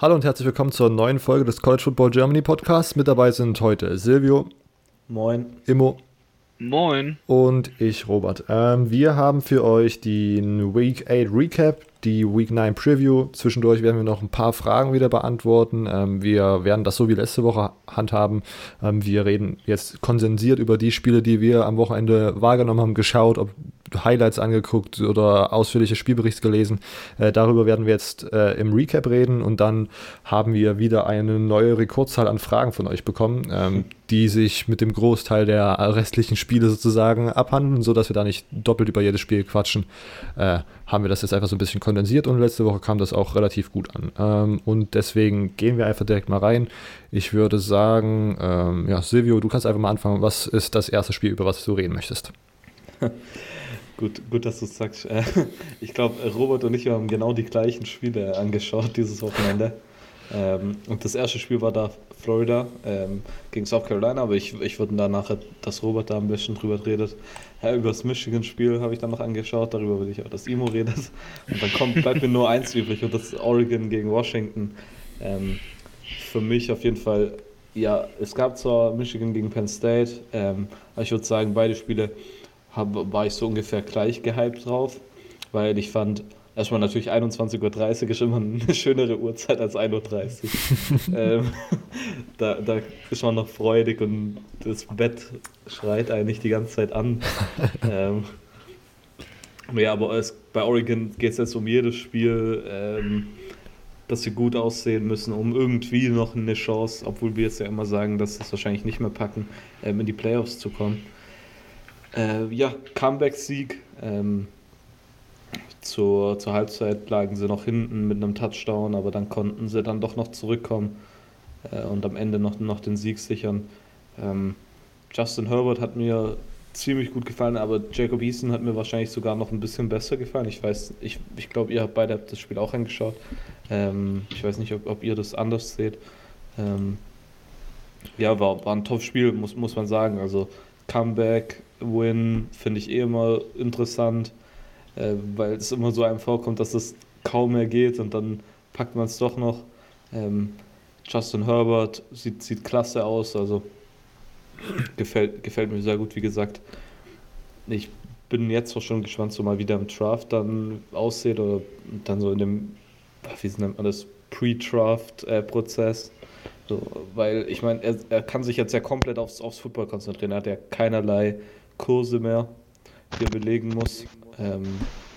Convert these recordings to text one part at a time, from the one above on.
Hallo und herzlich willkommen zur neuen Folge des College Football Germany Podcasts. Mit dabei sind heute Silvio. Moin. Immo. Moin. Und ich, Robert. Ähm, wir haben für euch den Week 8 Recap, die Week 9 Preview. Zwischendurch werden wir noch ein paar Fragen wieder beantworten. Ähm, wir werden das so wie letzte Woche handhaben. Ähm, wir reden jetzt konsensiert über die Spiele, die wir am Wochenende wahrgenommen haben, geschaut, ob Highlights angeguckt oder ausführliche Spielberichte gelesen. Äh, darüber werden wir jetzt äh, im Recap reden und dann haben wir wieder eine neue Rekordzahl an Fragen von euch bekommen, ähm, die sich mit dem Großteil der restlichen Spiele sozusagen abhandeln, sodass wir da nicht doppelt über jedes Spiel quatschen. Äh, haben wir das jetzt einfach so ein bisschen kondensiert und letzte Woche kam das auch relativ gut an. Ähm, und deswegen gehen wir einfach direkt mal rein. Ich würde sagen, ähm, ja, Silvio, du kannst einfach mal anfangen. Was ist das erste Spiel, über was du reden möchtest? Gut, gut, dass du es sagst. Äh, ich glaube, Robert und ich haben genau die gleichen Spiele angeschaut dieses Wochenende. Ähm, und das erste Spiel war da Florida ähm, gegen South Carolina, aber ich, ich würde da nachher, dass Robert da ein bisschen drüber redet. Ja, über das Michigan-Spiel habe ich dann noch angeschaut, darüber will ich auch, dass Imo redet. Und dann kommt, bleibt mir nur eins übrig und das ist Oregon gegen Washington. Ähm, für mich auf jeden Fall, ja, es gab zwar Michigan gegen Penn State, ähm, aber ich würde sagen, beide Spiele hab, war ich so ungefähr gleich gehypt drauf, weil ich fand, erstmal natürlich 21.30 Uhr ist immer eine schönere Uhrzeit als 1.30 Uhr. ähm, da, da ist man noch freudig und das Bett schreit eigentlich die ganze Zeit an. ähm, ja, aber es, bei Oregon geht es jetzt um jedes Spiel, ähm, dass sie gut aussehen müssen, um irgendwie noch eine Chance, obwohl wir jetzt ja immer sagen, dass sie es wahrscheinlich nicht mehr packen, ähm, in die Playoffs zu kommen. Äh, ja, Comeback-Sieg. Ähm, zur, zur Halbzeit lagen sie noch hinten mit einem Touchdown, aber dann konnten sie dann doch noch zurückkommen äh, und am Ende noch, noch den Sieg sichern. Ähm, Justin Herbert hat mir ziemlich gut gefallen, aber Jacob Eason hat mir wahrscheinlich sogar noch ein bisschen besser gefallen. Ich weiß, ich, ich glaube, ihr habt beide das Spiel auch angeschaut. Ähm, ich weiß nicht, ob, ob ihr das anders seht. Ähm, ja, war, war ein Top-Spiel, muss, muss man sagen. Also Comeback-Win finde ich eh immer interessant, äh, weil es immer so einem vorkommt, dass es kaum mehr geht und dann packt man es doch noch. Ähm, Justin Herbert sieht, sieht klasse aus, also gefällt, gefällt mir sehr gut, wie gesagt. Ich bin jetzt auch schon gespannt, so mal wie der im Draft dann aussieht oder dann so in dem, wie nennt man das, Pre-Draft-Prozess. So, weil ich meine, er, er kann sich jetzt ja komplett aufs, aufs Football konzentrieren. Er hat ja keinerlei Kurse mehr, die er belegen muss. Ähm,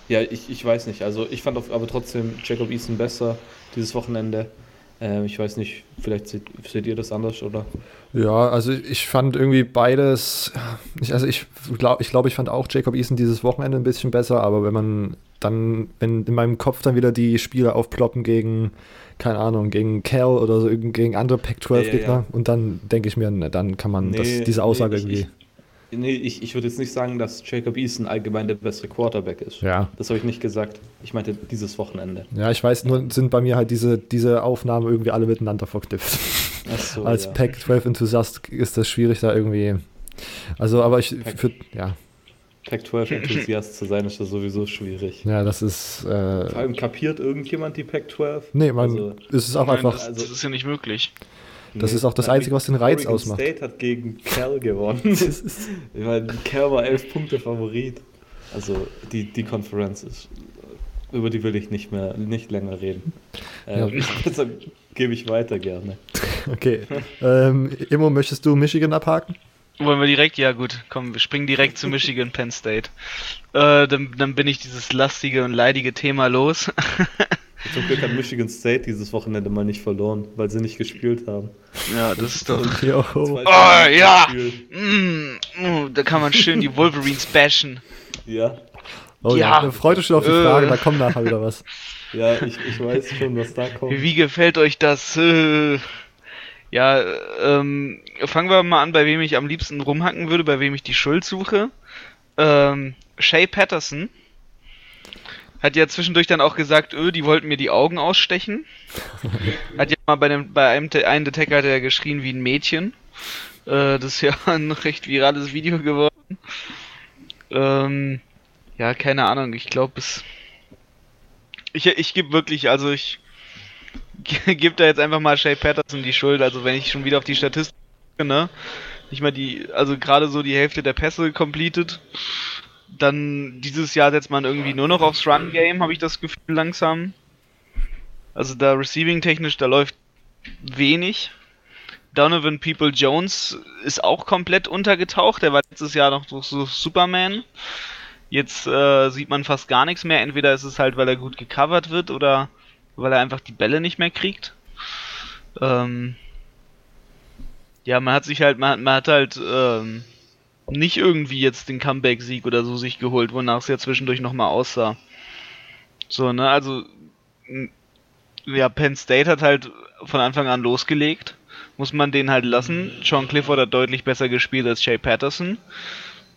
ja, ich, ich weiß nicht. Also ich fand auf, aber trotzdem Jacob Eason besser dieses Wochenende. Ähm, ich weiß nicht, vielleicht seht, seht, ihr das anders, oder? Ja, also ich fand irgendwie beides. Ich, also ich glaube, ich, glaub, ich fand auch Jacob Eason dieses Wochenende ein bisschen besser, aber wenn man dann, wenn in meinem Kopf dann wieder die Spiele aufploppen gegen keine Ahnung, gegen Cal oder so, gegen andere Pac-12-Gegner. Ja, ja. Und dann denke ich mir, dann kann man nee, das, diese Aussage nee, ich, irgendwie. Ich, nee, ich, ich würde jetzt nicht sagen, dass Jacob Eason allgemein der beste Quarterback ist. Ja. Das habe ich nicht gesagt. Ich meinte dieses Wochenende. Ja, ich weiß, nur sind bei mir halt diese, diese Aufnahmen irgendwie alle miteinander verknüpft. So, Als ja. Pac-12-Enthusiast ist das schwierig, da irgendwie. Also, aber ich. Für, ja. Pac-12-Enthusiast zu sein, ist das sowieso schwierig. Ja, das ist. Äh, Vor allem kapiert irgendjemand die Pac-12? Nee, man, also, ist es auch nein, einfach. Also, das ist ja nicht möglich. Das nee, ist auch das Einzige, was den Reiz Oregon ausmacht. State hat gegen Cal gewonnen. ich meine, Cal war elf Punkte Favorit. Also die, die Konferenz ist, über die will ich nicht mehr, nicht länger reden. Ähm, ja. Deshalb gebe ich weiter gerne. Okay. ähm, Immo, möchtest du Michigan abhaken? Wollen wir direkt? Ja, gut, komm, wir springen direkt zu Michigan Penn State. Äh, dann, dann bin ich dieses lastige und leidige Thema los. Zum Glück hat Michigan State dieses Wochenende mal nicht verloren, weil sie nicht gespielt haben. Ja, das ist doch. oh, ja! Mm, mm, da kann man schön die Wolverines bashen. Ja. Oh ja, ja. freut euch schon auf die Frage, äh. da kommt nachher wieder was. Ja, ich, ich weiß schon, was da kommt. Wie gefällt euch das? Äh, ja, ähm, fangen wir mal an, bei wem ich am liebsten rumhacken würde, bei wem ich die Schuld suche. Ähm, Shay Patterson hat ja zwischendurch dann auch gesagt, öh, die wollten mir die Augen ausstechen. hat ja mal bei, dem, bei einem, einem Detector hat er geschrien wie ein Mädchen. Äh, das ist ja ein recht virales Video geworden. Ähm, ja, keine Ahnung, ich glaube es. Ich, ich gebe wirklich, also ich gebe da jetzt einfach mal Shay Patterson die Schuld. Also wenn ich schon wieder auf die Statistik ne? Nicht mal die, also gerade so die Hälfte der Pässe completed. Dann dieses Jahr setzt man irgendwie nur noch aufs Run-Game, habe ich das Gefühl langsam. Also da Receiving-technisch, da läuft wenig. Donovan People Jones ist auch komplett untergetaucht. Der war letztes Jahr noch so, Superman. Jetzt äh, sieht man fast gar nichts mehr. Entweder ist es halt, weil er gut gecovert wird oder weil er einfach die Bälle nicht mehr kriegt. Ähm ja, man hat sich halt, man, man hat halt ähm, nicht irgendwie jetzt den Comeback-Sieg oder so sich geholt, wonach es ja zwischendurch nochmal aussah. So, ne, also ja, Penn State hat halt von Anfang an losgelegt. Muss man den halt lassen. Sean Clifford hat deutlich besser gespielt als Jay Patterson.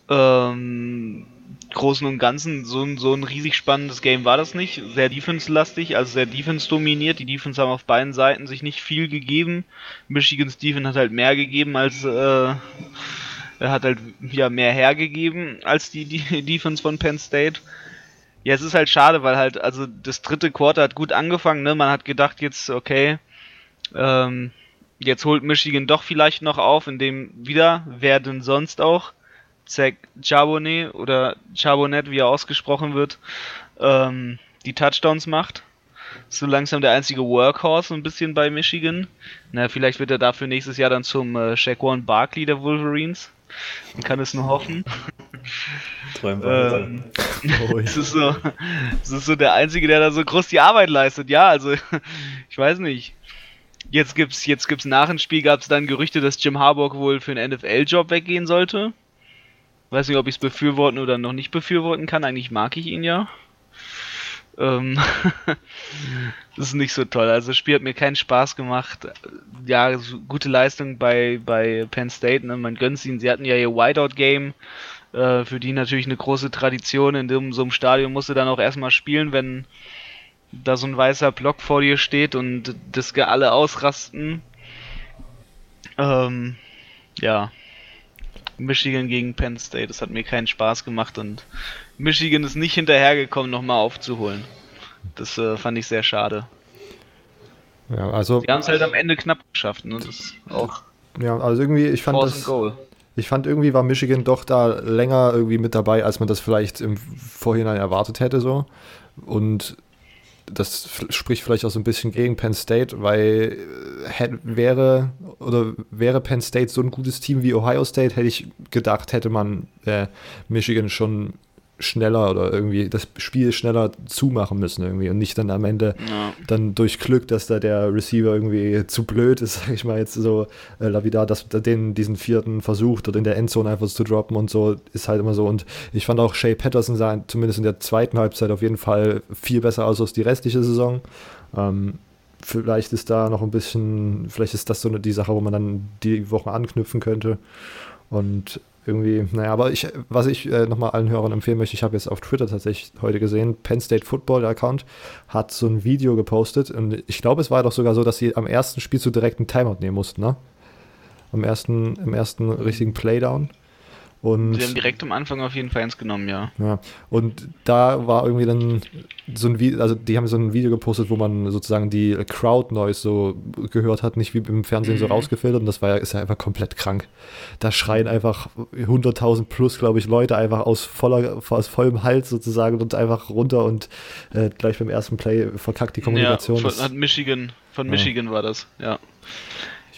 Ähm, Großen und Ganzen so ein, so ein riesig spannendes Game war das nicht. Sehr defense-lastig, also sehr defense-dominiert. Die Defense haben auf beiden Seiten sich nicht viel gegeben. Michigans Defense hat halt mehr gegeben als äh, hat halt ja mehr hergegeben als die, die Defense von Penn State. Ja, es ist halt schade, weil halt, also das dritte Quarter hat gut angefangen, ne? Man hat gedacht jetzt, okay, ähm, jetzt holt Michigan doch vielleicht noch auf, indem wieder, wer denn sonst auch, Zach Charbonnet oder Charbonnet, wie er ausgesprochen wird, ähm, die Touchdowns macht. So langsam der einzige Workhorse ein bisschen bei Michigan. Na, vielleicht wird er dafür nächstes Jahr dann zum äh, Shaquan Barkley der Wolverines. Man kann es nur hoffen. ähm, oh, es, ist so, es ist so der Einzige, der da so groß die Arbeit leistet. Ja, also ich weiß nicht. Jetzt gibt's, jetzt gibt's nach dem Spiel gab es dann Gerüchte, dass Jim Harbaugh wohl für einen NFL-Job weggehen sollte. Weiß nicht, ob ich es befürworten oder noch nicht befürworten kann. Eigentlich mag ich ihn ja. Ähm, das ist nicht so toll. Also das Spiel hat mir keinen Spaß gemacht. Ja, gute Leistung bei, bei Penn State. Ne? Man gönnt ihnen. Sie hatten ja ihr Whiteout-Game. Äh, für die natürlich eine große Tradition. In dem, so einem Stadion musst du dann auch erstmal spielen, wenn da so ein weißer Block vor dir steht und das alle ausrasten. Ähm, ja, Michigan gegen Penn State. Das hat mir keinen Spaß gemacht und Michigan ist nicht hinterhergekommen, nochmal aufzuholen. Das äh, fand ich sehr schade. Ja, also. Die haben es halt am Ende knapp geschafft, ne? Das auch. Ja, also irgendwie, ich fand das. Ich fand irgendwie war Michigan doch da länger irgendwie mit dabei, als man das vielleicht im Vorhinein erwartet hätte so. Und das spricht vielleicht auch so ein bisschen gegen Penn State, weil äh, hätte, wäre oder wäre Penn State so ein gutes Team wie Ohio State, hätte ich gedacht, hätte man äh, Michigan schon schneller oder irgendwie das Spiel schneller zumachen müssen irgendwie und nicht dann am Ende ja. dann durch Glück, dass da der Receiver irgendwie zu blöd ist, sag ich mal jetzt so äh, lapidar, dass er den diesen vierten versucht oder in der Endzone einfach zu droppen und so ist halt immer so und ich fand auch Shea Patterson sah zumindest in der zweiten Halbzeit auf jeden Fall viel besser aus als die restliche Saison. Ähm, vielleicht ist da noch ein bisschen, vielleicht ist das so eine, die Sache, wo man dann die Woche anknüpfen könnte und irgendwie, naja, aber ich, was ich äh, nochmal allen Hörern empfehlen möchte, ich habe jetzt auf Twitter tatsächlich heute gesehen, Penn State Football der Account hat so ein Video gepostet und ich glaube, es war doch sogar so, dass sie am ersten Spiel zu direkt einen Timeout nehmen mussten, ne? Am ersten, im ersten richtigen Playdown. Und Sie haben direkt am Anfang auf jeden Fall eins genommen, ja. Ja, und da war irgendwie dann so ein Video, also die haben so ein Video gepostet, wo man sozusagen die Crowd Noise so gehört hat, nicht wie im Fernsehen mhm. so rausgefiltert und das war ja, ist ja einfach komplett krank. Da schreien einfach 100.000 plus, glaube ich, Leute einfach aus voller, aus vollem Hals sozusagen und einfach runter und äh, gleich beim ersten Play verkackt die Kommunikation. Ja, von, Michigan, von Michigan ja. war das, ja.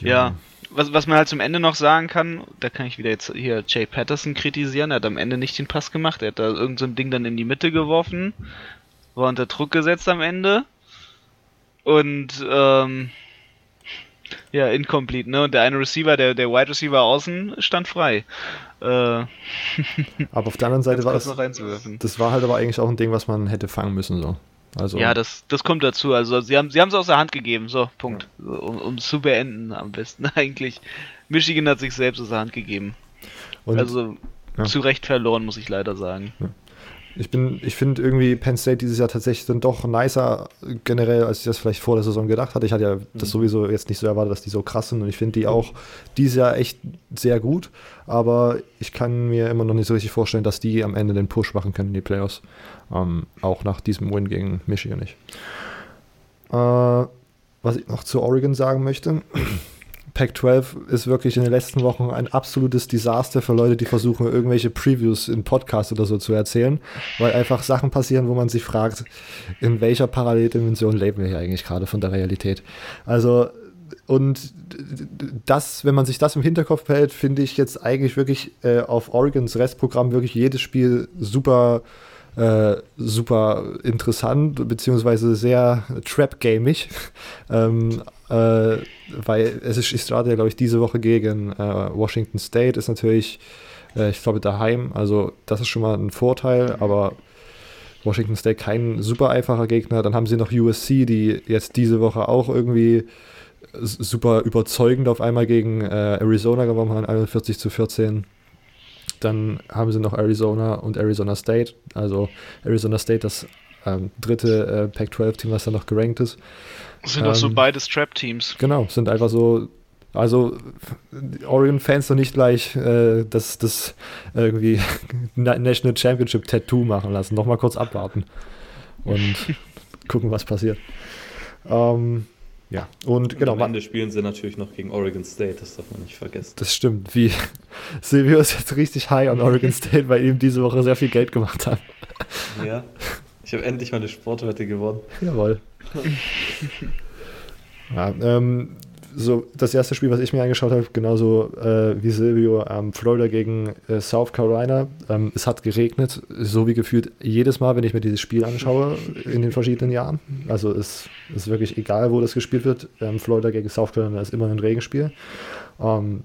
ja. Was, was man halt zum Ende noch sagen kann, da kann ich wieder jetzt hier Jay Patterson kritisieren, er hat am Ende nicht den Pass gemacht, er hat da irgendein so Ding dann in die Mitte geworfen, war unter Druck gesetzt am Ende und ähm, ja, incomplete, ne? Und der eine Receiver, der, der Wide Receiver außen, stand frei. Äh, aber auf der anderen Seite war das, das war halt aber eigentlich auch ein Ding, was man hätte fangen müssen, so. Also, ja, das, das kommt dazu. Also sie haben sie es aus der Hand gegeben. So, Punkt. Ja. Um, um zu beenden am besten eigentlich. Michigan hat sich selbst aus der Hand gegeben. Und, also ja. zu Recht verloren, muss ich leider sagen. Ja. Ich bin, ich finde irgendwie Penn State dieses Jahr tatsächlich dann doch nicer generell, als ich das vielleicht vor der Saison gedacht hatte. Ich hatte ja mhm. das sowieso jetzt nicht so erwartet, dass die so krass sind und ich finde die auch dieses Jahr echt sehr gut, aber ich kann mir immer noch nicht so richtig vorstellen, dass die am Ende den Push machen können in die Playoffs. Ähm, auch nach diesem Win gegen Michigan nicht. Äh, was ich noch zu Oregon sagen möchte. Pac-12 ist wirklich in den letzten Wochen ein absolutes Desaster für Leute, die versuchen, irgendwelche Previews in Podcasts oder so zu erzählen, weil einfach Sachen passieren, wo man sich fragt, in welcher Paralleldimension leben wir hier eigentlich gerade von der Realität. Also, und das, wenn man sich das im Hinterkopf behält, finde ich jetzt eigentlich wirklich äh, auf Oregons Restprogramm wirklich jedes Spiel super äh, super interessant, beziehungsweise sehr trap-gamig. ähm, äh, weil es ist, starte ja, glaube ich, diese Woche gegen äh, Washington State, ist natürlich, äh, ich glaube, daheim. Also, das ist schon mal ein Vorteil, aber Washington State kein super einfacher Gegner. Dann haben sie noch USC, die jetzt diese Woche auch irgendwie super überzeugend auf einmal gegen äh, Arizona gewonnen haben, 41 zu 14. Dann haben sie noch Arizona und Arizona State. Also Arizona State, das ähm, dritte äh, Pac-12-Team, was da noch gerankt ist. Das sind ähm, auch so beide Strap-Teams. Genau, sind einfach so. Also Oregon-Fans noch nicht gleich äh, das, das irgendwie National Championship Tattoo machen lassen. Nochmal kurz abwarten und gucken, was passiert. Ähm, ja, und, genau. Am Ende spielen sie natürlich noch gegen Oregon State, das darf man nicht vergessen. Das stimmt, wie Silvio ist jetzt richtig high an Oregon State, weil ihm diese Woche sehr viel Geld gemacht hat. Ja, ich habe endlich meine Sportwette gewonnen. Jawohl. ja, ähm, so das erste Spiel, was ich mir angeschaut habe, genauso äh, wie Silvio, ähm, Florida gegen äh, South Carolina. Ähm, es hat geregnet, so wie gefühlt jedes Mal, wenn ich mir dieses Spiel anschaue in den verschiedenen Jahren. Also es ist wirklich egal, wo das gespielt wird. Ähm, Florida gegen South Carolina ist immer ein Regenspiel. Ähm,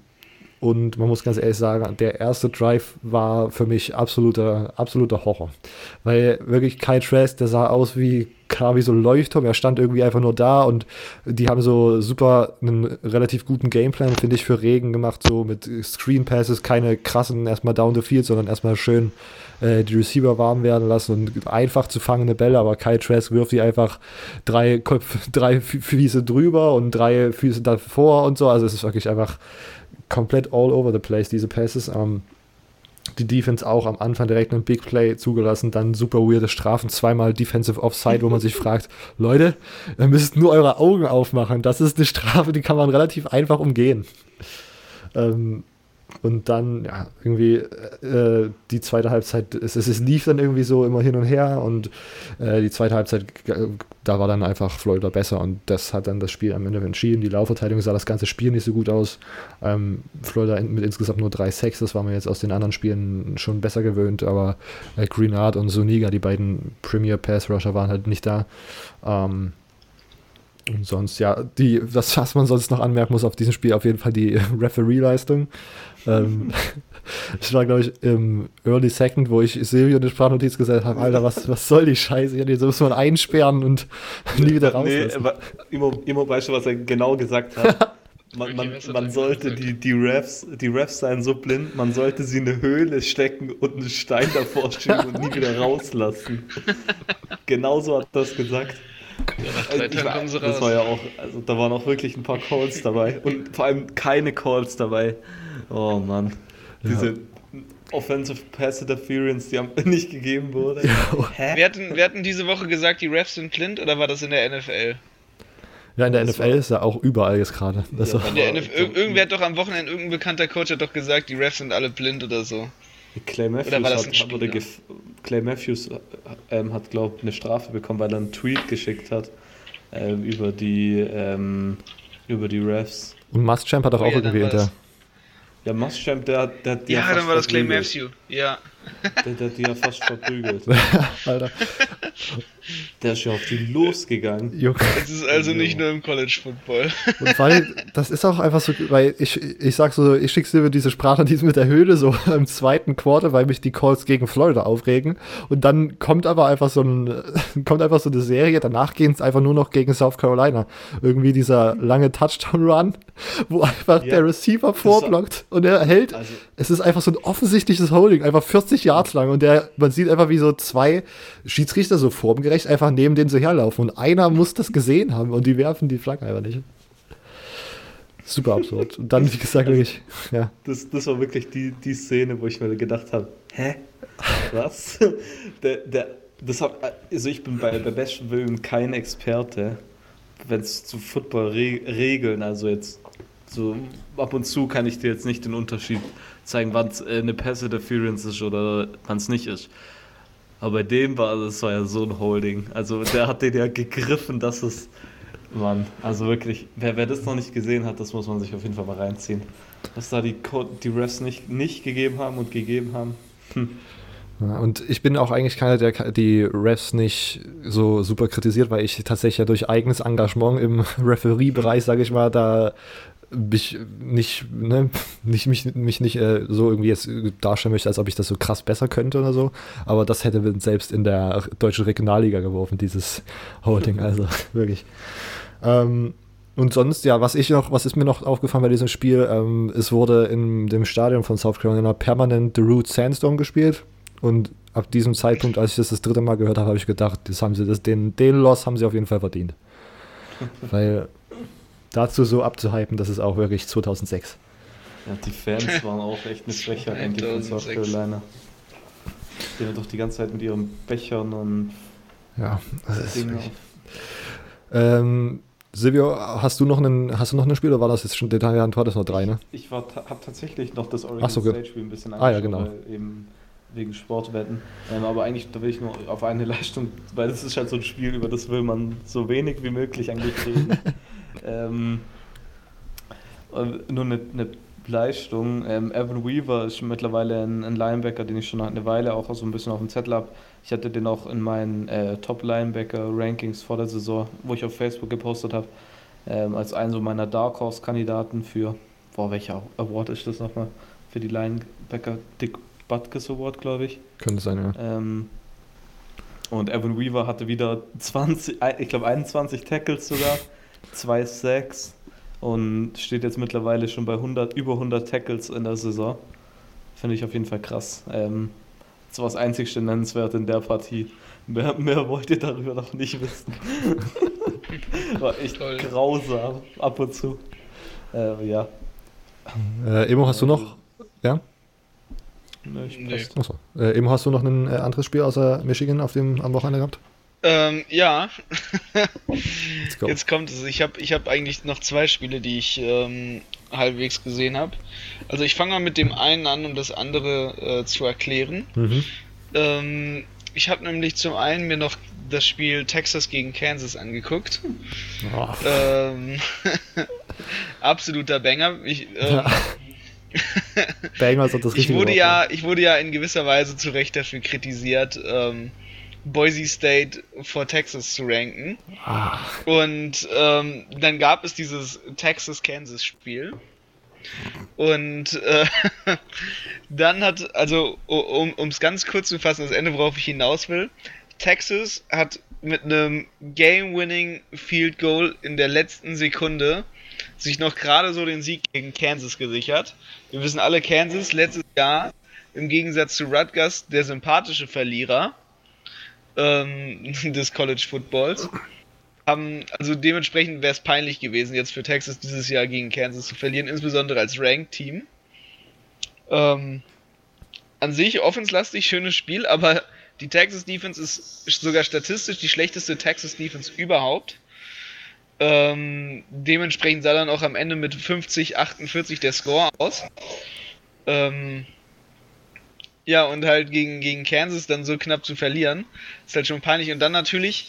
und man muss ganz ehrlich sagen, der erste Drive war für mich absoluter, absoluter Horror. Weil wirklich Kyle Trask, der sah aus wie, klar, wie so ein Leuchtturm. Er stand irgendwie einfach nur da und die haben so super einen relativ guten Gameplan, finde ich, für Regen gemacht, so mit Screen Passes, keine krassen erstmal down the field, sondern erstmal schön äh, die Receiver warm werden lassen und einfach zu fangende Bälle, aber Kyle Trask wirft die einfach drei Köpfe, drei Füße drüber und drei Füße davor und so. Also es ist wirklich einfach komplett all over the place, diese Passes. Ähm, die Defense auch am Anfang direkt einen Big Play zugelassen, dann super weirde Strafen, zweimal Defensive Offside, wo man sich fragt, Leute, ihr müsst nur eure Augen aufmachen. Das ist eine Strafe, die kann man relativ einfach umgehen. Ähm, und dann, ja, irgendwie äh, die zweite Halbzeit, es, es, lief dann irgendwie so immer hin und her und äh, die zweite Halbzeit, da war dann einfach Florida besser und das hat dann das Spiel am Ende entschieden. Die Laufverteidigung sah das ganze Spiel nicht so gut aus. Ähm, Florida mit insgesamt nur drei Sacks, das war man jetzt aus den anderen Spielen schon besser gewöhnt, aber äh, Greenard und Suniga, die beiden Premier Pass Rusher, waren halt nicht da. Ähm, und sonst, ja, die, das, was man sonst noch anmerken muss auf diesem Spiel, auf jeden Fall die Referee-Leistung. Ähm, das war, glaube ich, im Early Second, wo ich Silvio eine Sprachnotiz gesagt habe, Alter, was, was soll die Scheiße? Ja, so muss man einsperren und nie wieder rauslassen. Nee, immer, immer weißt du, was er genau gesagt hat. Man, man, man sollte die, die, Refs, die Refs seien so blind, man sollte sie in eine Höhle stecken und einen Stein davor schieben und nie wieder rauslassen. Genauso hat er das gesagt. Ja, nach drei Tagen kommen sie raus. Das war ja auch, also da waren auch wirklich ein paar Calls dabei und vor allem keine Calls dabei. Oh Mann. Diese ja. Offensive Pass Interference, die haben nicht gegeben wurde. Ja. Hä? Wir hatten, wir hatten diese Woche gesagt, die Refs sind blind oder war das in der NFL? Ja, in der das NFL war... ist ja auch überall jetzt gerade. Ja, irgendwer hat doch am Wochenende, irgendein bekannter Coach hat doch gesagt, die Refs sind alle blind oder so. Clay Matthews, oder hat, oder Clay Matthews ähm, hat, glaube ich, eine Strafe bekommen, weil er einen Tweet geschickt hat ähm, über die ähm, über die Refs. Und Muschamp hat doch oh, auch ja, irgendwie hinter. Ja, Muschamp, der, der, der Ja, dann war das Clay Matthews, ja. Der, der hat die ja fast verprügelt. Alter. Der ist ja auf die losgegangen. Es ist also nicht nur im College Football. Und weil, das ist auch einfach so, weil ich, ich sag so, ich schick's dir diese Sprachnotiz mit der Höhle so im zweiten Quarter, weil mich die Calls gegen Florida aufregen. Und dann kommt aber einfach so ein, kommt einfach so eine Serie, danach gehen es einfach nur noch gegen South Carolina. Irgendwie dieser lange Touchdown-Run, wo einfach ja, der Receiver vorblockt und er hält. Also, es ist einfach so ein offensichtliches Holding, einfach 40 Yards lang. Und der, man sieht einfach, wie so zwei Schiedsrichter so formgerecht einfach neben denen so herlaufen. Und einer muss das gesehen haben und die werfen die Flagge einfach nicht. Super absurd. Und dann, wie gesagt, wirklich, ja. Das, das war wirklich die, die Szene, wo ich mir gedacht habe, hä? Was? der, der, das hat, also ich bin bei, bei besten Willen kein Experte, wenn es zu Football-Regeln, also jetzt so ab und zu kann ich dir jetzt nicht den Unterschied zeigen, wann es äh, eine Pass Interference ist oder wann es nicht ist. Aber bei dem war das war ja so ein Holding. Also der hat den ja gegriffen, dass es. Mann, also wirklich, wer, wer das noch nicht gesehen hat, das muss man sich auf jeden Fall mal reinziehen. Was da die, die Refs nicht, nicht gegeben haben und gegeben haben. Hm. Und ich bin auch eigentlich keiner, der die Refs nicht so super kritisiert, weil ich tatsächlich ja durch eigenes Engagement im Referee-Bereich, sage ich mal, da mich nicht, ne, nicht mich, mich nicht äh, so irgendwie jetzt darstellen möchte, als ob ich das so krass besser könnte oder so. Aber das hätte selbst in der deutschen Regionalliga geworfen, dieses Holding. Also wirklich. Ähm, und sonst, ja, was ich noch, was ist mir noch aufgefallen bei diesem Spiel? Ähm, es wurde in dem Stadion von South Carolina permanent The Root Sandstorm gespielt. Und ab diesem Zeitpunkt, als ich das das dritte Mal gehört habe, habe ich gedacht, das haben sie, das, den, den Loss haben sie auf jeden Fall verdient. Weil dazu so abzuhypen, das ist auch wirklich 2006. Ja, die Fans waren auch echt eine Schwäche eigentlich von South Carolina. Die haben doch die ganze Zeit mit ihren Bechern und ja, das ist wirklich. Ähm, Silvio, hast du noch einen, hast du noch ein Spiel oder war das jetzt schon Detail? Du hattest noch drei, ne? Ich habe tatsächlich noch das Oregon so, State Spiel ein bisschen angeschaut, ah, ja, genau. eben wegen Sportwetten. Ähm, aber eigentlich, da will ich nur auf eine Leistung, weil das ist halt so ein Spiel, über das will man so wenig wie möglich eigentlich reden. ähm, nur eine, eine Leistung. Ähm, Evan Weaver ist mittlerweile ein, ein, Linebacker, den ich schon eine Weile auch so ein bisschen auf dem Zettel habe. Ich hatte den auch in meinen äh, Top-Linebacker-Rankings vor der Saison, wo ich auf Facebook gepostet habe, ähm, als einen so meiner Dark Horse-Kandidaten für, boah, welcher Award ist das nochmal? Für die Linebacker Dick Butkus Award, glaube ich. Könnte sein, ja. Ähm, und Evan Weaver hatte wieder 20, ich glaube 21 Tackles sogar, zwei Sacks und steht jetzt mittlerweile schon bei 100, über 100 Tackles in der Saison. Finde ich auf jeden Fall krass. Ähm, das war das einzigste Nennenswerte in der Partie. Mehr, mehr wollt ihr darüber noch nicht wissen. war echt Toll. grausam, ab und zu. Äh, ja. Äh, Emo, hast du noch? Ja? Ne, ich nee. Achso. Äh, eben hast du noch ein äh, anderes Spiel außer Michigan auf dem am Wochenende gehabt? Ähm, ja. Jetzt kommt es. Ich habe ich hab eigentlich noch zwei Spiele, die ich ähm, halbwegs gesehen habe. Also ich fange mal mit dem einen an, um das andere äh, zu erklären. Mhm. Ähm, ich habe nämlich zum einen mir noch das Spiel Texas gegen Kansas angeguckt. Oh. Ähm, absoluter Banger. Ich, ähm, ja. Bengals hat das ich wurde ja, Ich wurde ja in gewisser Weise zu Recht dafür kritisiert, ähm, Boise State vor Texas zu ranken. Ah. Und ähm, dann gab es dieses Texas-Kansas-Spiel. Und äh, dann hat, also um es ganz kurz zu fassen, das Ende, worauf ich hinaus will, Texas hat mit einem Game-Winning Field Goal in der letzten Sekunde sich noch gerade so den Sieg gegen Kansas gesichert. Wir wissen alle, Kansas letztes Jahr im Gegensatz zu Rutgers der sympathische Verlierer ähm, des College Footballs. Haben, also dementsprechend wäre es peinlich gewesen, jetzt für Texas dieses Jahr gegen Kansas zu verlieren, insbesondere als Ranked-Team. Ähm, an sich offenslastig, schönes Spiel, aber die Texas Defense ist sogar statistisch die schlechteste Texas Defense überhaupt. Ähm, dementsprechend sah dann auch am Ende mit 50, 48 der Score aus. Ähm, ja, und halt gegen, gegen Kansas dann so knapp zu verlieren, ist halt schon peinlich. Und dann natürlich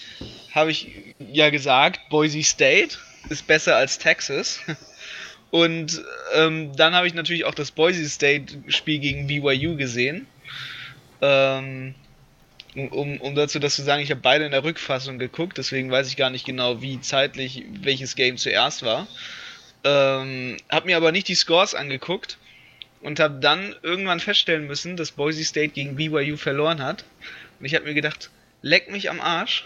habe ich ja gesagt, Boise State ist besser als Texas. Und ähm, dann habe ich natürlich auch das Boise State Spiel gegen BYU gesehen. Ähm, um, um dazu das zu sagen, ich habe beide in der Rückfassung geguckt, deswegen weiß ich gar nicht genau, wie zeitlich welches Game zuerst war. Ähm, habe mir aber nicht die Scores angeguckt und habe dann irgendwann feststellen müssen, dass Boise State gegen BYU verloren hat. Und ich habe mir gedacht, leck mich am Arsch.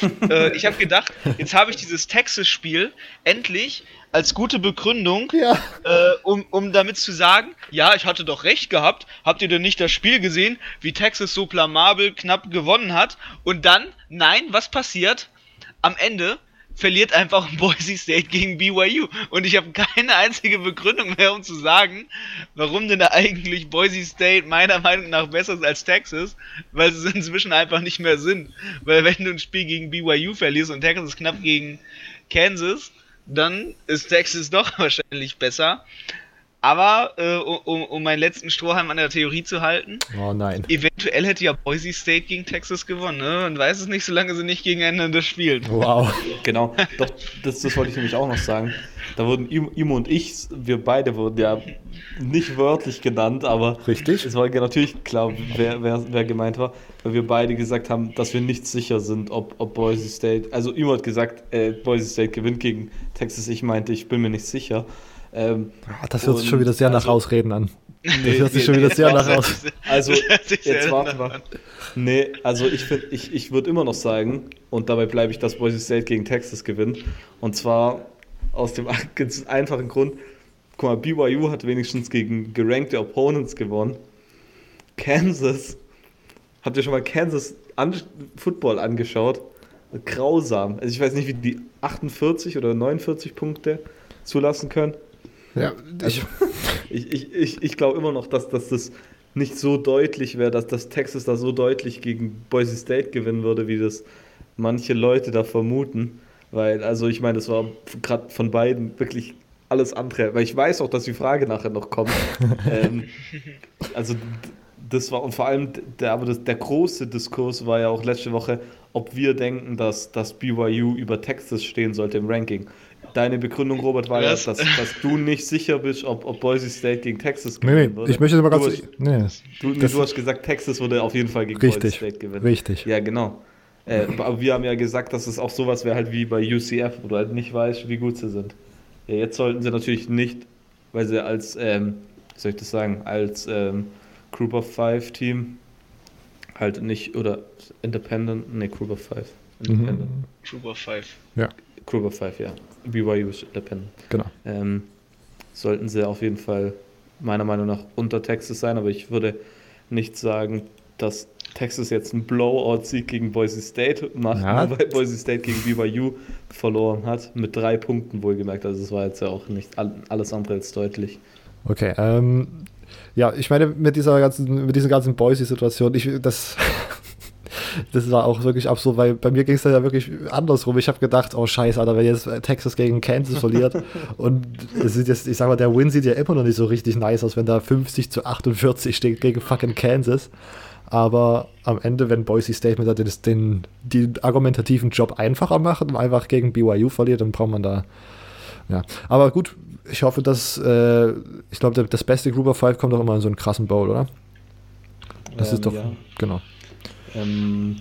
äh, ich habe gedacht, jetzt habe ich dieses Texas-Spiel endlich als gute Begründung, ja. äh, um, um damit zu sagen, ja, ich hatte doch recht gehabt. Habt ihr denn nicht das Spiel gesehen, wie Texas so blamabel knapp gewonnen hat? Und dann, nein, was passiert? Am Ende verliert einfach Boise State gegen BYU. Und ich habe keine einzige Begründung mehr, um zu sagen, warum denn da eigentlich Boise State meiner Meinung nach besser ist als Texas, weil sie inzwischen einfach nicht mehr sind. Weil wenn du ein Spiel gegen BYU verlierst und Texas knapp gegen Kansas, dann ist Texas doch wahrscheinlich besser. Aber äh, um, um meinen letzten Strohhalm an der Theorie zu halten, oh nein. eventuell hätte ja Boise State gegen Texas gewonnen. Ne? Man weiß es nicht, solange sie nicht gegeneinander spielen. Wow. Genau, doch, das, das wollte ich nämlich auch noch sagen. Da wurden Imo und ich, wir beide wurden ja nicht wörtlich genannt, aber Richtig. es war natürlich klar, wer, wer, wer gemeint war, weil wir beide gesagt haben, dass wir nicht sicher sind, ob, ob Boise State, also Imo hat gesagt, äh, Boise State gewinnt gegen Texas, ich meinte, ich bin mir nicht sicher. Ähm, Ah, Das hört sich schon wieder sehr nach also- Ausreden an. Das nee, hört sich nee, schon wieder nee, sehr das nach aus. Also, Das jetzt warten wir. Nee, also ich finde, ich, ich würde immer noch sagen, und dabei bleibe ich, dass Boise State gegen Texas gewinnt. Und zwar aus dem ganz einfachen Grund, guck mal, BYU hat wenigstens gegen gerankte Opponents gewonnen. Kansas, habt ihr schon mal Kansas an Football angeschaut? Grausam. Also ich weiß nicht, wie die 48 oder 49 Punkte zulassen können. Ja, ich, Ich, ich, ich, ich glaube immer noch, dass, dass das nicht so deutlich wäre, dass, dass Texas da so deutlich gegen Boise State gewinnen würde, wie das manche Leute da vermuten. Weil, also ich meine, das war gerade von beiden wirklich alles andere. Weil ich weiß auch, dass die Frage nachher noch kommt. ähm, also das war, und vor allem der, aber das, der große Diskurs war ja auch letzte Woche, ob wir denken, dass, dass BYU über Texas stehen sollte im Ranking. Deine Begründung, Robert, war ja, dass, dass du nicht sicher bist, ob, ob Boise State gegen Texas nee, gewinnen nee, würde. ich möchte mal du ganz. hast, Nee, du, nee, das- du hast gesagt, Texas würde auf jeden Fall gegen Boise richtig. State gewinnen. Richtig. Ja, genau. Äh, aber wir haben ja gesagt, dass es auch sowas wäre halt wie bei UCF, wo du halt nicht weißt, wie gut sie sind. Ja, jetzt sollten sie natürlich nicht, weil sie als, ähm, wie soll ich das sagen, als ähm, Group of Five Team halt nicht, oder Independent, ne, Group of Five. Independent. Mhm. Trooper 5. Group of Five, ja. BYU ist Independent. Genau. Ähm, sollten sie auf jeden Fall meiner Meinung nach unter Texas sein, aber ich würde nicht sagen, dass Texas jetzt einen Blowout-Sieg gegen Boise State macht, Ja. weil Boise State gegen BYU verloren hat, mit drei Punkten wohlgemerkt. Also es war jetzt ja auch nicht all- alles andere als deutlich. Okay, ähm, ja, ich meine, mit dieser ganzen, mit dieser ganzen Boise-Situation, ich, das, das war auch wirklich absurd, weil bei mir ging es ja wirklich andersrum. Ich habe gedacht, oh scheiße, Alter, wenn jetzt Texas gegen Kansas verliert und es sieht jetzt, ich sag mal, der Win sieht ja immer noch nicht so richtig nice aus, wenn da 50 zu 48 steht gegen fucking Kansas. Aber am Ende, wenn Boise State mit den, den, den argumentativen Job einfacher macht und einfach gegen BYU verliert, dann braucht man da ja, aber gut, ich hoffe, dass, äh, ich glaube, das beste Group of Five kommt doch immer in so einen krassen Bowl, oder? Das Ähm, ist doch, ja. genau. Ähm,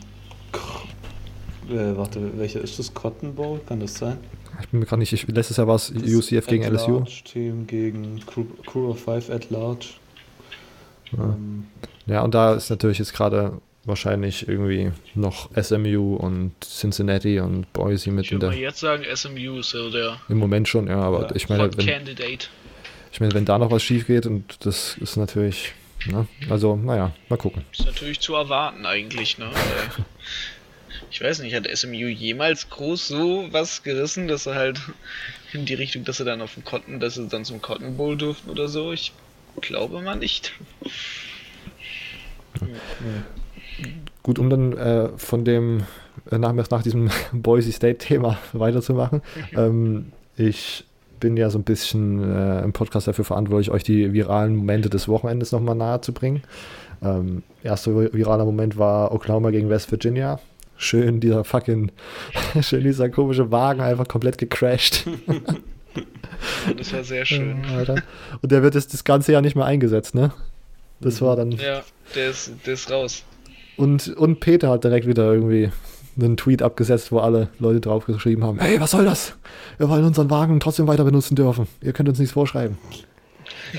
äh, warte, welcher ist das? Cotton Bowl? Kann das sein? Ich bin mir gerade nicht, ich, letztes Jahr war es UCF gegen at LSU. Large Team gegen Crew, of Five at Large. Ja. Ähm, Ja, und da ist natürlich jetzt gerade wahrscheinlich irgendwie noch SMU und Cincinnati und Boise mit Ich in würde der, mal jetzt sagen, SMU ist so der im Moment schon, ja, aber Ja. ich meine, wenn, Candidate. ich meine, wenn da noch was schief geht und das ist natürlich, ne, also, naja, mal gucken. Ist natürlich zu erwarten eigentlich, ne? Ich weiß nicht, hat SMU jemals groß so was gerissen, dass sie halt in die Richtung, dass sie dann auf dem Cotton, dass sie dann zum Cotton Bowl durften oder so? Ich glaube mal nicht. Gut, um dann äh, von dem, äh, nach, nach diesem Boise State-Thema weiterzumachen. ähm, ich bin ja so ein bisschen äh, im Podcast dafür verantwortlich, euch die viralen Momente des Wochenendes nochmal nahe zu bringen. Ähm, erster vi- viraler Moment war Oklahoma gegen West Virginia. Schön dieser fucking, schön dieser komische Wagen einfach komplett gecrashed. Und das war sehr schön. Alter. Und der wird jetzt das ganze Jahr nicht mehr eingesetzt, ne? Das war dann. Ja, der ist, der ist raus. Und, und Peter hat direkt wieder irgendwie einen Tweet abgesetzt, wo alle Leute drauf geschrieben haben: Hey, was soll das? Wir wollen unseren Wagen trotzdem weiter benutzen dürfen. Ihr könnt uns nichts vorschreiben.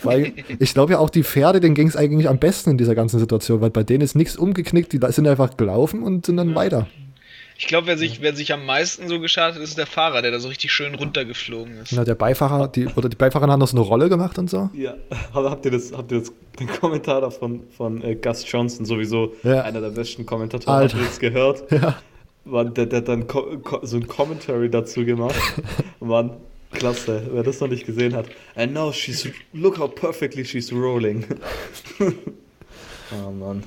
Weil ich glaube ja auch die Pferde, denen ging es eigentlich am besten in dieser ganzen Situation, weil bei denen ist nichts umgeknickt, die sind einfach gelaufen und sind dann weiter. Ich glaube, wer sich, wer sich am meisten so geschadet ist, ist der Fahrer, der da so richtig schön runtergeflogen ist. Na, der Beifahrer, die, oder die Beifahrer haben noch so eine Rolle gemacht und so. Ja, aber habt ihr das, habt ihr das, den Kommentar da von, von äh, Gus Johnson, sowieso Ja. einer der besten Kommentatoren, Alter. habt ihr das gehört? Ja. Mann, der, der hat dann so ein Commentary dazu gemacht. Mann, klasse, wer das noch nicht gesehen hat. And now she's, look how perfectly she's rolling. oh Mann.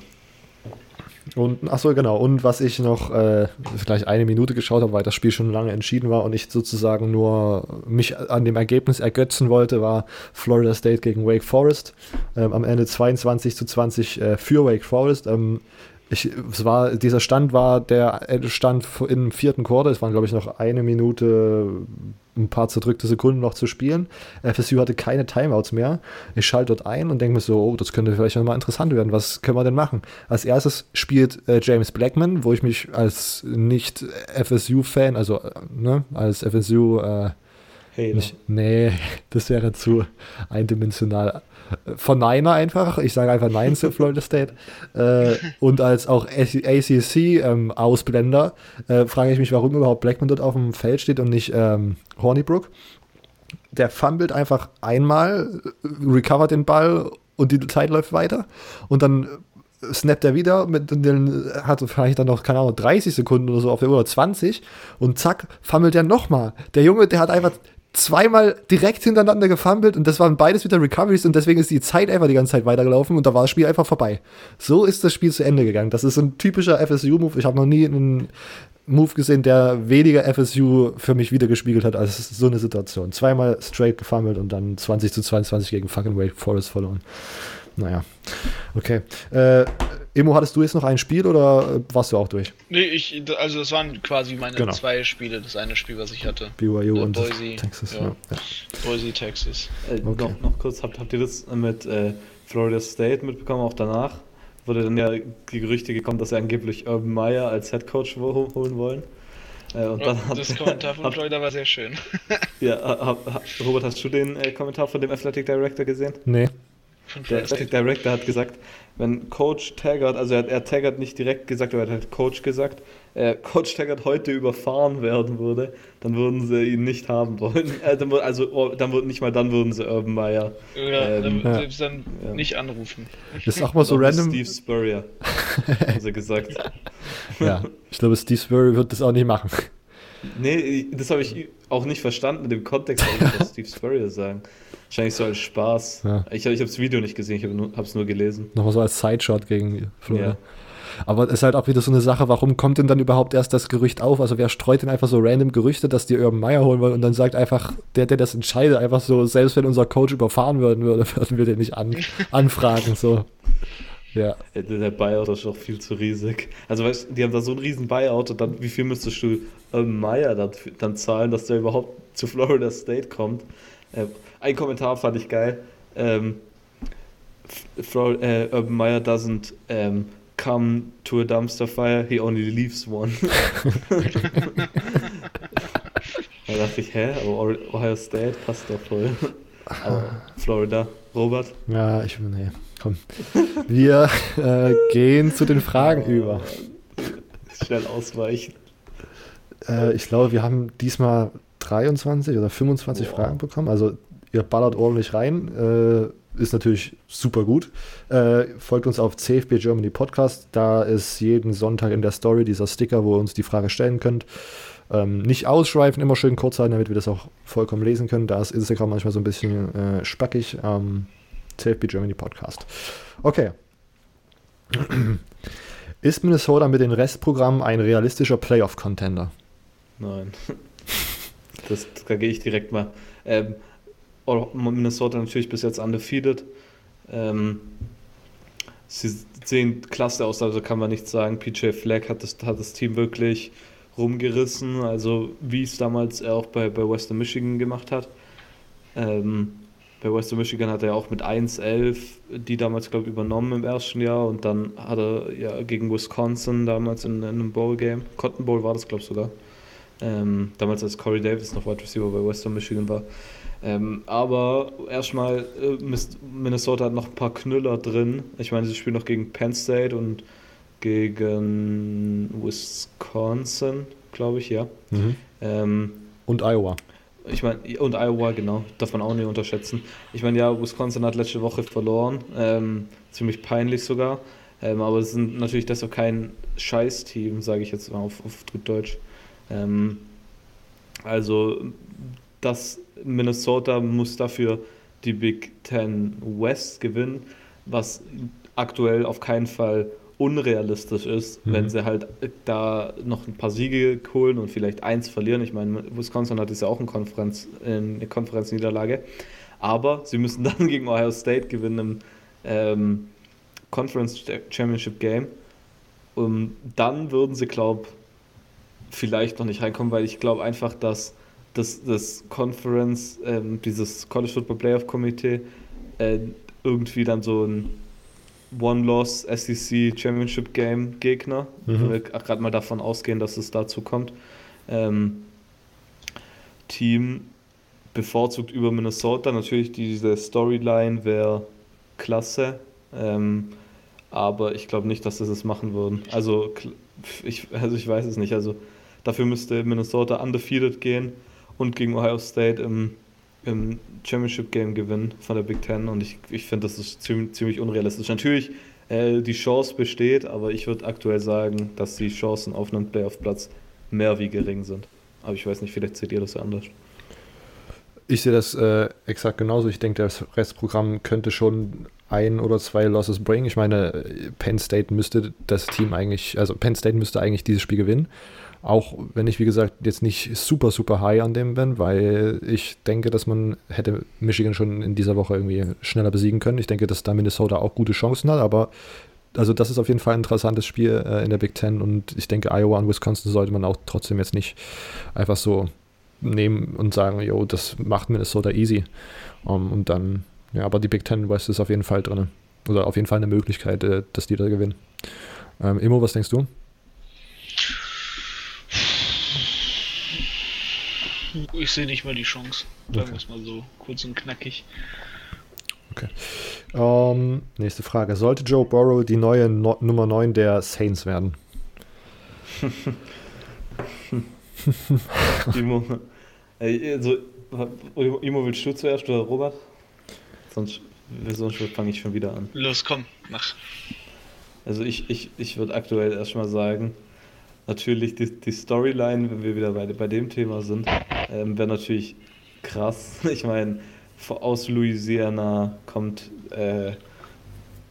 Und achso, genau. Und was ich noch äh, vielleicht eine Minute geschaut habe, weil das Spiel schon lange entschieden war und ich sozusagen nur mich an dem Ergebnis ergötzen wollte, war Florida State gegen Wake Forest. Ähm, am Ende 22 zu 20 äh, für Wake Forest. Ähm, ich, es war, dieser Stand war der Stand im vierten Quarter. Es waren, glaube ich, noch eine Minute, ein paar zerdrückte Sekunden noch zu spielen. FSU hatte keine Timeouts mehr. Ich schalte dort ein und denke mir so, oh, das könnte vielleicht nochmal interessant werden. Was können wir denn machen? Als erstes spielt äh, James Blackman, wo ich mich als nicht FSU-Fan, also äh, ne, als FSU äh, nicht, nee, das wäre zu eindimensional verneine einfach. Ich sage einfach Nein zu Florida State. Äh, und als auch ACC-Ausblender ähm, äh, frage ich mich, warum überhaupt Blackman dort auf dem Feld steht und nicht ähm, Hornibrook. Der fummelt einfach einmal, recovert den Ball und die Zeit läuft weiter. Und dann snappt er wieder mit den, hat vielleicht dann noch, keine Ahnung, 30 Sekunden oder so auf der Uhr, 20 und zack, fummelt er nochmal. Der Junge, der hat einfach zweimal direkt hintereinander gefummelt und das waren beides wieder Recoveries und deswegen ist die Zeit einfach die ganze Zeit weitergelaufen und da war das Spiel einfach vorbei. So ist das Spiel zu Ende gegangen. Das ist ein typischer FSU-Move. Ich habe noch nie einen Move gesehen, der weniger FSU für mich wiedergespiegelt hat als so eine Situation. Zweimal straight gefummelt und dann 20 zu 22 gegen fucking Wake Forest verloren. Naja, okay. Äh, Emo, hattest du jetzt noch ein Spiel oder warst du auch durch? Nee, ich, also das waren quasi meine genau. zwei Spiele. Das eine Spiel, was ich hatte. BYU und Boise, Texas. Ja. Ja. Boise, Texas. Äh, okay. noch, noch kurz, habt, habt ihr das mit äh, Florida State mitbekommen, auch danach? Wurde dann ja die Gerüchte gekommen, dass sie angeblich Urban Meyer als Head Coach holen wollen. Äh, und dann das hat, Kommentar von hat, Florida war sehr schön. ja, hab, hab, Robert, hast du den äh, Kommentar von dem Athletic Director gesehen? Nee. Der Athletic Director hat gesagt, wenn Coach Taggart, also er, hat, er Taggart nicht direkt gesagt, aber er hat Coach gesagt, äh, Coach Taggart heute überfahren werden würde, dann würden sie ihn nicht haben wollen. Äh, dann, also oh, dann würden nicht mal dann würden sie Urban Meyer ja, ähm, dann, selbst dann ja. nicht anrufen. Das ist auch mal so random. Steve Spurrier, haben sie gesagt. ja, ich glaube, Steve Spurrier wird das auch nicht machen. Nee, das habe ich auch nicht verstanden in dem Kontext, was Steve Spurrier sagen. Wahrscheinlich so als Spaß. Ja. Ich, ich habe das Video nicht gesehen, ich habe es nur gelesen. Nochmal so als Sideshot gegen Florida. Ja. Aber es ist halt auch wieder so eine Sache, warum kommt denn dann überhaupt erst das Gerücht auf? Also wer streut denn einfach so random Gerüchte, dass die Urban Meyer holen wollen und dann sagt einfach, der, der das entscheidet, einfach so, selbst wenn unser Coach überfahren würden würde, würden wir den nicht an, anfragen. So. Ja. Der Buyout ist auch viel zu riesig. Also weißt die haben da so einen riesen Buyout und dann, wie viel müsstest du Urban Meyer dann, dann zahlen, dass der überhaupt zu Florida State kommt? Äh, ein Kommentar fand ich geil. Ähm, Frau äh, Urban Meyer doesn't um, come to a dumpster fire, he only leaves one. da dachte ich, hä? Aber Ohio State passt doch voll. Aber Florida, Robert? Ja, ich nee, komm. Wir äh, gehen zu den Fragen über. Schnell ausweichen. Äh, ich glaube, wir haben diesmal 23 oder 25 wow. Fragen bekommen. Also Ihr ballert ordentlich rein. Äh, ist natürlich super gut. Äh, folgt uns auf CFB Germany Podcast. Da ist jeden Sonntag in der Story dieser Sticker, wo ihr uns die Frage stellen könnt. Ähm, nicht ausschweifen, immer schön kurz halten, damit wir das auch vollkommen lesen können. Da ist Instagram manchmal so ein bisschen äh, spackig. Ähm, CFB Germany Podcast. Okay. Ist Minnesota mit den Restprogrammen ein realistischer Playoff-Contender? Nein. Das, da gehe ich direkt mal. Ähm, Minnesota natürlich bis jetzt undefeated. Ähm, sie sehen klasse aus, also kann man nicht sagen. PJ Fleck hat das, hat das Team wirklich rumgerissen, also wie es damals auch bei, bei Western Michigan gemacht hat. Ähm, bei Western Michigan hat er auch mit 1-11 die damals, glaube ich, übernommen im ersten Jahr und dann hat er ja gegen Wisconsin damals in, in einem Bowl-Game, Cotton Bowl war das, glaube ich, sogar. Ähm, damals als Corey Davis noch Wide Receiver bei Western Michigan war, ähm, aber erstmal, äh, Minnesota hat noch ein paar Knüller drin. Ich meine, sie spielen noch gegen Penn State und gegen Wisconsin, glaube ich, ja. Mhm. Ähm, und Iowa. Ich meine, und Iowa, genau, darf man auch nicht unterschätzen. Ich meine, ja, Wisconsin hat letzte Woche verloren, ähm, ziemlich peinlich sogar. Ähm, aber es sind natürlich deshalb kein Scheiß-Team, sage ich jetzt mal auf, auf Deutsch. Ähm, also, das Minnesota muss dafür die Big Ten West gewinnen, was aktuell auf keinen Fall unrealistisch ist, mhm. wenn sie halt da noch ein paar Siege holen und vielleicht eins verlieren. Ich meine, Wisconsin hat jetzt ja auch eine, Konferenz, eine Konferenzniederlage. Aber sie müssen dann gegen Ohio State gewinnen im ähm, Conference Championship Game. Und dann würden sie, glaube vielleicht noch nicht reinkommen, weil ich glaube einfach, dass das, das Conference, ähm, dieses College Football Playoff Komitee, äh, irgendwie dann so ein One-Loss SEC Championship Game Gegner. Mhm. Wenn wir gerade mal davon ausgehen, dass es dazu kommt. Ähm, Team bevorzugt über Minnesota. Natürlich, diese Storyline wäre klasse. Ähm, aber ich glaube nicht, dass sie es machen würden. Also ich, also ich weiß es nicht. Also dafür müsste Minnesota undefeated gehen und gegen Ohio State im im Championship Game gewinnen von der Big Ten und ich, ich finde, das ist ziemlich, ziemlich unrealistisch. Natürlich, äh, die Chance besteht, aber ich würde aktuell sagen, dass die Chancen auf einen Playoff-Platz mehr wie gering sind. Aber ich weiß nicht, vielleicht seht ihr das ja anders. Ich sehe das äh, exakt genauso. Ich denke, das Restprogramm könnte schon ein oder zwei Losses bringen. Ich meine, Penn State müsste das Team eigentlich, also Penn State müsste eigentlich dieses Spiel gewinnen. Auch wenn ich, wie gesagt, jetzt nicht super, super high an dem bin, weil ich denke, dass man hätte Michigan schon in dieser Woche irgendwie schneller besiegen können. Ich denke, dass da Minnesota auch gute Chancen hat, aber also das ist auf jeden Fall ein interessantes Spiel äh, in der Big Ten und ich denke, Iowa und Wisconsin sollte man auch trotzdem jetzt nicht einfach so nehmen und sagen, jo, das macht Minnesota easy. Um, und dann, ja, aber die Big Ten West ist auf jeden Fall drin. Oder auf jeden Fall eine Möglichkeit, äh, dass die da gewinnen. Ähm, Immo, was denkst du? Ich sehe nicht mal die Chance. Sagen wir es mal so kurz und knackig. Okay. Um, ähm, nächste Frage. Sollte Joe Burrow die neue no Nummer 9 der Saints werden? Imo. Also, Imo, willst du zuerst oder Robert? Sonst, sonst fange ich schon wieder an. Los, komm, mach. Also ich, ich, ich würde aktuell erstmal sagen, natürlich die, die Storyline, wenn wir wieder bei, bei dem Thema sind, ähm, wäre natürlich krass. Ich meine, aus Louisiana kommt äh,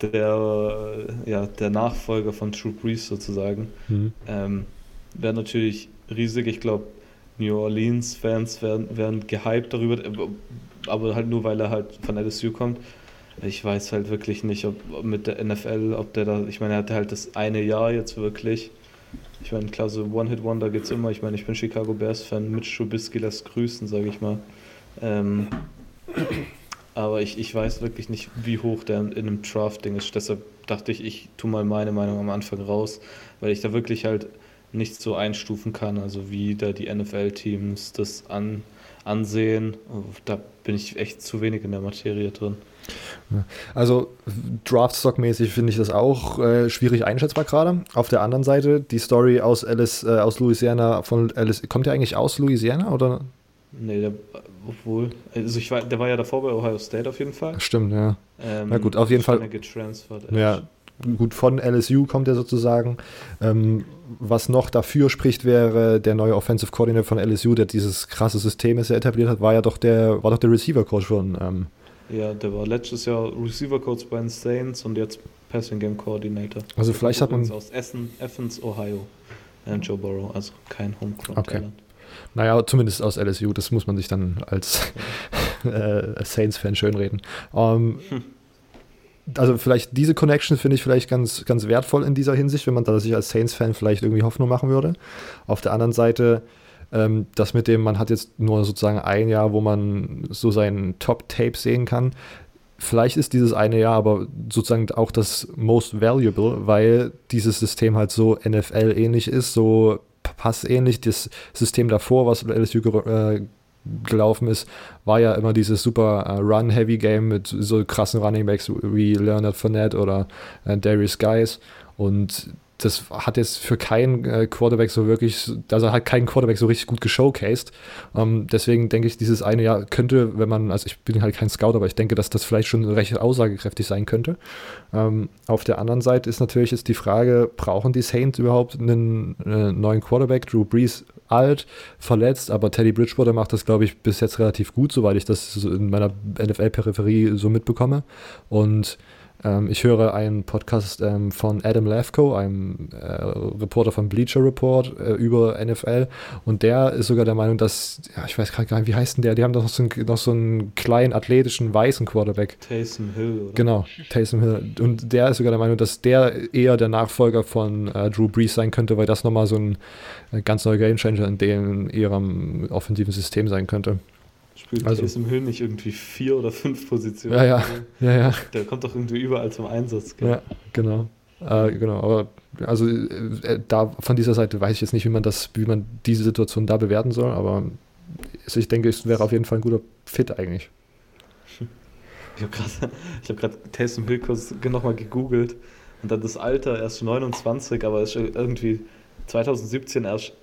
der, ja, der Nachfolger von True Breeze sozusagen. Mhm. Ähm, wäre natürlich riesig. Ich glaube, New Orleans-Fans werden, werden gehypt darüber, aber halt nur, weil er halt von LSU kommt. Ich weiß halt wirklich nicht, ob mit der NFL, ob der da, ich meine, er hatte halt das eine Jahr jetzt wirklich ich meine, klar, so One-Hit-Wonder gibt es immer. Ich meine, ich bin Chicago Bears-Fan. Mitch Trubisky lässt grüßen, sage ich mal. Ähm, aber ich, ich weiß wirklich nicht, wie hoch der in einem Draft-Ding ist. Deshalb dachte ich, ich tue mal meine Meinung am Anfang raus, weil ich da wirklich halt nicht so einstufen kann, also wie da die NFL-Teams das an, ansehen. Da bin ich echt zu wenig in der Materie drin. Also Draftstock-mäßig finde ich das auch äh, schwierig einschätzbar gerade. Auf der anderen Seite, die Story aus Alice, äh, aus Louisiana von Alice, kommt der eigentlich aus Louisiana oder? Nee, der, obwohl, also ich war, der war ja davor bei Ohio State auf jeden Fall. Stimmt, ja. Ähm, Na gut, auf jeden Fall. Ja, gut, von LSU kommt er sozusagen. Ähm, was noch dafür spricht, wäre der neue Offensive Coordinator von LSU, der dieses krasse System ist etabliert hat, war ja doch der, war doch der Receiver-Coach von ähm, ja, der war letztes Jahr Receiver Coach bei den Saints und jetzt Passing Game Coordinator. Also vielleicht hat man aus Essen, Athens, Ohio. Und Joe Burrow, also kein Homegrown okay. Talent. Naja, zumindest aus LSU, das muss man sich dann als äh, Saints-Fan schönreden. Um, hm. Also vielleicht diese Connection finde ich vielleicht ganz, ganz wertvoll in dieser Hinsicht, wenn man da sich als Saints-Fan vielleicht irgendwie Hoffnung machen würde. Auf der anderen Seite ähm, das mit dem, man hat jetzt nur sozusagen ein Jahr, wo man so seinen Top-Tape sehen kann. Vielleicht ist dieses eine Jahr aber sozusagen auch das most valuable, weil dieses System halt so NFL-ähnlich ist, so passähnlich. Das System davor, was LSU äh, gelaufen ist, war ja immer dieses super uh, Run-Heavy-Game mit so krassen Running Backs wie Leonard Fournette oder äh, Darius Guys. Und das hat jetzt für keinen äh, Quarterback so wirklich, also hat keinen Quarterback so richtig gut geshowcased. Ähm, deswegen denke ich, dieses eine Jahr könnte, wenn man, also ich bin halt kein Scout, aber ich denke, dass das vielleicht schon recht aussagekräftig sein könnte. Ähm, auf der anderen Seite ist natürlich jetzt die Frage, brauchen die Saints überhaupt einen äh, neuen Quarterback? Drew Brees alt, verletzt, aber Teddy Bridgewater macht das, glaube ich, bis jetzt relativ gut, soweit ich das in meiner NFL-Peripherie so mitbekomme. Und Ähm, ich höre einen Podcast ähm, von Adam Lefko, einem äh, Reporter von Bleacher Report äh, über NFL und der ist sogar der Meinung, dass, ja, ich weiß gerade gar nicht, wie heißt denn der? Die haben doch so einen, noch so einen kleinen athletischen weißen Quarterback. Taysom Hill, oder? Genau, Taysom Hill. Und der ist sogar der Meinung, dass der eher der Nachfolger von äh, Drew Brees sein könnte, weil das nochmal so ein äh, ganz neuer Gamechanger in dem ihrem offensiven System sein könnte. Spielt Also- Taysom Hill nicht irgendwie vier oder fünf Positionen? Ja, ja, ja, ja. Der kommt doch irgendwie überall zum Einsatz. gell? Ja, genau. Äh, genau, aber also äh, da von dieser Seite weiß ich jetzt nicht, wie man das, wie man diese Situation da bewerten soll, aber also ich denke, es wäre auf jeden Fall ein guter Fit eigentlich. Ich habe gerade hab Taysom Hill kurz nochmal gegoogelt und dann das Alter erst 29, aber ist irgendwie 2017 erst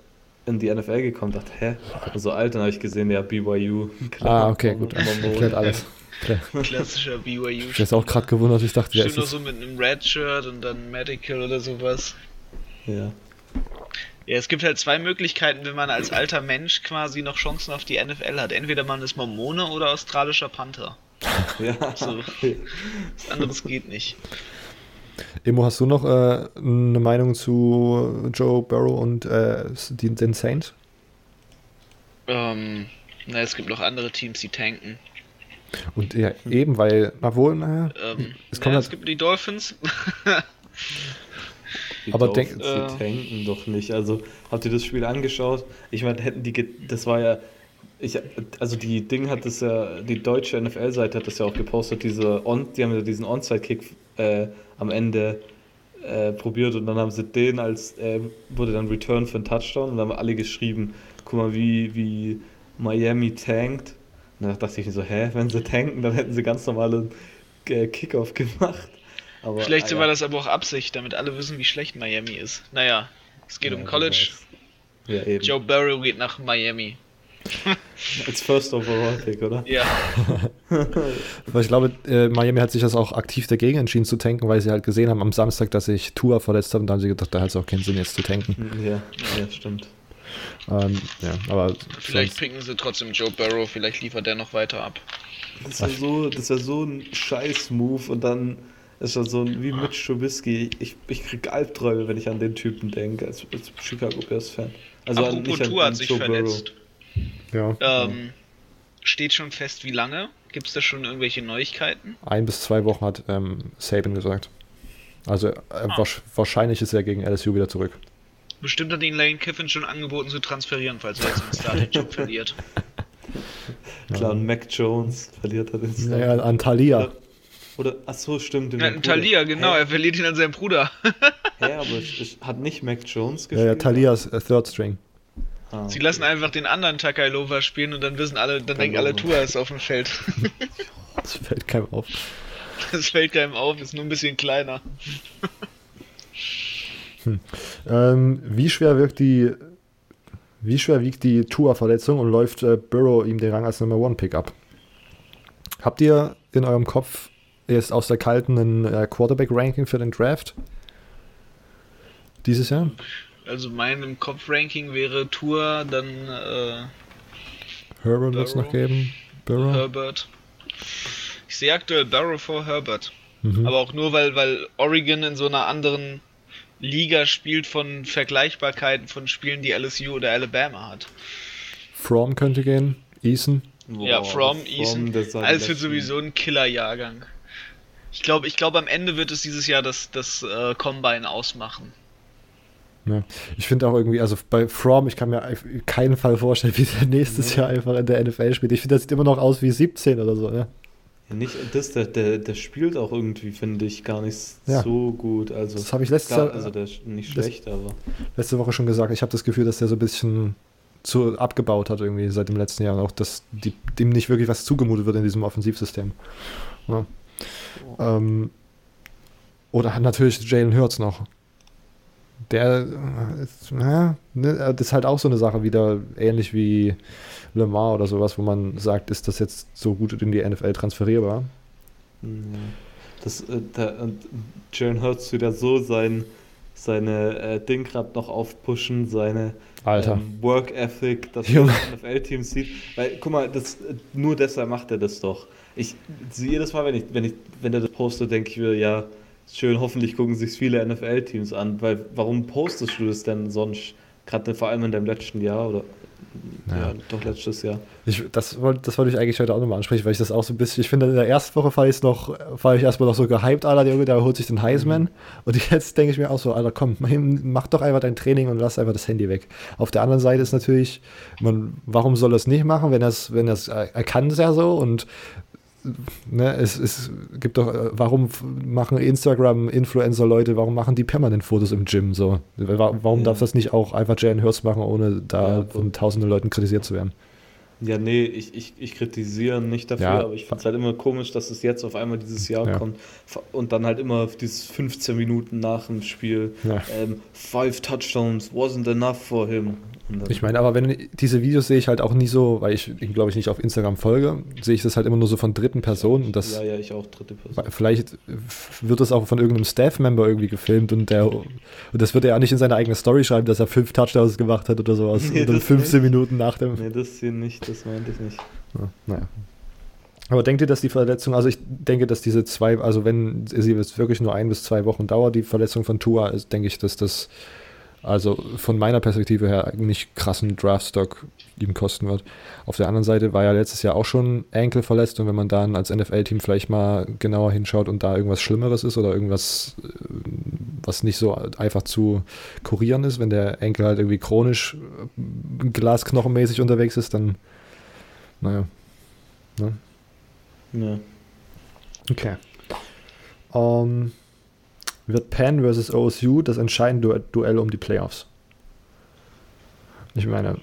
in die NFL gekommen. Dachte, hä? So alt, dann habe ich gesehen, ja, BYU. Ah, okay, gut. Erklärt alles. Klar. Klassischer BYU. Ich bin auch gerade gewundert, ich dachte, Bestimmt ist noch so mit einem Redshirt und dann Medical oder sowas. Ja. Ja, es gibt halt zwei Möglichkeiten, wenn man als alter Mensch quasi noch Chancen auf die NFL hat. Entweder man ist Mormone oder australischer Panther. ja. So. Was anderes geht nicht. Emo, hast du noch äh, eine Meinung zu Joe Burrow und äh, den Saints? Ähm, na, es gibt noch andere Teams, die tanken. Und ja, eben, weil, obwohl, naja, Ähm, Es ja, kommt es halt- gibt die Dolphins. Die Aber denk- die Äh. tanken doch nicht. Also, habt ihr das Spiel angeschaut? Ich meine, hätten die, ge- das war ja, ich, also die Ding hat das ja, die deutsche NFL-Seite hat das ja auch gepostet, diese On, die haben ja diesen Onside-Kick äh, am Ende äh, probiert und dann haben sie den als, äh, wurde dann Return für einen Touchdown und dann haben alle geschrieben, guck mal, wie, wie Miami tankt. Und da dachte ich mir so, hä, wenn sie tanken, dann hätten sie ganz normalen äh, Kickoff gemacht. Aber, Vielleicht ah, war ja. das aber auch Absicht, damit alle wissen, wie schlecht Miami ist. Naja, es geht Ja, um College. Ja. Joe Burrow geht nach Miami. Als First Overall Pick, oder? Ja, weil ich glaube, äh, Miami hat sich das auch aktiv dagegen entschieden zu tanken, weil sie halt gesehen haben am Samstag, dass sich Tua verletzt hat und da haben sie gedacht, da hat es auch keinen Sinn jetzt zu tanken. Ja, ja, stimmt. Ähm, ja, aber vielleicht sonst, picken sie trotzdem Joe Burrow, vielleicht liefert der noch weiter ab. Das wäre so, das wär so ein Scheiß-Move und dann ist das so ein, wie Mitch Trubisky. Ich, ich krieg Albträume, wenn ich an den Typen denke, als, als Chicago Bears-Fan. Also an, Apropos nicht an, Tour an hat sich Joe verletzt. Ja, Ähm, steht schon fest, wie lange? Gibt es da schon irgendwelche Neuigkeiten? ein bis zwei Wochen hat ähm, Saban gesagt. Also äh, wahrsch- wahrscheinlich ist er gegen LSU wieder zurück. Bestimmt hat ihn Lane Kiffin schon angeboten zu transferieren, falls er jetzt den Starting-Job verliert. Klar, und Mac Jones verliert er den Start. Naja, an Thalia. Oder, oder, ach so, stimmt. Ja, Bruder. Talia, genau, Hä, er verliert ihn an seinen Bruder. hä, aber es, es hat nicht Mac Jones Ja, gespielt? ja, Thalias äh, Third String. Ah, Sie okay. lassen einfach den anderen Takailova spielen und dann wissen alle, dann denken alle. Tua ist auf dem Feld. Das fällt keinem auf. Das fällt keinem auf, ist nur ein bisschen kleiner. Ähm, wie schwer wirkt die, wie schwer wiegt die Tua-Verletzung und läuft äh, Burrow ihm den Rang als Number One Pick ab? Habt ihr in eurem Kopf jetzt aus der kalten ein äh, Quarterback-Ranking für den Draft? Dieses Jahr? Also mein im Kopf-Ranking wäre Tour, dann äh, Herbert wird es noch Burrow. geben. Burrow? Herbert. Ich sehe aktuell Barrow vor Herbert. Mhm. Aber auch nur, weil, weil Oregon in so einer anderen Liga spielt von Vergleichbarkeiten von Spielen, die LSU oder Alabama hat. From könnte gehen. Eason. ja, Boah, From, From, Eason. die Alles wird sowieso ein Killer-Jahrgang. Ich glaube, ich glaube, am Ende wird es dieses Jahr das, das äh, Combine ausmachen. Ja. Ich finde auch irgendwie, also bei From, ich kann mir keinen Fall vorstellen, wie der nächstes Jahr einfach in der NFL spielt. Ich finde, das sieht immer noch aus wie 17 oder so. Ne? Ja, nicht das, der, der, der spielt auch irgendwie, finde ich, gar nicht Ja. so gut. Also, Das habe ich klar, Jahr- also der ist nicht das- schlecht, aber. letzte Woche schon gesagt, ich habe das Gefühl, dass der so ein bisschen zu abgebaut hat irgendwie seit dem letzten Jahr und auch, dass die, dem nicht wirklich was zugemutet wird in diesem Offensivsystem. Ja. Ähm, oder hat natürlich Jalen Hurts noch. Der ist, na, ne, das ist halt auch so eine Sache wieder ähnlich wie Lamar oder sowas, wo man sagt, ist das jetzt so gut in die NFL transferierbar? Ja. Das, äh, der, und Jalen Hurts wieder so sein, seine äh, Ding gerade noch aufpushen, seine ähm, Work Ethic, dass Junge. man NFL-Teams sieht. Weil, guck mal, das, nur deshalb macht er das doch. Ich sehe jedes Mal, wenn ich, wenn ich, wenn er das postet, denke ich mir, ja, schön, hoffentlich gucken sich viele NFL-Teams an, weil warum postest du das denn sonst? Gerade vor allem in deinem letzten Jahr oder ja, Ja. doch letztes Jahr. Ich, das, wollte, das wollte ich eigentlich heute auch nochmal ansprechen, weil ich das auch so ein bisschen, ich finde, in der ersten Woche ich noch, war ich erstmal noch so gehypt, Alter, der der holt sich den Heisman. Und jetzt denke ich mir auch so, Alter, komm, mach doch einfach dein Training und lass einfach das Handy weg. Auf der anderen Seite ist natürlich, man, warum soll er es nicht machen, wenn er es, wenn er es, er kann es ja so und ne, es, es gibt doch, äh, warum machen Instagram-Influencer-Leute, warum machen die permanent Fotos im Gym so? Wa- Warum Ja. darf das nicht auch einfach Jalen Hurst machen, ohne da Ja, von tausenden Leuten kritisiert zu werden? Ja, nee, ich, ich, ich kritisiere nicht dafür, Ja. aber ich finde es halt immer komisch, dass es jetzt auf einmal dieses Jahr Ja. kommt und dann halt immer dieses 15 Minuten nach dem Spiel. Ja. Ähm, five touchdowns wasn't enough for him. Ich meine, aber wenn diese Videos sehe ich halt auch nie so, weil ich ihn, glaube ich, nicht auf Instagram folge, sehe ich das halt immer nur so von dritten Personen. Und das, ja, ja, ich auch dritte Person. Vielleicht wird das auch von irgendeinem Staff-Member irgendwie gefilmt und der und das wird er ja nicht in seine eigene Story schreiben, dass er fünf Touchdowns gemacht hat oder sowas. Nee, und dann das 15 Minuten nach dem. Nee, das hier nicht, das meinte ich nicht. Ja, naja. Aber denkt ihr, dass die Verletzung, also ich denke, dass diese zwei, also wenn sie jetzt wirklich nur ein bis zwei Wochen dauert, die Verletzung von Tua, ist, denke ich, dass das also von meiner Perspektive her eigentlich krassen Draftstock ihm kosten wird. Auf der anderen Seite war ja letztes Jahr auch schon Ankle verletzt und wenn man dann als NFL-Team vielleicht mal genauer hinschaut und da irgendwas Schlimmeres ist oder irgendwas, äh, was nicht so einfach zu kurieren ist, wenn der Ankle halt irgendwie chronisch äh, glasknochenmäßig unterwegs ist, dann naja. Ne? Ja. Okay. Ähm, wird Penn versus OSU das entscheidende Du- Duell um die Playoffs? Ich meine,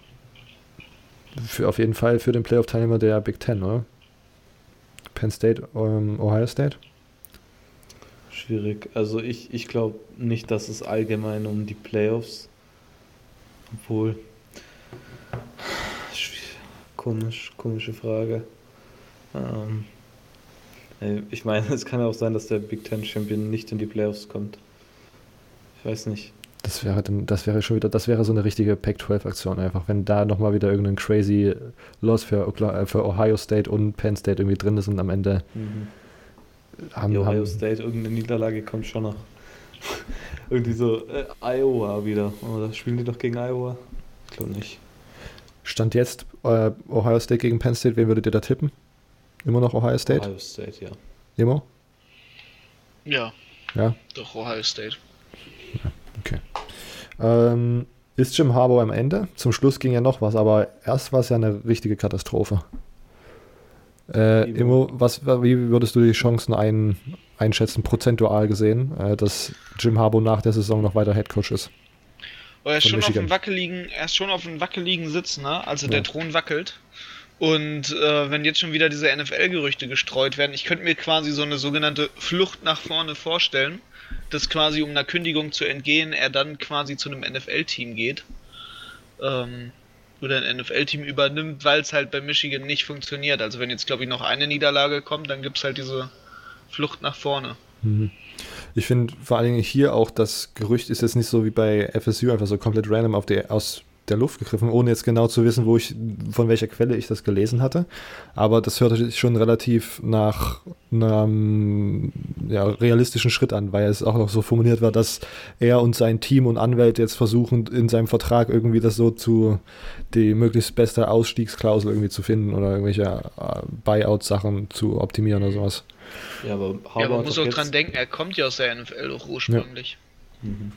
für, auf jeden Fall für den Playoff-Teilnehmer der Big Ten, oder? Penn State, ähm, Ohio State? Schwierig. Also ich, ich glaube nicht, dass es allgemein um die Playoffs, obwohl komisch, komische Frage. Ähm, ich meine, es kann ja auch sein, dass der Big Ten Champion nicht in die Playoffs kommt. Ich weiß nicht. Das wäre dann, das wäre schon wieder, das wäre so eine richtige Pac-12-Aktion einfach, wenn da nochmal wieder irgendein crazy Loss für, äh, für Ohio State und Penn State irgendwie drin ist und am Ende Mhm. haben, Die Ohio haben State, irgendeine Niederlage kommt schon noch. Irgendwie so äh, Iowa wieder. Oder spielen die doch gegen Iowa? Ich glaube nicht. Stand jetzt äh, Ohio State gegen Penn State, wen würdet ihr da tippen? Immer noch Ohio State? Ohio State, ja. Immer? Ja, Ja, doch Ohio State. okay. Ähm, ist Jim Harbour am Ende? Zum Schluss ging ja noch was, aber erst war es ja eine richtige Katastrophe. Äh, Immo, was, wie würdest du die Chancen ein, einschätzen, prozentual gesehen, äh, dass Jim Harbour nach der Saison noch weiter Headcoach ist? Aber er ist schon auf einem wackeligen, er ist schon auf einem wackeligen Sitz, ne? Also Ja. der Thron wackelt. Und äh, wenn jetzt schon wieder diese NFL-Gerüchte gestreut werden, ich könnte mir quasi so eine sogenannte Flucht nach vorne vorstellen, dass quasi um einer Kündigung zu entgehen, er dann quasi zu einem NFL-Team geht. Ähm, oder ein NFL-Team übernimmt, weil es halt bei Michigan nicht funktioniert. Also wenn jetzt, glaube ich, noch eine Niederlage kommt, dann gibt es halt diese Flucht nach vorne. Mhm. Ich finde vor allen Dingen hier auch, das Gerücht ist jetzt nicht so wie bei FSU einfach so komplett random auf die, aus der Luft gegriffen, ohne jetzt genau zu wissen, wo ich, von welcher Quelle ich das gelesen hatte. Aber das hörte sich schon relativ nach einem ja, realistischen Schritt an, weil es auch noch so formuliert war, dass er und sein Team und Anwälte jetzt versuchen, in seinem Vertrag irgendwie das so zu, die möglichst beste Ausstiegsklausel irgendwie zu finden oder irgendwelche äh, Buyout-Sachen zu optimieren oder sowas. Ja, aber Ja, Harbour man muss auch dran denken, er kommt ja aus der NFL auch ursprünglich. Mhm.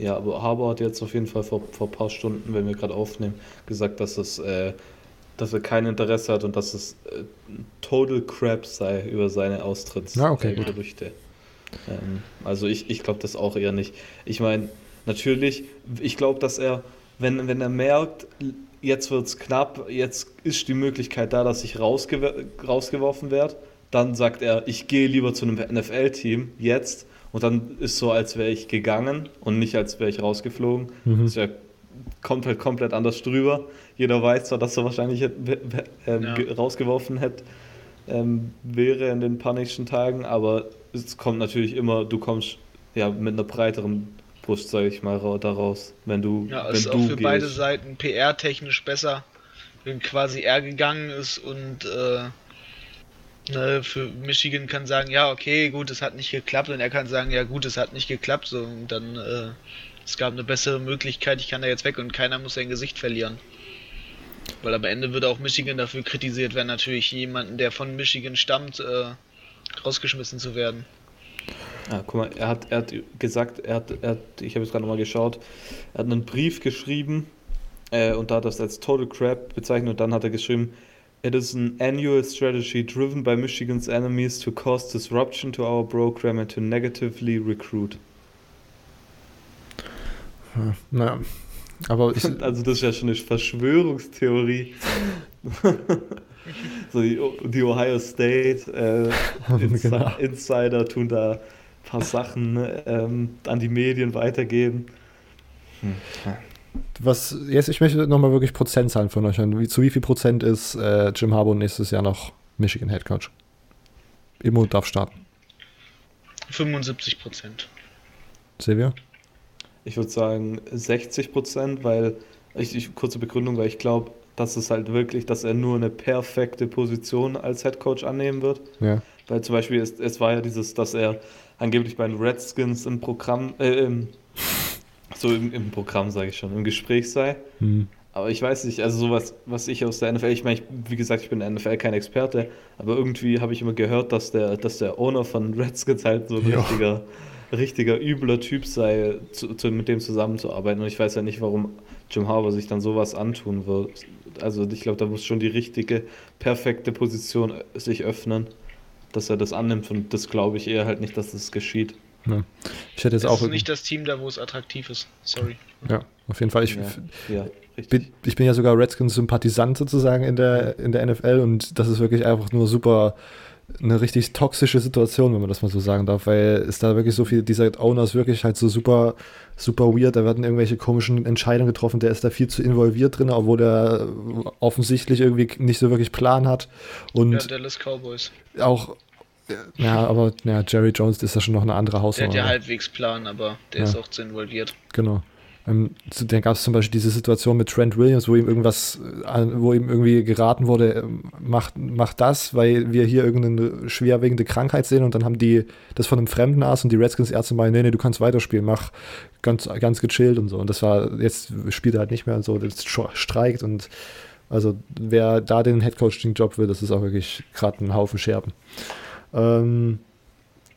Ja, aber Harbour hat jetzt auf jeden Fall vor, vor ein paar Stunden, wenn wir gerade aufnehmen, gesagt, dass es, äh, dass er kein Interesse hat und dass es äh, total crap sei über seine Austrittsgerüchte. Ah, okay, äh, ähm, also ich, ich glaube das auch eher nicht. Ich meine, natürlich, ich glaube, dass er, wenn, wenn er merkt, jetzt wird es knapp, jetzt ist die Möglichkeit da, dass ich rausgew rausgeworfen werde, dann sagt er, ich gehe lieber zu einem NFL-Team jetzt und dann ist so, als wäre ich gegangen und nicht als wäre ich rausgeflogen. Mhm. Das ist ja, kommt halt komplett anders drüber. Jeder weiß zwar, dass er wahrscheinlich ähm, Ja. ge- rausgeworfen hätte, ähm, wäre in den paar nächsten Tagen, aber es kommt natürlich immer, du kommst ja mit einer breiteren Brust, sage ich mal, daraus, wenn du. Ja, wenn ist du auch für gehst. beide Seiten PR-technisch besser, wenn quasi er gegangen ist und äh, ne, für Michigan kann sagen, ja, okay, gut, es hat nicht geklappt und er kann sagen, ja, gut, es hat nicht geklappt, so und dann äh, es gab eine bessere Möglichkeit, ich kann da jetzt weg und keiner muss sein Gesicht verlieren. Weil am Ende würde auch Michigan dafür kritisiert werden, natürlich jemanden, der von Michigan stammt, äh, rausgeschmissen zu werden. Ja, guck mal, er hat, er hat gesagt, er hat, er hat ich habe jetzt gerade nochmal geschaut, er hat einen Brief geschrieben äh, und da hat er das als Total Crap bezeichnet und dann hat er geschrieben, It is an annual strategy driven by Michigan's enemies to cause disruption to our program and to negatively recruit. Naja, aber ich, Also das ist ja schon eine Verschwörungstheorie. so die, die Ohio State äh, Insi Genau. Insider tun da ein paar Sachen ähm, an die Medien weitergeben. Was, jetzt, ich möchte nochmal wirklich Prozentzahlen von euch hören. Wie, zu wie viel Prozent ist äh, Jim Harbaugh nächstes Jahr noch Michigan Head Coach? Immo darf starten. 75 Prozent. Silvia? Ich würde sagen 60 Prozent, weil ich, ich kurze Begründung, weil ich glaube, dass es halt wirklich, dass er nur eine perfekte Position als Head Coach annehmen wird. Ja. Weil zum Beispiel, es, es war ja dieses, dass er angeblich bei den Redskins im Programm, äh, im, so im, im Programm sage ich schon, im Gespräch sei. Hm. Aber ich weiß nicht, also sowas, was ich aus der NFL, ich meine, ich, wie gesagt, ich bin in der NFL kein Experte, aber irgendwie habe ich immer gehört, dass der, dass der Owner von Redskins halt so ein richtiger, richtiger übler Typ sei, zu, zu, mit dem zusammenzuarbeiten. Und ich weiß ja nicht, warum Jim Harbour sich dann sowas antun wird. Also ich glaube, da muss schon die richtige, perfekte Position sich öffnen, dass er das annimmt. Und das glaube ich eher halt nicht, dass das geschieht. Ja. Ich hätte jetzt Es auch. ist nicht das Team da, wo es attraktiv ist. Sorry. ja, auf jeden Fall. Ich, Ja, ja bin, ich bin ja sogar Redskins-Sympathisant sozusagen in der, in der NFL und das ist wirklich einfach nur super eine richtig toxische Situation, wenn man das mal so sagen darf, weil es da wirklich so viel, dieser Owner ist wirklich halt so super, super weird, da werden irgendwelche komischen Entscheidungen getroffen, der ist da viel zu involviert drin, obwohl er offensichtlich irgendwie nicht so wirklich Plan hat und Ja, Dallas Cowboys. auch, ja, aber ja, Jerry Jones ist ja schon noch eine andere Der Hausnummer. hat ja halbwegs Plan, aber der Ja. ist auch zu involviert. Genau. Ähm, zu- dann gab es zum Beispiel diese Situation mit Trent Williams, wo ihm irgendwas, äh, wo ihm irgendwie geraten wurde, ähm, macht, macht das, weil wir hier irgendeine schwerwiegende Krankheit sehen und dann haben die das von einem fremden Arzt und die Redskins-Ärzte meinen, nee, nee, du kannst weiterspielen, mach ganz, ganz gechillt und so. Und das war, jetzt spielt er halt nicht mehr und so, das stro- streikt und also wer da den Headcoaching-Job will, das ist auch wirklich gerade ein Haufen Scherben. Ähm,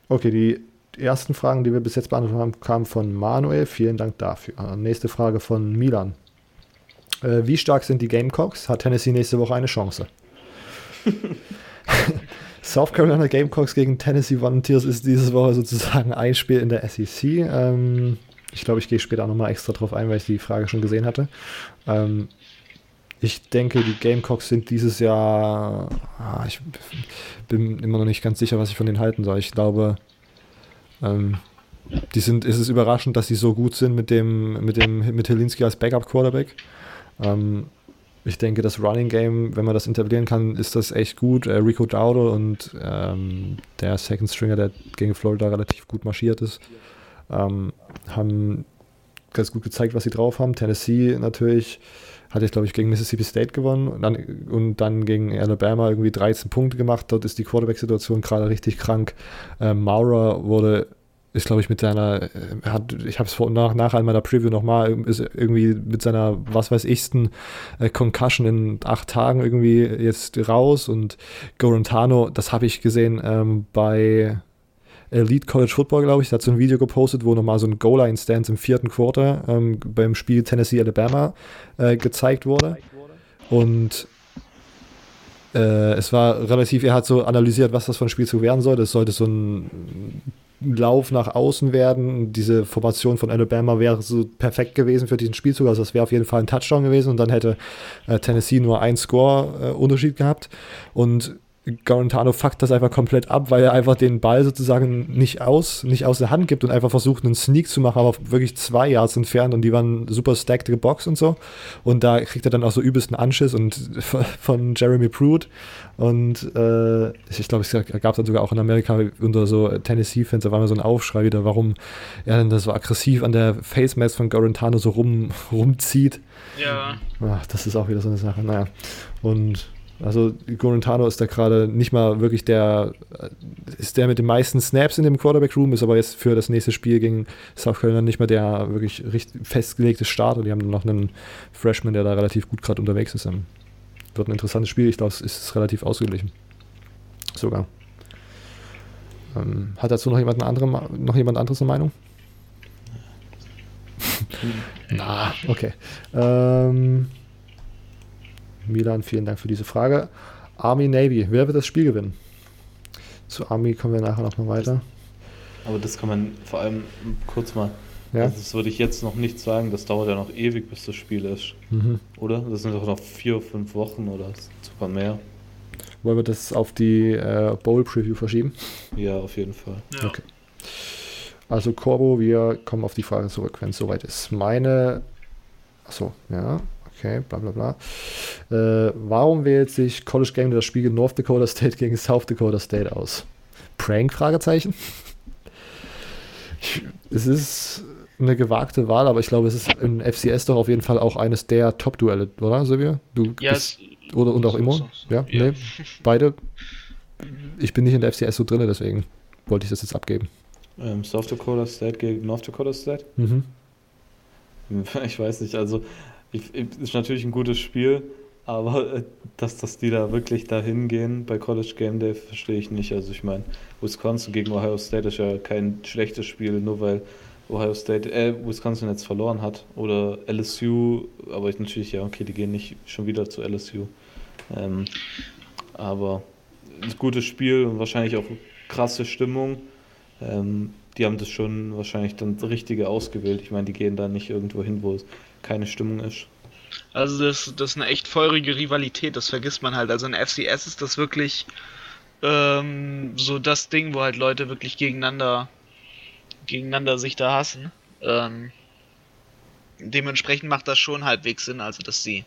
okay, die ersten Fragen, die wir bis jetzt beantwortet haben, kamen von Manuel. Vielen Dank dafür. Äh, Nächste Frage von Milan. Äh, wie stark sind die Gamecocks? Hat Tennessee nächste Woche eine Chance? South Carolina Gamecocks gegen Tennessee Volunteers ist diese Woche sozusagen ein Spiel in der SEC. Ähm, ich glaube, ich gehe später auch nochmal extra drauf ein, weil ich die Frage schon gesehen hatte. Ähm, ich denke, die Gamecocks sind dieses Jahr. Ah, ich bin immer noch nicht ganz sicher, was ich von denen halten soll. Ich glaube, ähm, die sind, ist es überraschend, dass sie so gut sind mit dem, mit dem, mit Helinski als Backup-Quarterback. Ähm, ich denke, das Running Game, wenn man das etablieren kann, ist das echt gut. Äh, Rico Dowdle und ähm, der Second Stringer, der gegen Florida relativ gut marschiert ist, ähm, haben ganz gut gezeigt, was sie drauf haben. Tennessee natürlich hat jetzt, glaube ich, gegen Mississippi State gewonnen und dann, und dann gegen Alabama irgendwie 13 Punkte gemacht. Dort ist die Quarterback-Situation gerade richtig krank. Ähm, Maurer wurde, ist, glaube ich, mit seiner, äh, hat, ich habe es nach, nachher in meiner Preview nochmal, ist irgendwie mit seiner, was weiß ichsten äh, Concussion in acht Tagen irgendwie jetzt raus und Gorentano, das habe ich gesehen ähm, bei Elite College Football, glaube ich, da hat so ein Video gepostet, wo nochmal so ein Goal-Line-Stance im vierten Quarter ähm, beim Spiel Tennessee-Alabama äh, gezeigt wurde. Und äh, es war relativ, er hat so analysiert, was das für ein Spielzug werden soll. Das sollte so ein Lauf nach außen werden. Diese Formation von Alabama wäre so perfekt gewesen für diesen Spielzug. Also das wäre auf jeden Fall ein Touchdown gewesen und dann hätte äh, Tennessee nur ein Score-Unterschied gehabt. Und Garantano fuckt das einfach komplett ab, weil er einfach den Ball sozusagen nicht aus, nicht aus der Hand gibt und einfach versucht, einen Sneak zu machen, aber wirklich zwei Yards entfernt und die waren super stacked geboxt und so. Und da kriegt er dann auch so übelsten Anschiss und von Jeremy Prude. Und äh, ich glaube, es gab dann sogar auch in Amerika unter so Tennessee-Fans, da war mal so ein Aufschrei wieder, warum er dann das so aggressiv an der Face Mask von Garantano so rum, rumzieht. Ja. Ach, das ist auch wieder so eine Sache. Naja. Und also Gorentano ist da gerade nicht mal wirklich der, ist der mit den meisten Snaps in dem Quarterback-Room, ist aber jetzt für das nächste Spiel gegen South Carolina nicht mal der wirklich richtig festgelegte Start und die haben noch einen Freshman, der da relativ gut gerade unterwegs ist. Wird ein interessantes Spiel, ich glaube, es ist relativ ausgeglichen. Sogar. Ähm, hat dazu noch jemand, eine andere, noch jemand anderes eine Meinung? Na, okay. Ähm, Milan, vielen Dank für diese Frage. Army Navy, wer wird das Spiel gewinnen? Zu Army kommen wir nachher nochmal weiter. Aber das kann man vor allem kurz mal. Ja? Also das würde ich jetzt noch nicht sagen, das dauert ja noch ewig, bis das Spiel ist. Mhm. Oder? Das sind doch noch vier, fünf Wochen oder sogar mehr. Wollen wir das auf die äh, Bowl-Preview verschieben? Ja, auf jeden Fall. Ja. Okay. Also Corbo, wir kommen auf die Frage zurück, wenn es soweit ist. Meine. Achso, ja, okay, bla bla bla. Äh, warum wählt sich College Game das Spiel gegen North Dakota State gegen South Dakota State aus? Prank? Fragezeichen. Ich, es ist eine gewagte Wahl, aber ich glaube, es ist im FCS doch auf jeden Fall auch eines der Top-Duelle, oder, Silvia? Du Ja, bist, oder und auch immer? so- so. Ja, Ja. nee, beide. Ich bin nicht in der FCS so drin, deswegen wollte ich das jetzt abgeben. Ähm, South Dakota State gegen North Dakota State? Mhm. Ich weiß nicht, also ich, ist natürlich ein gutes Spiel, aber äh, dass, dass die da wirklich dahin gehen bei College Game Day, verstehe ich nicht. Also ich meine, Wisconsin gegen Ohio State ist ja kein schlechtes Spiel, nur weil Ohio State, äh, Wisconsin jetzt verloren hat. Oder LSU, aber ich natürlich, ja, okay, die gehen nicht schon wieder zu LSU. Ähm, aber ein gutes Spiel und wahrscheinlich auch krasse Stimmung. Ähm, die haben das schon wahrscheinlich dann Richtige ausgewählt. Ich meine, die gehen da nicht irgendwo hin, wo es keine Stimmung ist. Also das, das ist eine echt feurige Rivalität, das vergisst man halt. Also in FCS ist das wirklich ähm, so das Ding, wo halt Leute wirklich gegeneinander gegeneinander sich da hassen. Ähm, dementsprechend macht das schon halbwegs Sinn, also dass sie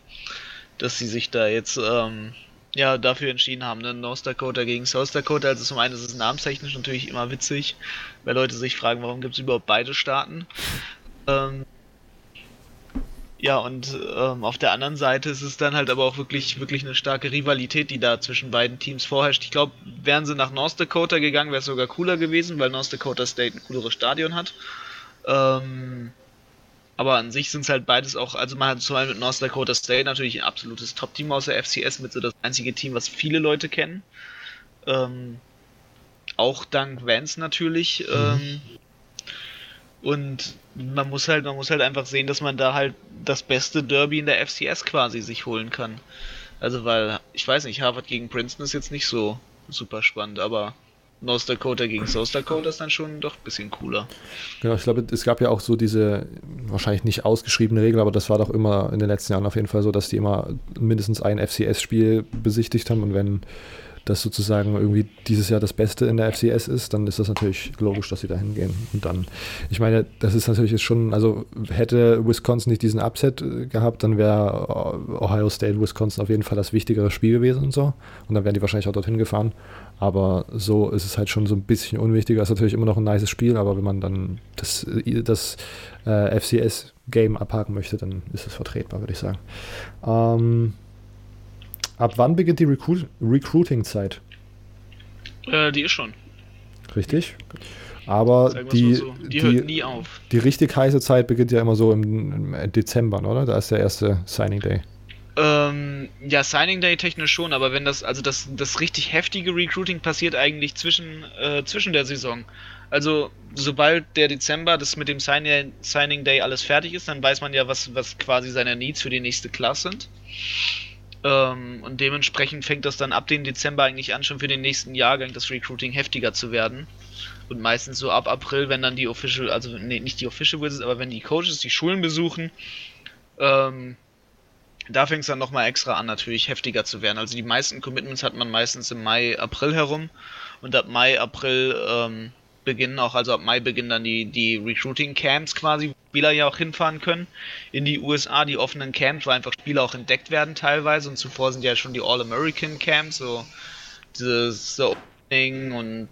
dass sie sich da jetzt ähm, ja dafür entschieden haben, ne? North Dakota gegen South Dakota. Also zum einen ist es namenstechnisch natürlich immer witzig, weil Leute sich fragen, warum gibt es überhaupt beide Staaten. Ähm, ja, und ähm, auf der anderen Seite ist es dann halt aber auch wirklich, wirklich eine starke Rivalität, die da zwischen beiden Teams vorherrscht. Ich glaube, wären sie nach North Dakota gegangen, wäre es sogar cooler gewesen, weil North Dakota State ein cooleres Stadion hat. Ähm, aber an sich sind es halt beides auch, also man hat zum Beispiel mit North Dakota State natürlich ein absolutes Top-Team aus der FCS, mit so das einzige Team, was viele Leute kennen. Ähm, auch dank Vance natürlich. Ähm, und man muss halt, man muss halt einfach sehen, dass man da halt das beste Derby in der FCS quasi sich holen kann. Also weil, ich weiß nicht, Harvard gegen Princeton ist jetzt nicht so super spannend, aber North Dakota gegen South Dakota ist dann schon doch ein bisschen cooler. Genau, ich glaube, es gab ja auch so diese, wahrscheinlich nicht ausgeschriebene Regel, aber das war doch immer in den letzten Jahren auf jeden Fall so, dass die immer mindestens ein FCS-Spiel besichtigt haben und wenn das sozusagen irgendwie dieses Jahr das Beste in der FCS ist, dann ist das natürlich logisch, dass sie da hingehen. Und dann, ich meine, das ist natürlich schon, also hätte Wisconsin nicht diesen Upset äh, gehabt, dann wäre Ohio State, Wisconsin auf jeden Fall das wichtigere Spiel gewesen und so. Und dann wären die wahrscheinlich auch dorthin gefahren. Aber so ist es halt schon so ein bisschen unwichtiger. Ist natürlich immer noch ein nices Spiel, aber wenn man dann das, äh, das äh, FCS-Game abhaken möchte, dann ist es vertretbar, würde ich sagen. Ähm, ab wann beginnt die Recruit Recruiting-Zeit? Äh, die ist schon. Richtig? Aber die, so. Die, die, hört nie auf. die richtig heiße Zeit beginnt ja immer so im, im Dezember, oder? Da ist der erste Signing Day. Ähm, ja, Signing Day technisch schon, aber wenn das, also das, das richtig heftige Recruiting passiert eigentlich zwischen, äh, zwischen der Saison. Also, sobald der Dezember, das mit dem Sign Signing Day alles fertig ist, dann weiß man ja, was, was quasi seine Needs für die nächste Class sind. Ähm, und dementsprechend fängt das dann ab dem Dezember eigentlich an, schon für den nächsten Jahrgang das Recruiting heftiger zu werden. Und meistens so ab April, wenn dann die Official, also nee, nicht die Official Wizards, aber wenn die Coaches die Schulen besuchen, ähm, da fängt es dann nochmal extra an, natürlich heftiger zu werden. Also die meisten Commitments hat man meistens im Mai, April herum. Und ab Mai, April ähm, beginnen auch, also ab Mai beginnen dann die, die Recruiting Camps quasi, wo Spieler ja auch hinfahren können in die USA, die offenen Camps, wo einfach Spieler auch entdeckt werden teilweise. Und zuvor sind ja schon die All-American Camps, so dieses Opening und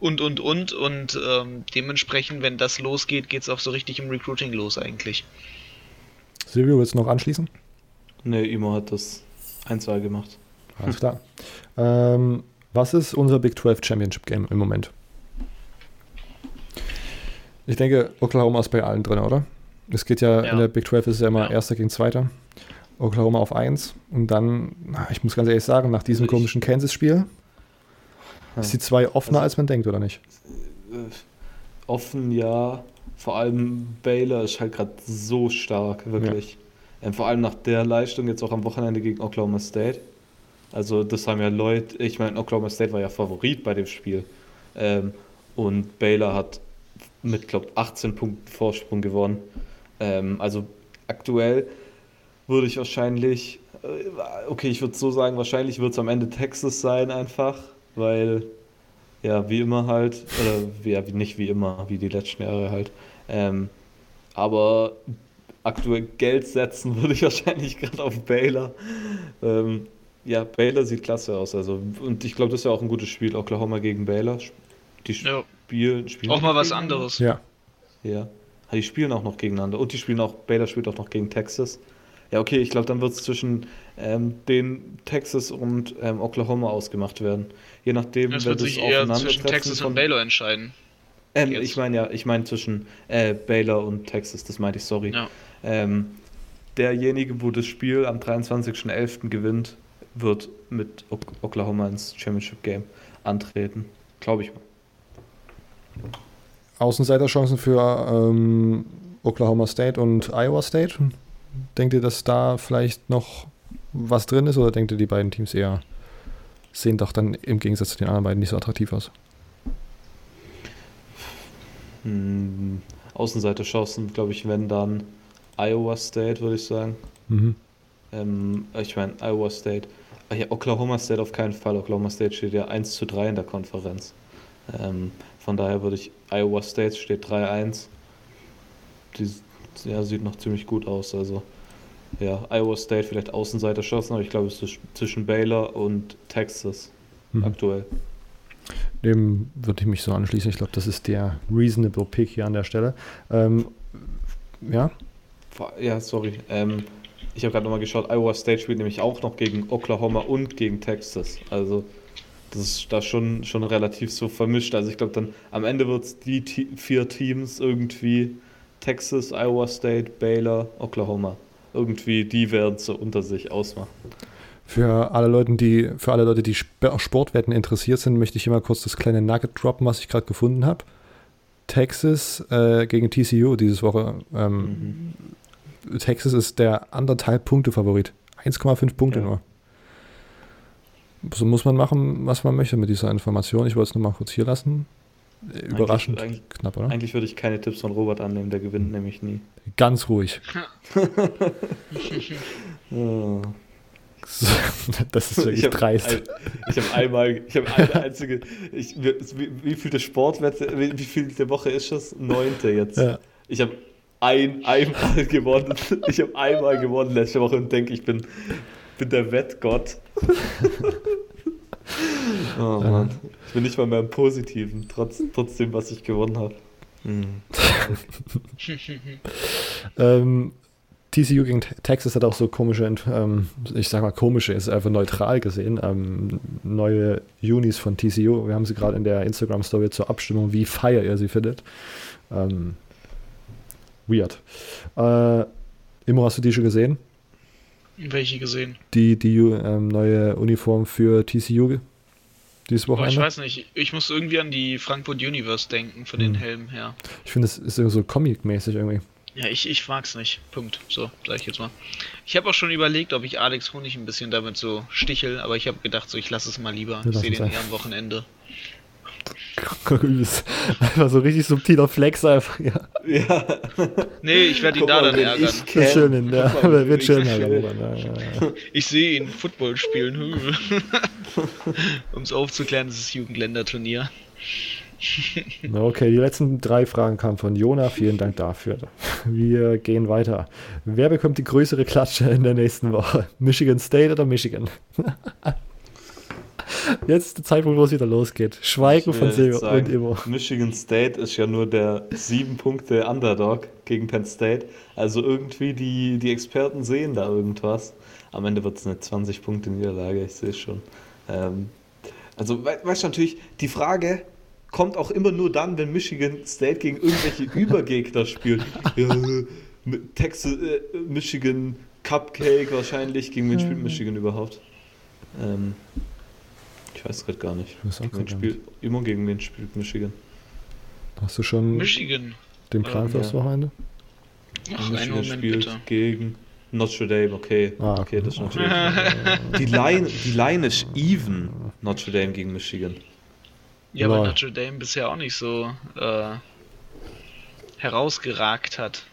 und und und und ähm, dementsprechend, wenn das losgeht, geht es auch so richtig im Recruiting los eigentlich. Silvio, willst du noch anschließen? Ne, Imo hat das 1-2 gemacht. Alles klar. ähm, was ist unser Big 12 Championship Game im Moment? Ich denke, Oklahoma ist bei allen drin, oder? Es geht ja, Ja. in der Big 12 ist es ja immer Ja. Erster gegen Zweiter. Oklahoma auf 1. Und dann, ich muss ganz ehrlich sagen, nach diesem Also komischen Kansas-Spiel Ja. ist die 2 offener, Also- als man denkt, oder nicht? Äh, Offen ja, vor allem Baylor ist halt gerade so stark, wirklich. Ähm, vor allem nach der Leistung jetzt auch am Wochenende gegen Oklahoma State. Also das haben ja Leute, ich meine, Oklahoma State war ja Favorit bei dem Spiel. Ähm, und Baylor hat mit, glaube 18 Punkten Vorsprung gewonnen. Ähm, also aktuell würde ich wahrscheinlich, äh, okay, ich würde so sagen, wahrscheinlich wird es am Ende Texas sein einfach, weil ja, wie immer halt, oder wie, ja, wie- nicht wie immer, wie die letzten Jahre halt. Ähm, aber aktuell Geld setzen würde ich wahrscheinlich gerade auf Baylor. Ähm, ja, Baylor sieht klasse aus. Also, und ich glaube, das ist ja auch ein gutes Spiel. Oklahoma gegen Baylor. Die Ja. Spielen, spielen Auch mal was anderes. Ja. Ja. Die spielen auch noch gegeneinander. Und die spielen auch, Baylor spielt auch noch gegen Texas. Ja, okay, ich glaube, dann wird es zwischen ähm, den Texas und ähm, Oklahoma ausgemacht werden. Je nachdem, Das wer wird sich eher Aufeinandertreffen zwischen Texas von- und Baylor entscheiden. Ähm, ich meine ja, ich meine zwischen äh, Baylor und Texas, das meinte ich, sorry. Ja. Ähm, derjenige, wo das Spiel am 23.11. gewinnt, wird mit Ok- Oklahoma ins Championship Game antreten. Glaube ich mal. Außenseiterchancen für ähm, Oklahoma State und Iowa State. Denkt ihr, dass da vielleicht noch was drin ist oder denkt ihr, die beiden Teams eher sehen doch dann im Gegensatz zu den anderen beiden nicht so attraktiv aus? Hm, Außenseiterchancen, glaube ich, wenn dann Iowa State, würde ich sagen. Mhm. Ähm, ich meine, Iowa State. Ah ja, Oklahoma State auf keinen Fall. Oklahoma State steht ja 1 zu 3 in der Konferenz. Ähm, von daher würde ich, Iowa State steht 3-1. Die ja, sieht noch ziemlich gut aus. Also, ja, Iowa State vielleicht Außenseiterchancen, aber ich glaube, es ist zwischen Baylor und Texas Mhm. aktuell. Dem würde ich mich so anschließen. Ich glaube, das ist der reasonable Pick hier an der Stelle. Ähm, ja, Ja, sorry. Ähm, ich habe gerade nochmal geschaut, Iowa State spielt nämlich auch noch gegen Oklahoma und gegen Texas. Also das ist da schon, schon relativ so vermischt. Also ich glaube dann am Ende wird es die Te vier Teams irgendwie Texas, Iowa State, Baylor, Oklahoma. Irgendwie die werden so unter sich ausmachen. für alle Leute, die für alle Leute, die Sp- Sportwetten interessiert sind, möchte ich hier mal kurz das kleine Nugget droppen, was ich gerade gefunden habe. Texas äh, gegen TCU dieses Woche. Ähm, Texas ist der anderthalb Punkte Favorit. 1,5 Punkte Ja. nur. So muss man machen, was man möchte mit dieser Information. Ich wollte es nur mal kurz hier lassen. Überraschend eigentlich- knapp, oder? Eigentlich würde ich keine Tipps von Robert annehmen, der gewinnt nämlich nie. Ganz ruhig. Oh. Das ist wirklich Ich habe dreist. ein, ich hab einmal, ich habe eine einzige, ich, wie, wie viel der Sportwette, wie, wie viel der Woche ist das? Neunte jetzt. Ja. Ich habe ein, einmal gewonnen, ich habe einmal gewonnen letzte Woche und denke, ich bin, bin der Wettgott. oh Mann, ich bin nicht mal mehr im Positiven, trotz, trotzdem, was ich gewonnen habe. Hm. Ähm, TCU gegen Te- Texas hat auch so komische, ähm, ich sag mal komische, ist einfach neutral gesehen, ähm, neue Unis von TCU. Wir haben sie gerade in der Instagram-Story zur Abstimmung, wie feier ihr sie findet. Ähm, weird. Äh, Immo, hast du die schon gesehen? Welche gesehen? Die, die ähm, neue Uniform für TCU dieses Boah, ich Wochenende? weiß nicht. Ich muss irgendwie an die Frankfurt Universe denken, von den Hm. Helmen her. Ich finde, es ist so comic-mäßig irgendwie. Ja, ich, ich mag's nicht. Punkt. So, sag ich jetzt mal. Ich habe auch schon überlegt, ob ich Alex Honig ein bisschen damit so stichel, aber ich habe gedacht, so ich lasse es mal lieber. Wir Ich sehe den eher am Wochenende. Einfach so richtig subtiler Flex einfach. Ja. Ja. Nee, ich werde ihn da dann ärgern. ich kenn. schön, in der, Guck mal, wird schön, Robert, ja, ja. Ich sehe ihn Football spielen. um es aufzuklären, das ist Jugendländerturnier. Okay, die letzten drei Fragen kamen von Jona. Vielen Dank dafür. Wir gehen weiter. Wer bekommt die größere Klatsche in der nächsten Woche? Michigan State oder Michigan? Jetzt ist der Zeitpunkt, wo es wieder losgeht. Schweigen von Silber sagen, und Immo. Michigan State ist ja nur der sieben Punkte Underdog gegen Penn State. Also irgendwie die, die Experten sehen da irgendwas. Am Ende wird es eine 20 Punkte Niederlage, ich sehe es schon. Ähm, also we weißt du natürlich, die Frage kommt auch immer nur dann, wenn Michigan State gegen irgendwelche Übergegner spielt. Ja, mit Texas, äh, Michigan Cupcake wahrscheinlich. Gegen wen spielt Michigan überhaupt? Ähm, ich weiß gerade gar nicht. Auch Gegen spielt, immer gegen wen spielt Michigan? Hast du schon Michigan. den Plan fürs ja. Wochenende? Ach, Michigan Moment spielt bitte. gegen Notre Dame, okay. Ah, okay, das ist natürlich. die, Line, die Line ist even, Notre Dame gegen Michigan. Ja, weil. Notre Dame bisher auch nicht so äh, herausgeragt hat.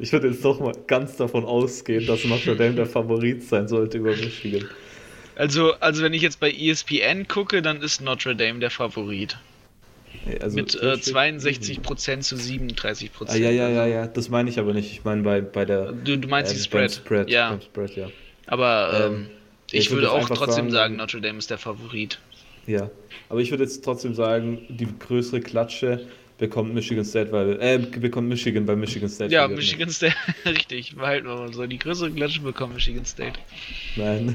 Ich würde jetzt doch mal ganz davon ausgehen, dass Notre Dame der Favorit sein sollte über Michigan. Also, also wenn ich jetzt bei ESPN gucke, dann ist Notre Dame der Favorit. Also, Mit äh, 62% zu 37%. Ah, ja, ja, ja, ja, das meine ich aber nicht. Ich meine bei, bei der. Du, du meinst äh, die Spread. Spread. Ja, Spread, ja. aber ähm, Ähm, ich, ich würd würde jetzt auch trotzdem sagen- sagen, Notre Dame ist der Favorit. Ja. Aber ich würde jetzt trotzdem sagen, die größere Klatsche bekommt Michigan State, weil. Äh, bekommt Michigan bei Michigan State. Ja. Michigan State, richtig, behalten wir mal so. Die größere Klatsche bekommt Michigan State. Nein.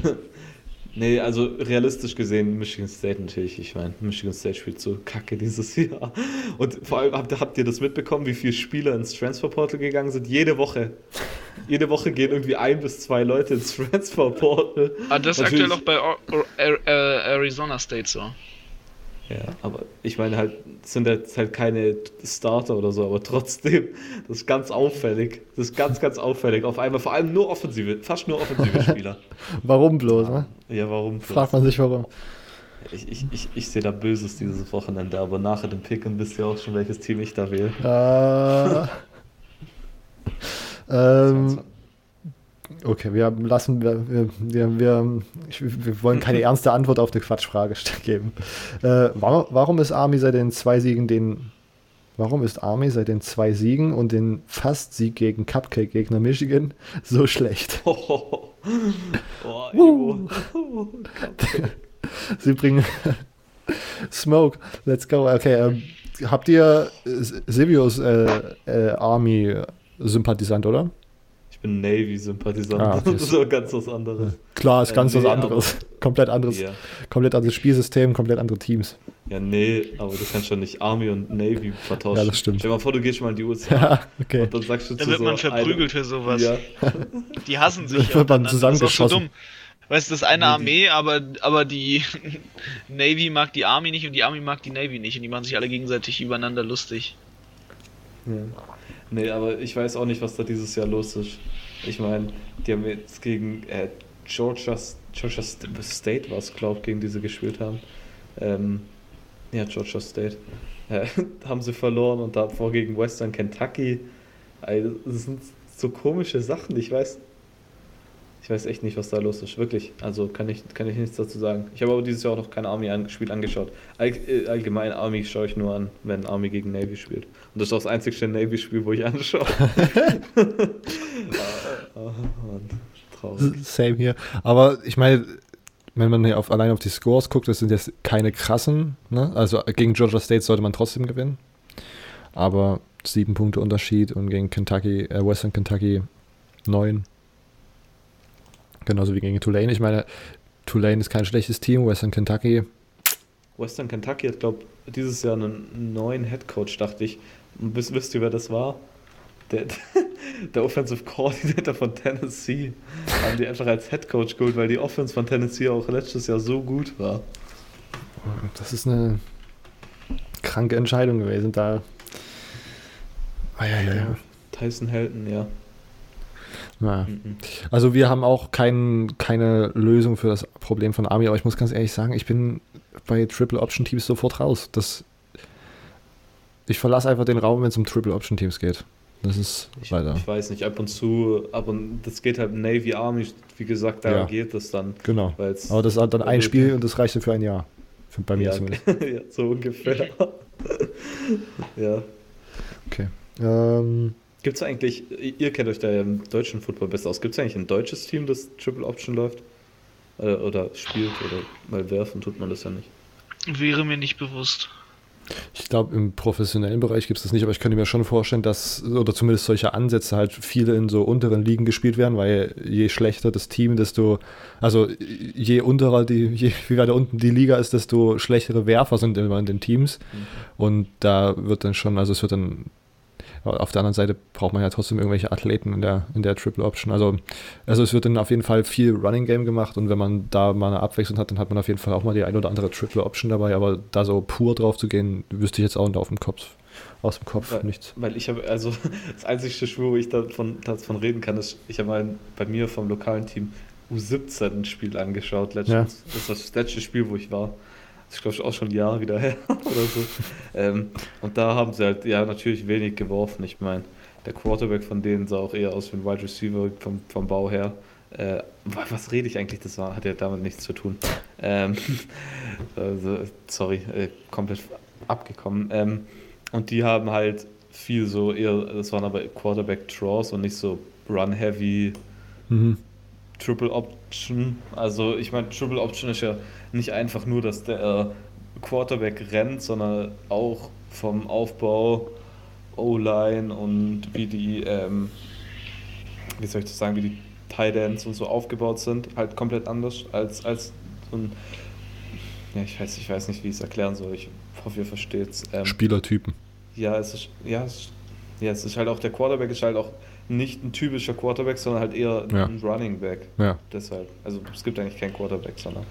Nee, also realistisch gesehen Michigan State natürlich. Ich meine, Michigan State spielt so kacke dieses Jahr. Und vor allem habt, habt ihr das mitbekommen, wie viele Spieler ins Transferportal gegangen sind? Jede Woche. Jede Woche gehen irgendwie ein bis zwei Leute ins Transferportal. Ah, das ist aktuell auch bei Arizona State so. Ja, aber ich meine halt, es sind jetzt halt keine Starter oder so, aber trotzdem, das ist ganz auffällig. Das ist ganz, ganz auffällig. Auf einmal, vor allem nur offensive, fast nur offensive Spieler. Warum bloß? Ne? Ja, warum? Fragt man sich warum. Ich, ich, ich, ich sehe da Böses dieses Wochenende, aber nachher dem Picken wisst ihr auch schon, welches Team ich da wähle. Äh, ähm, okay, wir lassen, wir, wir, wir, wir, wollen keine ernste Antwort auf eine Quatschfrage geben. Äh, warum, warum ist Army seit den zwei Siegen den, warum ist Army seit den zwei Siegen und den Fast-Sieg gegen Cupcake-Gegner Michigan so schlecht? Oh, oh, Ivo. Sie bringen Smoke, let's go. Okay, ähm, habt ihr äh, Silvius äh, äh, Army-Sympathisant, oder? Ich bin Navy-Sympathisant. Ah, okay. das ist aber ganz was anderes. Klar, ist Äh, ganz nee, was anderes. Komplett anderes, Ja. komplett anderes Spielsystem, komplett andere Teams. ja, nee, aber du kannst schon nicht Army und Navy vertauschen. Ja, das stimmt. Stell dir mal vor, du gehst mal in die USA Ja, okay. und dann sagst du Da zu wird so man verprügelt für sowas. Ja. Die hassen sich. Da wird man untereinander. Das ist auch so zusammengeschossen. dumm. Weißt du, das ist eine Armee, aber, aber die Navy mag die Army nicht und die Army mag die Navy nicht und die machen sich alle gegenseitig übereinander lustig. Ja. Nee, aber ich weiß auch nicht, was da dieses Jahr los ist. Ich meine, die haben jetzt gegen äh, Georgia, Georgia St- State, was glaube ich, gegen die sie gespielt haben. Ähm, ja, Georgia State. Äh, haben sie verloren und davor gegen Western Kentucky. Also, das sind so komische Sachen. Ich weiß, ich weiß echt nicht, was da los ist. Wirklich. Also kann ich, kann ich nichts dazu sagen. Ich habe aber dieses Jahr auch noch kein Army-Spiel angeschaut. All, äh, allgemein Army schaue ich nur an, wenn Army gegen Navy spielt. Und das ist auch das einzigste Navy-Spiel, wo ich anschaue. Ah, ah, Mann, traurig. Same hier. Aber ich meine, wenn man hier auf, allein auf die Scores guckt, das sind jetzt keine krassen. Ne? Also gegen Georgia State sollte man trotzdem gewinnen. Aber sieben Punkte Unterschied und gegen Kentucky, äh, Western Kentucky neun. Genauso wie gegen Tulane. Ich meine, Tulane ist kein schlechtes Team. Western Kentucky, Western Kentucky hat, glaube dieses Jahr einen neuen Headcoach, dachte ich. Und wisst, wisst ihr, wer das war? Der, der Offensive Coordinator von Tennessee. Haben die einfach als Headcoach geholt, weil die Offense von Tennessee auch letztes Jahr so gut war. das ist eine kranke Entscheidung gewesen. Da. Ah, ja, ja, ja. Tyson Helton, ja. Na. Mhm. Also wir haben auch kein, keine Lösung für das Problem von Army, aber ich muss ganz ehrlich sagen, ich bin bei Triple Option Teams sofort raus. Das, ich verlasse einfach den Raum, wenn es um Triple Option Teams geht. Das ist Ich, weiter. ich weiß nicht, ab und zu, ab und das geht halt Navy Army, wie gesagt, da Ja. geht das dann. Genau. Aber das ist dann ein Spiel und das reicht dann für ein Jahr. Für, bei mir ja, zumindest. ja, so ungefähr. ja. Okay. Ähm, Gibt es eigentlich, ihr kennt euch da ja im deutschen Football besser aus, gibt es eigentlich ein deutsches Team, das Triple Option läuft? Äh, oder spielt oder mal werfen tut man das ja nicht. Wäre mir nicht bewusst. ich glaube, im professionellen Bereich gibt es das nicht, aber ich könnte mir schon vorstellen, dass, oder zumindest solche Ansätze halt viele in so unteren Ligen gespielt werden, weil je schlechter das Team, desto, also je unterer die, je wie weiter unten die Liga ist, desto schlechtere Werfer sind immer in den Teams. Und da wird dann schon, also es wird dann, auf der anderen Seite braucht man ja trotzdem irgendwelche Athleten in der, in der Triple Option. Also, also es wird dann auf jeden Fall viel Running Game gemacht und wenn man da mal eine Abwechslung hat, dann hat man auf jeden Fall auch mal die ein oder andere Triple Option dabei, aber da so pur drauf zu gehen, wüsste ich jetzt auch nicht auf dem Kopf, aus dem Kopf Weil- nichts. Weil ich habe, also das einzige Spiel, wo ich davon, davon reden kann, ist, ich habe mal bei mir vom lokalen Team U17 ein Spiel angeschaut letztens. Das ist das letzte Spiel, wo ich war. Ist, glaube ich, auch schon Jahre wieder her oder so. Ähm, und da haben sie halt, ja, natürlich wenig geworfen. Ich meine, der Quarterback von denen sah auch eher aus wie ein Wide Receiver vom, vom Bau her. Äh, wa- was rede ich eigentlich? Das war, hat ja damit nichts zu tun. Ähm, also, sorry, äh, komplett abgekommen. Ähm, und die haben halt viel so eher, das waren aber Quarterback Draws und nicht so Run-Heavy Mhm. Triple Option. Also ich meine, Triple Option ist ja nicht einfach nur, dass der äh, Quarterback rennt, sondern auch vom Aufbau, O-Line und wie die, ähm, wie soll ich das sagen, wie die Tight Ends und so aufgebaut sind, halt komplett anders als, als so ein, ja, ich weiß, ich weiß nicht, wie ich es erklären soll. Ich hoffe, ihr versteht es. Ähm, Spielertypen. ja, es ist, ja, es ist, ja, es ist halt auch, der Quarterback ist halt auch nicht ein typischer Quarterback, sondern halt eher Ja. ein Running Back. Ja. Deshalb, also es gibt eigentlich keinen Quarterback, sondern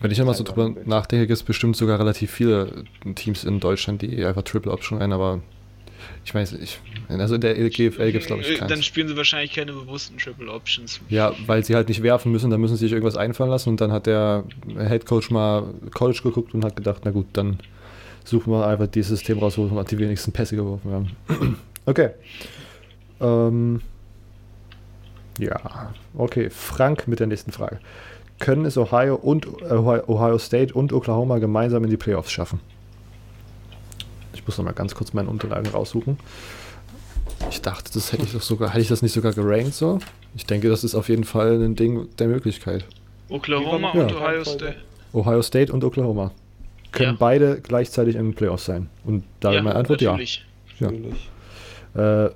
Wenn ich immer so drüber nachdenke, gibt es bestimmt sogar relativ viele Teams in Deutschland, die einfach Triple Option rein, aber ich weiß nicht. Also in der GFL gibt es, glaube ich, Äh, Dann keins. spielen sie wahrscheinlich keine bewussten Triple Options. Ja, weil sie halt nicht werfen müssen, dann müssen sie sich irgendwas einfallen lassen und dann hat der Head Coach mal College geguckt und hat gedacht, na gut, dann suchen wir einfach dieses System raus, wo wir die wenigsten Pässe geworfen haben. okay. Ähm, ja, okay. Frank mit der nächsten Frage. Können es Ohio und äh, Ohio State und Oklahoma gemeinsam in die Playoffs schaffen? Ich muss noch mal ganz kurz meine Unterlagen raussuchen. Ich dachte, das hätte ich doch sogar, hätte ich das nicht sogar gerankt so? Ich denke, das ist auf jeden Fall ein Ding der Möglichkeit. Oklahoma Ja. und Ohio State. Ohio State und Oklahoma können Ja. beide gleichzeitig in den Playoffs sein. Und da wäre meine Antwort natürlich. Ja. natürlich. ja. Äh,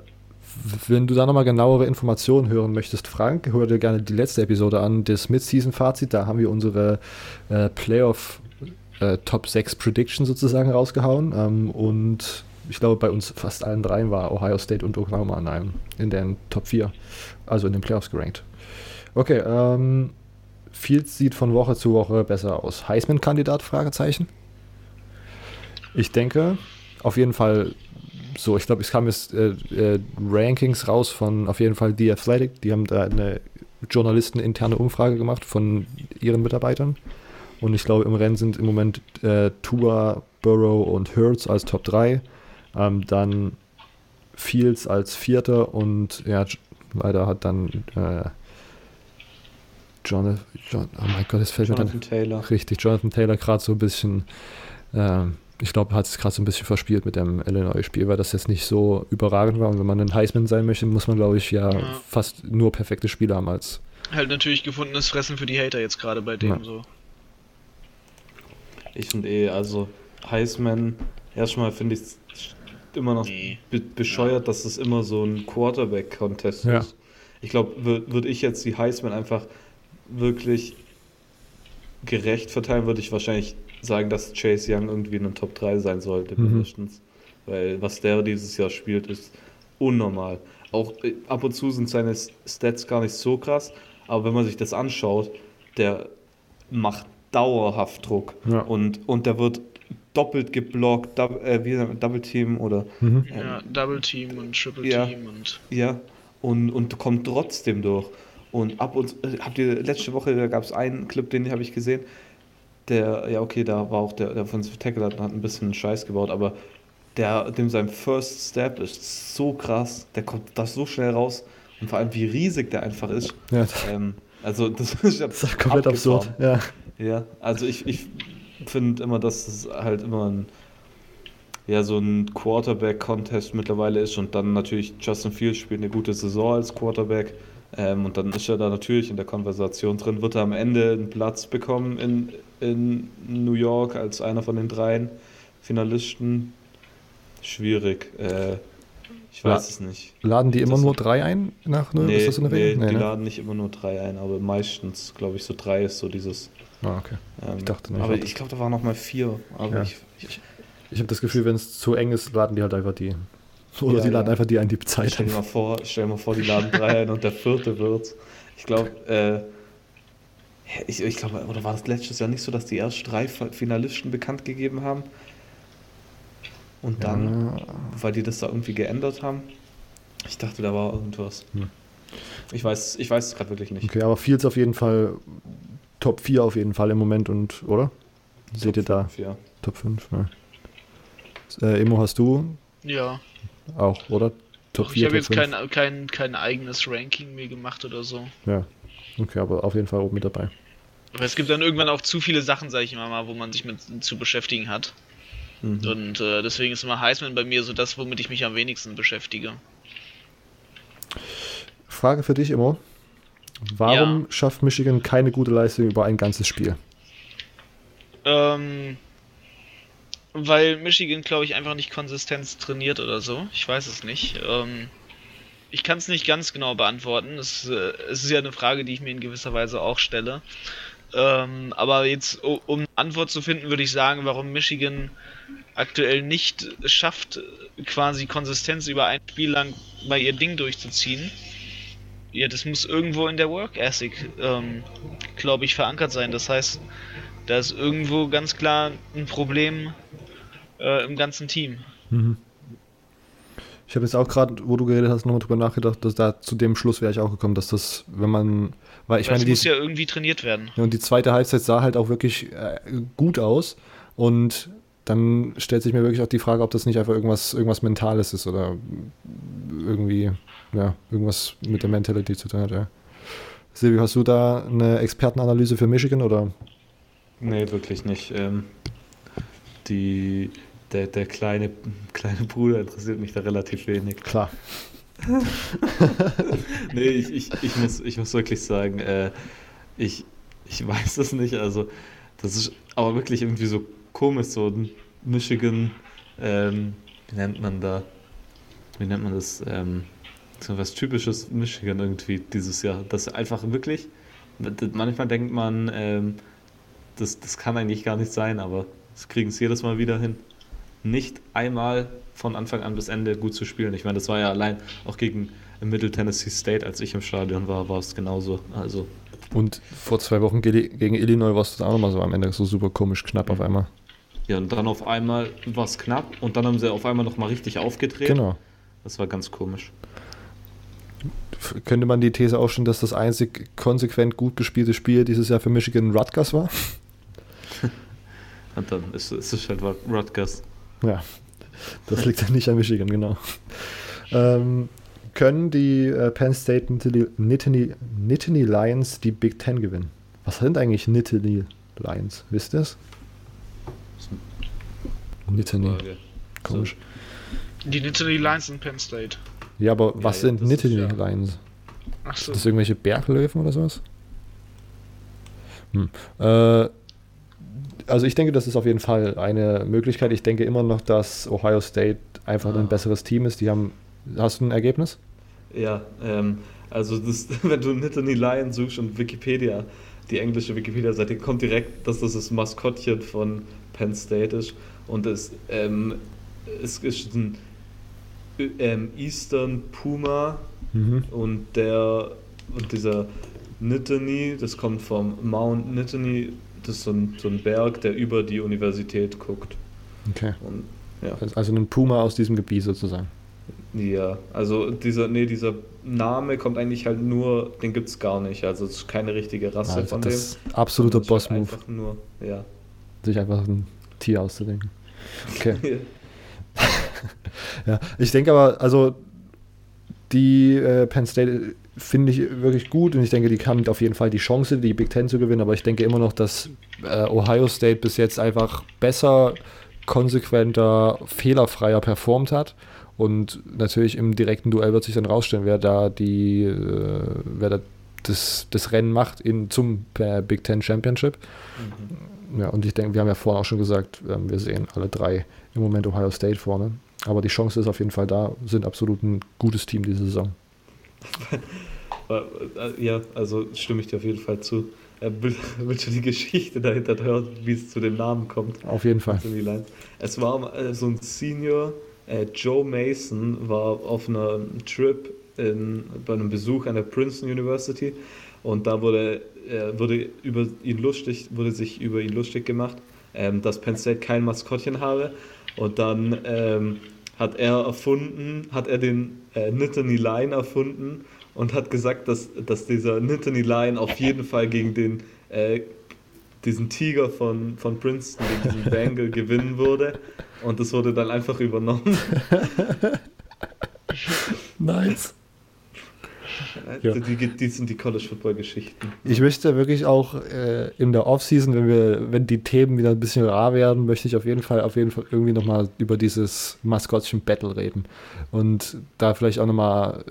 wenn du da nochmal genauere Informationen hören möchtest, Frank, hör dir gerne die letzte Episode an, das Mid-Season-Fazit. Da haben wir unsere äh, Playoff äh, Top 6 Prediction sozusagen rausgehauen. Ähm, und ich glaube, bei uns fast allen dreien war Ohio State und Oklahoma in, einem, in den Top 4, also in den Playoffs gerankt. Okay, ähm, Fields sieht von Woche zu Woche besser aus. Heisman-Kandidat? Fragezeichen. Ich denke, auf jeden Fall so. Ich glaube, es kam jetzt äh, äh, Rankings raus von auf jeden Fall The Athletic. Die haben da eine journalisteninterne Umfrage gemacht von ihren Mitarbeitern. Und ich glaube, im Rennen sind im Moment äh, Tua, Burrow und Hurts als Top 3. Ähm, dann Fields als Vierter und ja, leider hat dann äh, Jonathan, John, oh mein Gott, es fällt mir dann Jonathan Taylor. Richtig, Jonathan Taylor gerade so ein bisschen, ähm, ich glaube, hat es gerade so ein bisschen verspielt mit dem Illinois-Spiel, weil das jetzt nicht so überragend war. Und wenn man ein Heisman sein möchte, muss man, glaube ich, ja, Ja. fast nur perfekte Spiele haben als. Halt natürlich gefundenes Fressen für die Hater jetzt gerade bei dem Ja. so. Ich finde eh, also Heisman, erstmal finde ich es immer noch Nee. be bescheuert, dass es immer so ein Quarterback-Contest Ja. ist. Ich glaube, würde würd ich jetzt die Heisman einfach wirklich gerecht verteilen, würde ich wahrscheinlich sagen, dass Chase Young irgendwie in den Top 3 sein sollte, Mhm. mindestens. Weil was der dieses Jahr spielt, ist unnormal. Auch äh, ab und zu sind seine Stats gar nicht so krass, aber wenn man sich das anschaut, der macht dauerhaft Druck. Ja. Und, und der wird doppelt geblockt, dub, äh, wie sagt man, Double Team oder Mhm. Ja, Double Team und Triple Ja. Team und. ja, und, und kommt trotzdem durch. Und ab und äh, habt ihr letzte Woche, da gab es einen Clip, den habe ich gesehen, der, ja okay, da war auch der, der Offensive Tackle hat, hat ein bisschen Scheiß gebaut, aber der, dem sein First Step ist so krass, der kommt da so schnell raus und vor allem wie riesig der einfach ist. Ja, Ähm, also das ist, ja das ist komplett abgefahren. absurd. Ja. Ja, also ich, ich finde immer, dass es halt immer ein, ja, so ein Quarterback-Contest mittlerweile ist und dann natürlich Justin Fields spielt eine gute Saison als Quarterback ähm, und dann ist er da natürlich in der Konversation drin, wird er am Ende einen Platz bekommen in, in New York als einer von den dreien Finalisten. Schwierig. Äh, ich weiß es nicht. Laden die immer Das- nur drei ein nach ne? Nee, ist das so nee, Regel? die ne? laden nicht immer nur drei ein, aber meistens, glaube ich, so drei ist so dieses. Ah, okay. Ähm, Ich dachte nicht, Aber ich glaube, da waren noch mal vier. Aber Ja. ich, ich, Ich habe das Gefühl, wenn es zu eng ist, laden die halt einfach die. Oder Ja, die laden ja. einfach die ein, die Zeit stell dir haben. mal vor, stell dir mal vor, die laden drei ein und der vierte wird. Ich glaube, äh, ich, ich glaube, oder war das letztes Jahr nicht so, dass die erst drei Finalisten bekannt gegeben haben? Und dann, Ja. weil die das da irgendwie geändert haben? Ich dachte, da war irgendwas. Hm. Ich weiß, ich weiß es gerade wirklich nicht. Okay, aber Fields auf jeden Fall Top 4 auf jeden Fall im Moment und, oder? Seht ihr da? Ja. Top 5? Ja. Äh, Emo hast du Ja. Auch, oder? Top ich 4, habe jetzt 5? kein, kein, kein eigenes Ranking mir gemacht oder so. Ja. Okay, aber auf jeden Fall oben mit dabei. Aber es gibt dann irgendwann auch zu viele Sachen, sag ich immer mal, wo man sich mit zu beschäftigen hat. Mhm. Und äh, deswegen ist immer Heisman bei mir so das, womit ich mich am wenigsten beschäftige. Frage für dich, Emo. Warum Ja. schafft Michigan keine gute Leistung über ein ganzes Spiel? Ähm, weil Michigan, glaube ich, einfach nicht konsistent trainiert oder so. Ich weiß es nicht. Ähm, ich kann es nicht ganz genau beantworten. Es, äh, es ist ja eine Frage, die ich mir in gewisser Weise auch stelle. Ähm, aber jetzt, um eine Antwort zu finden, würde ich sagen, warum Michigan aktuell nicht schafft, quasi Konsistenz über ein Spiel lang bei ihr Ding durchzuziehen. Ja, das muss irgendwo in der Work Ethic, ähm, glaube ich, verankert sein. Das heißt, da ist irgendwo ganz klar ein Problem äh, im ganzen Team. Mhm. Ich habe jetzt auch gerade, wo du geredet hast, nochmal drüber nachgedacht, dass da zu dem Schluss wäre ich auch gekommen, dass das, wenn man, weil ich Weil meine, es muss die, ja irgendwie trainiert werden. Ja, und die zweite Halbzeit sah halt auch wirklich äh, gut aus. Und dann stellt sich mir wirklich auch die Frage, ob das nicht einfach irgendwas, irgendwas Mentales ist oder irgendwie, ja, irgendwas mit der Mentality zu tun hat, ja. Silvio, hast du da eine Expertenanalyse für Michigan oder? Nee, wirklich nicht. Ähm, die, der, der kleine, kleine Bruder interessiert mich da relativ wenig. Klar. Nee, ich, ich, ich, muss, ich muss wirklich sagen, äh, ich, ich weiß es nicht. Also, das ist aber wirklich irgendwie so komisch, so ein Michigan, ähm, wie nennt man da? Wie nennt man das? Ähm, so was typisches Michigan irgendwie dieses Jahr. Das einfach wirklich, manchmal denkt man, ähm, das, das kann eigentlich gar nicht sein, aber das kriegen es jedes Mal wieder hin. Nicht einmal von Anfang an bis Ende gut zu spielen. Ich meine, das war ja allein auch gegen Middle Tennessee State, als ich im Stadion war, war es genauso. Also, Und vor zwei Wochen ge- gegen Illinois war es auch nochmal so am Ende so super komisch knapp auf einmal. ja, und dann auf einmal war es knapp und dann haben sie auf einmal nochmal richtig aufgedreht. Genau. Das war ganz komisch. Könnte man die These aufstellen, dass das einzig konsequent gut gespielte Spiel dieses Jahr für Michigan Rutgers war? Und dann ist, ist es halt Rutgers. Ja, das liegt ja nicht an Michigan, genau. Ähm, können die äh, Penn State Nittany, Nittany, Nittany Lions die Big Ten gewinnen? Was sind eigentlich Nittany Lions? Wisst ihr es? Nittany, komisch. Die Nittany Lions in Penn State. Ja, aber Ja, was ja, sind das ist Nittany ja- Lions? Ach so. Sind das irgendwelche Berglöwen oder sowas? Hm. Äh, also ich denke, das ist auf jeden Fall eine Möglichkeit. Ich denke immer noch, dass Ohio State einfach Ah. ein besseres Team ist. Die haben. Hast du ein Ergebnis? Ja, ähm, also das, wenn du Nittany Lion suchst und Wikipedia, die englische Wikipedia-Seite, kommt direkt, dass das das Maskottchen von Penn State ist. Und es, ähm, es ist ein ähm, Eastern Puma Mhm. und der und dieser Nittany, das kommt vom Mount Nittany, das ist so ein, so ein Berg, der über die Universität guckt. Okay. Und ja, Also ein Puma aus diesem Gebiet sozusagen. Ja, also dieser, nee, dieser Name kommt eigentlich halt nur, den gibt es gar nicht. Also es ist keine richtige Rasse Also von das dem. absoluter halt Boss-Move, Einfach nur, ja. sich einfach ein Tier auszudenken. Okay. Ja, ich denke aber, also die äh, Penn State finde ich wirklich gut und ich denke, die haben auf jeden Fall die Chance, die Big Ten zu gewinnen, aber ich denke immer noch, dass äh, Ohio State bis jetzt einfach besser, konsequenter, fehlerfreier performt hat und natürlich im direkten Duell wird sich dann rausstellen, wer da die, äh, wer da das, das Rennen macht in, zum äh, Big Ten Championship. Ja, und ich denke, wir haben ja vorhin auch schon gesagt, ähm, wir sehen alle drei im Moment Ohio State vorne. Aber die Chance ist auf jeden Fall da, sind absolut ein gutes Team diese Saison. Äh, äh, Ja, also stimme ich dir auf jeden Fall zu. Will- Willst du die Geschichte dahinter hören, wie es zu dem Namen kommt? Auf jeden Fall. Es war äh, so ein Senior, äh, Joe Mason, war auf einer Trip in, bei einem Besuch an der Princeton University und da wurde, äh, wurde, über ihn lustig, wurde sich über ihn lustig gemacht, ähm, dass Penn State kein Maskottchen habe und dann ähm, hat er erfunden, hat er den äh, Nittany Lion erfunden und hat gesagt, dass, dass dieser Nittany Lion auf jeden Fall gegen den äh, diesen Tiger von, von Princeton, gegen diesen Bengal gewinnen würde. Und das wurde dann einfach übernommen. Nice. Ja. Die, die sind die College-Football-Geschichten. Ich möchte wirklich auch äh, in der Offseason, wenn wir, wenn die Themen wieder ein bisschen rar werden, möchte ich auf jeden Fall, auf jeden Fall irgendwie nochmal über dieses Maskottchen-Battle reden. Und da vielleicht auch nochmal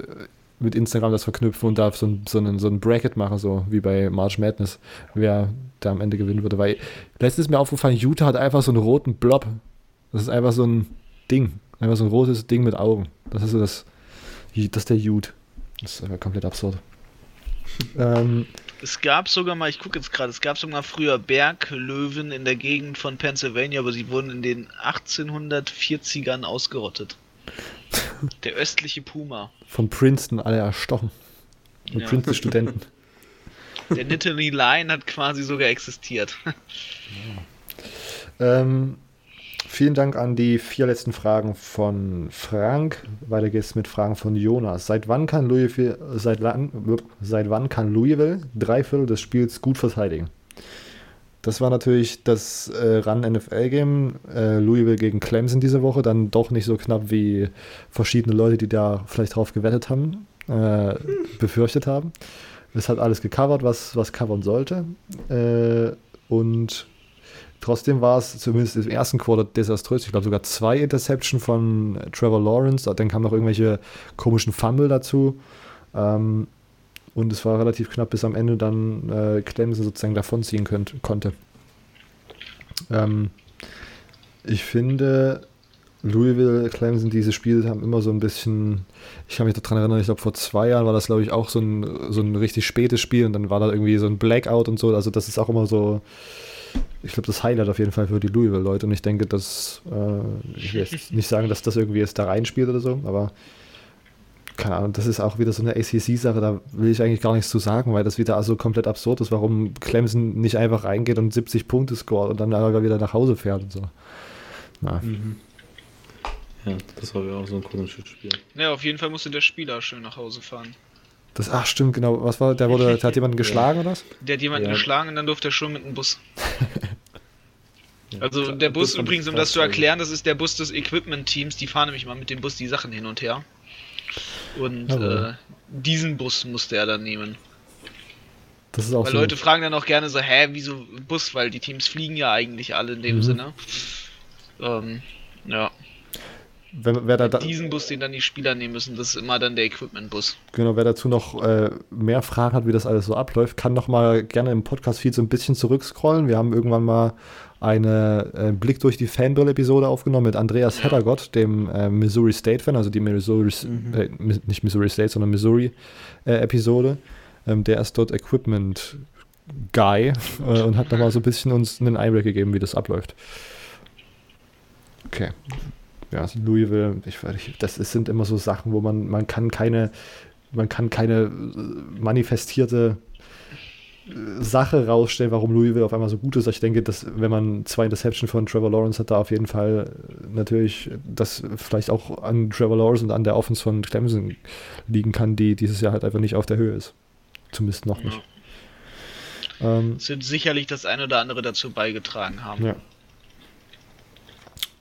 mit Instagram das verknüpfen und da so ein, so einen, so ein Bracket machen, so wie bei March Madness, wer da am Ende gewinnen würde. Weil letztes ist mir aufgefallen, Utah hat einfach so einen roten Blob. Das ist einfach so ein Ding. Einfach so ein rotes Ding mit Augen. Das ist so das, das ist der Ute. Das ist äh, komplett absurd. ähm, Es gab sogar mal, ich gucke jetzt gerade, es gab sogar mal früher Berglöwen in der Gegend von Pennsylvania, aber sie wurden in den 1840ern ausgerottet. Der östliche Puma. von Princeton alle erstochen. Und Ja. Princeton-Studenten. Der Nittany Lion hat quasi sogar existiert. ähm, vielen Dank an die vier letzten Fragen von Frank. Weiter geht's mit Fragen von Jonas. Seit wann kann Louisville, seit, seit wann kann Louisville drei Viertel des Spiels gut verteidigen? Das war natürlich das äh, Run-NFL-Game, äh, Louisville gegen Clemson diese Woche, dann doch nicht so knapp wie verschiedene Leute, die da vielleicht drauf gewettet haben, äh, befürchtet haben. Es hat alles gecovert, was, was covern sollte. Äh, und trotzdem war es zumindest im ersten Quarter desaströs. Ich glaube sogar zwei Interception von Trevor Lawrence. Dann kamen noch irgendwelche komischen Fumble dazu. Ähm, und es war relativ knapp, bis am Ende dann äh, Clemson sozusagen davonziehen könnt, konnte. Ähm, ich finde, Louisville, Clemson, diese Spiele haben immer so ein bisschen, ich kann mich daran erinnern, ich glaube vor zwei Jahren war das glaube ich auch so ein, so ein richtig spätes Spiel und dann war da irgendwie so ein Blackout und so, also das ist auch immer so, ich glaube das Highlight auf jeden Fall für die Louisville-Leute und ich denke, dass, äh, ich will jetzt nicht sagen, dass das irgendwie jetzt da reinspielt oder so, aber keine Ahnung, das ist auch wieder so eine ACC-Sache, da will ich eigentlich gar nichts zu sagen, weil das wieder also komplett absurd ist, warum Clemson nicht einfach reingeht und 70 Punkte scoret und dann aber wieder nach Hause fährt und so. Na, Mhm. Ja, das war ja auch so ein komisches Spiel. Ja, auf jeden Fall musste der Spieler schön nach Hause fahren. Das, ach stimmt, genau, was war, der wurde, der hat jemanden geschlagen oder was? Der hat jemanden Ja. geschlagen und dann durfte er schon mit dem Bus. Also der Bus fand übrigens, um das zu erklären, das ist der Bus des Equipment-Teams. Die fahren nämlich mal mit dem Bus die Sachen hin und her. Und äh, diesen Bus musste er dann nehmen. Das ist auch Weil so. Leute fragen dann auch gerne so, hä, wieso Bus? Weil die Teams fliegen ja eigentlich alle in dem Mhm. Sinne. Ähm, ja. Wenn, wer, da, da, Diesen Bus, den dann die Spieler nehmen müssen, das ist immer dann der Equipment-Bus. genau, wer dazu noch äh, mehr Fragen hat, wie das alles so abläuft, kann noch mal gerne im Podcast-Feed so ein bisschen zurückscrollen. Wir haben irgendwann mal eine äh, Blick durch die Fanbrill-Episode aufgenommen mit Andreas Ja. Heddergott, dem äh, Missouri State-Fan, also die Missouri, Mhm. äh, nicht Missouri State, sondern Missouri-Episode. ähm, der ist dort Equipment-Guy äh, und hat noch mal so ein bisschen uns einen Einblick gegeben, wie das abläuft. Okay. Ja, also Louisville, ich, das sind immer so Sachen, wo man, man kann keine, man kann keine äh, manifestierte Sache rausstellen, warum Louisville auf einmal so gut ist. Ich denke, dass wenn man zwei Interception von Trevor Lawrence hat, da auf jeden Fall natürlich das vielleicht auch an Trevor Lawrence und an der Offense von Clemson liegen kann, die dieses Jahr halt einfach nicht auf der Höhe ist. Zumindest noch nicht. Ja. Ähm, sind sicherlich das eine oder andere dazu beigetragen haben. Ja.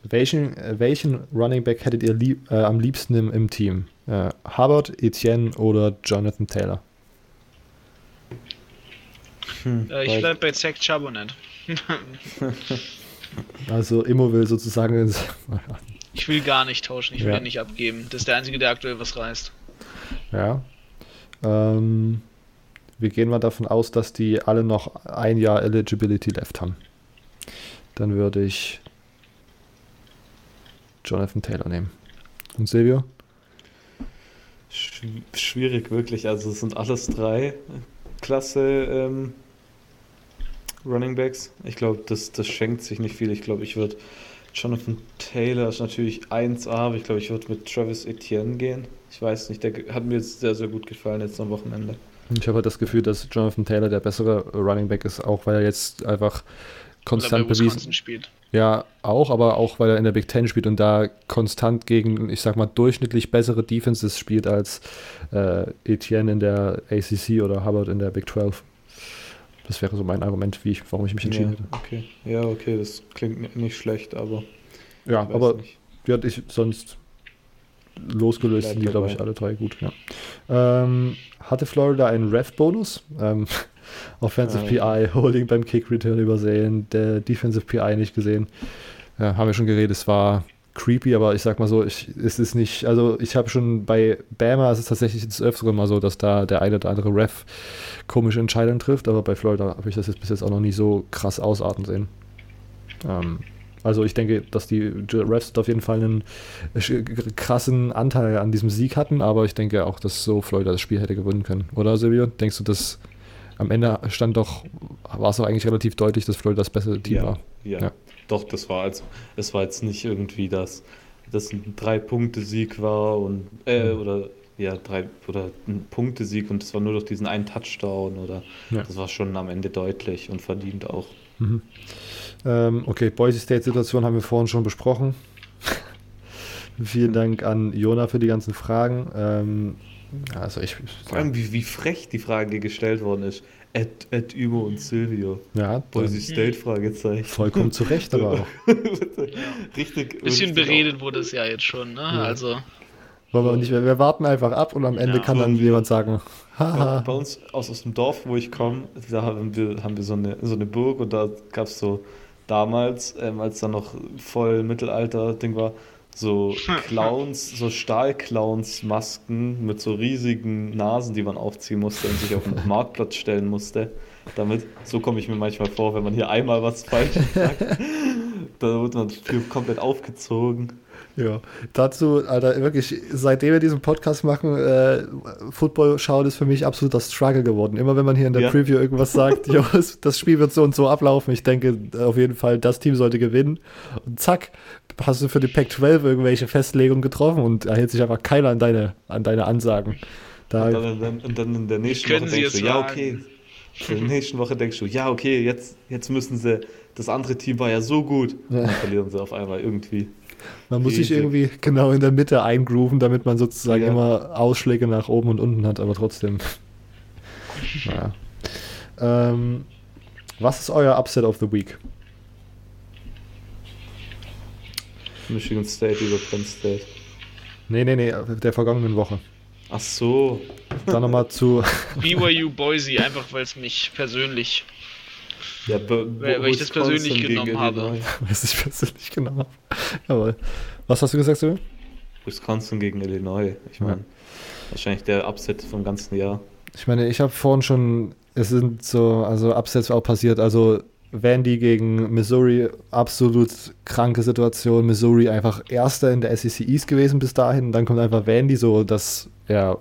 Welchen, welchen Running Back hättet ihr lieb, äh, am liebsten im, im Team? Äh, Hubbard, Etienne oder Jonathan Taylor? Hm, äh, ich bleib bei Zach Charbonnet. also Immo will sozusagen. ich will gar nicht tauschen, ich will ja. ihn nicht abgeben. Das ist der Einzige, der aktuell was reißt. Ja. Ähm, wir gehen mal davon aus, dass die alle noch ein Jahr Eligibility left haben. Dann würde ich Jonathan Taylor nehmen. Und Silvio? Schwierig, wirklich. Also es sind alles drei klasse ähm, Running Backs. Ich glaube, das, das schenkt sich nicht viel. Ich glaube, ich würde Jonathan Taylor ist natürlich 1A, aber ich glaube, ich würde mit Travis Etienne gehen. Ich weiß nicht, der hat mir jetzt sehr, sehr gut gefallen jetzt am Wochenende. Ich habe halt das Gefühl, dass Jonathan Taylor der bessere Running Back ist, auch weil er jetzt einfach konstant bewiesen spielt. Ja, auch, aber auch weil er in der Big Ten spielt und da konstant gegen, ich sag mal, durchschnittlich bessere Defenses spielt als äh, Etienne in der ACC oder Hubbard in der Big 12. Das wäre so mein Argument, wie ich, warum ich mich entschieden ja, hätte. Okay. Ja, okay, das klingt nicht schlecht, aber. Ja, aber nicht. hatte ich sonst losgelöst, sind die, glaube ich, alle drei gut. Ja. Ähm, hatte Florida einen Ref-Bonus? Ähm, Offensive. PI, Holding beim Kick Return übersehen, der Defensive PI nicht gesehen. Ja, haben wir schon geredet, es war creepy, aber ich sag mal so, ich, es ist nicht, also ich habe schon bei Bama ist es tatsächlich das Öfteren mal so, dass da der eine oder andere Ref komische Entscheidungen trifft, aber bei Florida habe ich das jetzt bis jetzt auch noch nie so krass ausarten sehen. Ähm, also ich denke, dass die Refs auf jeden Fall einen krassen Anteil an diesem Sieg hatten, aber ich denke auch, dass so Florida das Spiel hätte gewinnen können. Oder Silvio? Denkst du, dass am Ende stand doch, war es auch eigentlich relativ deutlich, dass Florida das bessere Team ja, war? Ja. ja, doch, das war also, es war jetzt nicht irgendwie das, dass ein Drei-Punkte-Sieg war und äh, mhm. oder ja, drei oder ein Punktesieg und es war nur durch diesen einen Touchdown oder ja. das war schon am Ende deutlich und verdient auch. Mhm. Ähm, okay, Boise State-Situation haben wir vorhin schon besprochen. Vielen Dank an Jona für die ganzen Fragen. Ähm, also ich, Vor allem, wie, wie frech die Frage gestellt worden ist. Ed, Ed Ümo und Silvio. Ja. Boise State, Fragezeichen. Vollkommen zu Recht, aber auch. Richtig. Bisschen beredet auch. wurde es ja jetzt schon, ne? Ja. Also. Wollen wir nicht mehr, wir warten einfach ab und am Ende ja, kann dann jemand sagen, haha. Bei uns aus, aus dem Dorf, wo ich komme, da haben wir, haben wir so, eine, so eine Burg und da gab es so damals, ähm, als da noch voll Mittelalter-Ding war, so Clowns, so Stahlclowns-Masken mit so riesigen Nasen, die man aufziehen musste und sich auf den Marktplatz stellen musste. Damit, so komme ich mir manchmal vor, wenn man hier einmal was falsch sagt, da wird man komplett aufgezogen. Ja, dazu, Alter, wirklich, seitdem wir diesen Podcast machen, äh, Football schauen ist für mich absolut das Struggle geworden. Immer wenn man hier in der ja. Preview irgendwas sagt, jo, das Spiel wird so und so ablaufen, ich denke auf jeden Fall, das Team sollte gewinnen. Und zack, hast du für die Pac-12 irgendwelche Festlegungen getroffen und da hält sich einfach keiner an deine, an deine Ansagen. Da und, dann, dann, und dann in der nächsten Woche denkst du, ja, okay. In der nächsten Woche denkst du, ja, okay, jetzt, jetzt müssen sie, das andere Team war ja so gut. Und dann verlieren sie auf einmal irgendwie. Man muss sich irgendwie genau in der Mitte eingrooven, damit man sozusagen ja. immer Ausschläge nach oben und unten hat, aber trotzdem. naja. Ähm, was ist euer Upset of the Week? Michigan State über Penn State. Nee, nee, nee, der vergangenen Woche. Ach so. Dann nochmal zu. BYU Boise, einfach weil es mich persönlich ja, weil, weil ich das persönlich genommen habe. Weil ich das persönlich genommen habe. Jawohl. Was hast du gesagt, Silvio? Wisconsin gegen Illinois. Ich meine, ja. wahrscheinlich der Upset vom ganzen Jahr. Ich meine, ich habe vorhin schon, es sind so, also Upsets auch passiert. Also Vandy gegen Missouri, absolut kranke Situation. Missouri einfach Erster in der SEC East gewesen bis dahin. dann kommt einfach Vandy, so das ja,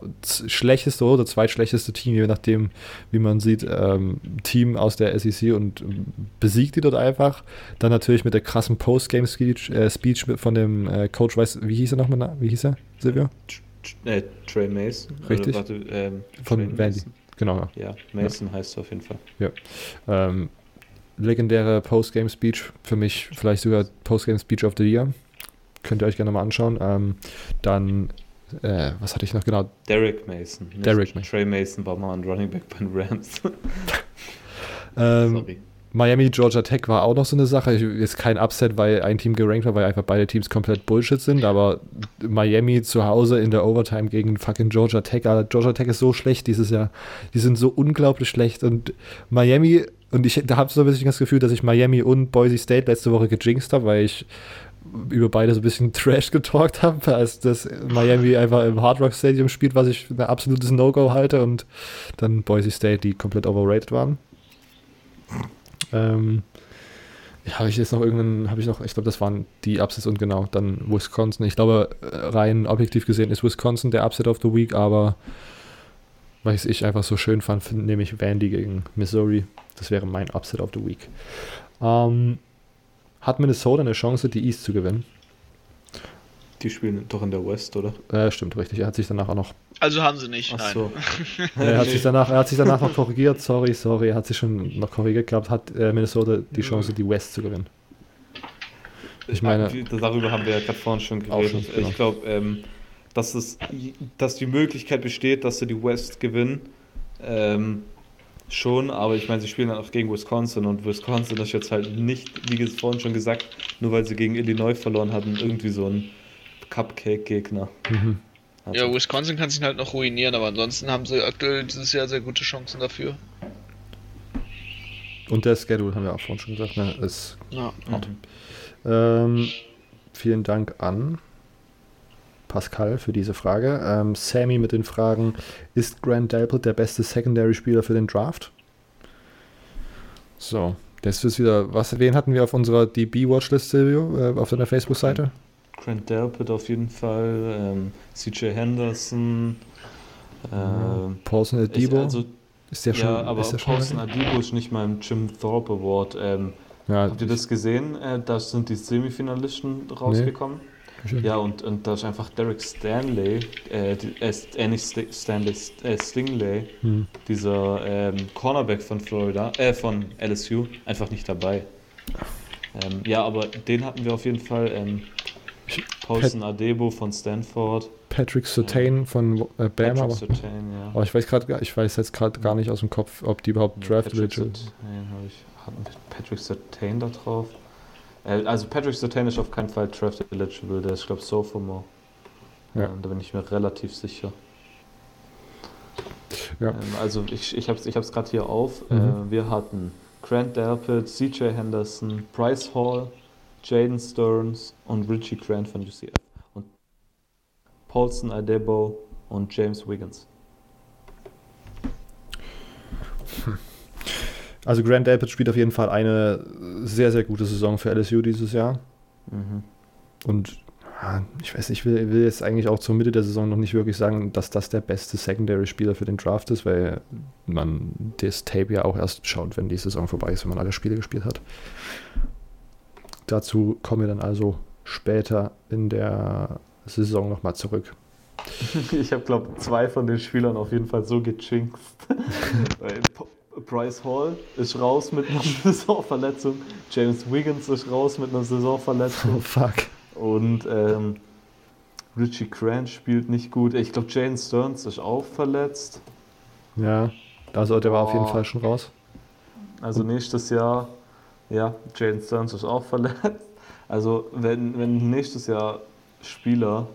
schlechteste oder zweitschlechteste Team, je nachdem, wie man sieht, ähm, Team aus der SEC und besiegt die dort einfach. Dann natürlich mit der krassen Postgame-Speech äh, Speech von dem äh, Coach, weiß, wie hieß er nochmal? Wie hieß er, Silvio? Äh, Trey Mason. Richtig. Warte, ähm, von Vandy. Genau. Ja, Mason ja. heißt es auf jeden Fall. Ja. Ähm, legendäre Postgame-Speech, für mich vielleicht sogar Postgame-Speech of the Year. Könnt ihr euch gerne mal anschauen. Ähm, dann, äh, was hatte ich noch genau? Derek Mason. Derek Mason. Trey Mason war mal ein Running Back bei den Rams. ähm, Sorry. Miami, Georgia Tech war auch noch so eine Sache. Ist kein Upset, weil ein Team gerankt war, weil einfach beide Teams komplett Bullshit sind. Aber Miami zu Hause in der Overtime gegen fucking Georgia Tech. Alter, Georgia Tech ist so schlecht dieses Jahr. Die sind so unglaublich schlecht. Und Miami, und ich da habe so ein bisschen das Gefühl, dass ich Miami und Boise State letzte Woche gejinxt habe, weil ich über beide so ein bisschen Trash getalkt habe, als das Miami einfach im Hard Rock Stadium spielt, was ich ein absolutes No-Go halte. Und dann Boise State, die komplett overrated waren. Ähm, habe ich jetzt noch irgendeinen, habe ich noch, ich glaube, das waren die Upsets und genau, dann Wisconsin. Ich glaube, rein objektiv gesehen ist Wisconsin der Upset of the Week, aber weil ich es einfach so schön fand, nehme ich Vandy gegen Missouri. Das wäre mein Upset of the Week. Ähm, hat Minnesota eine Chance, die East zu gewinnen? Die spielen doch in der West, oder? Äh, stimmt, richtig. Er hat sich danach auch noch. Also haben sie nicht. Ach so. er, hat sich danach, er hat sich danach noch korrigiert. Sorry, sorry. Er hat sich schon noch korrigiert gehabt. Hat äh, Minnesota die Chance, die West zu gewinnen? Ich meine. Darüber haben wir ja gerade vorhin schon geredet. Schon, genau. Ich glaube, ähm, dass, es, dass die Möglichkeit besteht, dass sie die West gewinnen. Ähm, schon, aber ich meine, sie spielen dann auch gegen Wisconsin und Wisconsin ist jetzt halt nicht, wie vorhin schon gesagt, nur weil sie gegen Illinois verloren hatten, irgendwie so ein Cupcake-Gegner. Mhm. Also. Ja, Wisconsin kann sich halt noch ruinieren, aber ansonsten haben sie aktuell dieses Jahr sehr gute Chancen dafür. Und der Schedule, haben wir auch vorhin schon gesagt, ne, ist ja. hart. Mhm. Ähm, vielen Dank an Pascal für diese Frage. Ähm, Sammy mit den Fragen: Ist Grant Delpit der beste Secondary-Spieler für den Draft? So, das ist wieder. Was, wen hatten wir auf unserer DB-Watchlist, Silvio, äh, auf deiner Facebook-Seite? Grant Delpit auf jeden Fall, ähm, CJ Henderson, äh, Paulson Adibo. Also, ist der schon, ja, aber ist der Paulson Adibo ist nicht mal im Jim Thorpe Award. Ähm, ja, habt ihr das gesehen? Äh, da sind die Semifinalisten rausgekommen. Nee. Ja, und, und da ist einfach Derek Stanley, äh, äh, nicht St Stanley, äh, Stingley, hm. dieser ähm, Cornerback von Florida, äh, von LSU, einfach nicht dabei. Ähm, ja, aber den hatten wir auf jeden Fall. Ähm, Paulson Adebo von Stanford. Patrick Sertain ja. von äh, Bama. Patrick Sertain, ja. Aber ich weiß gerade, ich weiß jetzt gerade gar nicht aus dem Kopf, ob die überhaupt draft eligible sind. Hatten Patrick Sertain da drauf? Äh, also Patrick Sertain ist auf keinen Fall draft eligible, der ist glaube Sophomore. Ja. Ähm, da bin ich mir relativ sicher. Ja. Ähm, also ich, ich habe es ich gerade hier auf. Mhm. Äh, wir hatten Grant Delpit, CJ Henderson, Bryce Hall, Jaden Stearns und Richie Grant von UCF. Und Paulson Adebo und James Wiggins. Also Grant Delpit spielt auf jeden Fall eine sehr, sehr gute Saison für LSU dieses Jahr. Mhm. Und ich weiß nicht, ich will, will, jetzt eigentlich auch zur Mitte der Saison noch nicht wirklich sagen, dass das der beste Secondary-Spieler für den Draft ist, weil man das Tape ja auch erst schaut, wenn die Saison vorbei ist, wenn man alle Spiele gespielt hat. Dazu kommen wir dann also später in der Saison nochmal zurück. Ich habe, glaube ich, zwei von den Spielern auf jeden Fall so gechinkt. Bryce Hall ist raus mit einer Saisonverletzung. James Wiggins ist raus mit einer Saisonverletzung. Oh fuck. Und ähm, Richie Grant spielt nicht gut. Ich glaube, Jane Stearns ist auch verletzt. Ja, also der war auf jeden Fall schon raus. Also nächstes Jahr ja, Jaden Stearns ist auch verletzt. Also, wenn, wenn nächstes Jahr Spieler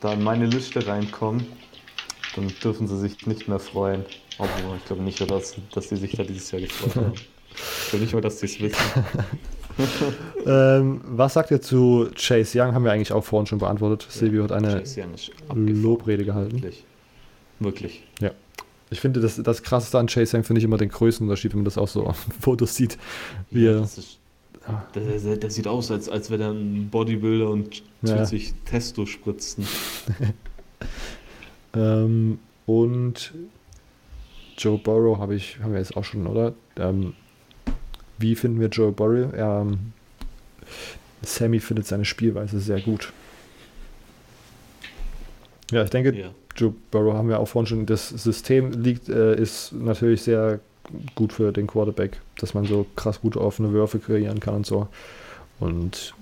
da in meine Liste reinkommen, dann dürfen sie sich nicht mehr freuen. Obwohl, ich glaube nicht, dass, dass sie sich da dieses Jahr gefreut haben. Ich glaube nicht mal, dass sie es wissen. ähm, was sagt ihr zu Chase Young? Haben wir eigentlich auch vorhin schon beantwortet. Ja, Silvio hat eine Lobrede gehalten. Wirklich. Wirklich. Ja. Ich finde, das, das Krasseste an Chase finde ich immer den Größenunterschied, wenn man das auch so auf Fotos sieht. Wie ja, das ist, der, der, der, sieht aus, als, als wäre er ein Bodybuilder und ja. sich Testo spritzen. ähm, und Joe Burrow habe ich, haben wir jetzt auch schon, oder? Ähm, wie finden wir Joe Burrow? Ähm, Sammy findet seine Spielweise sehr gut. Ja, ich denke, ja. Joe Burrow haben wir auch vorhin schon, das System liegt, äh, ist natürlich sehr gut für den Quarterback, dass man so krass gute offene Würfe kreieren kann und so. Und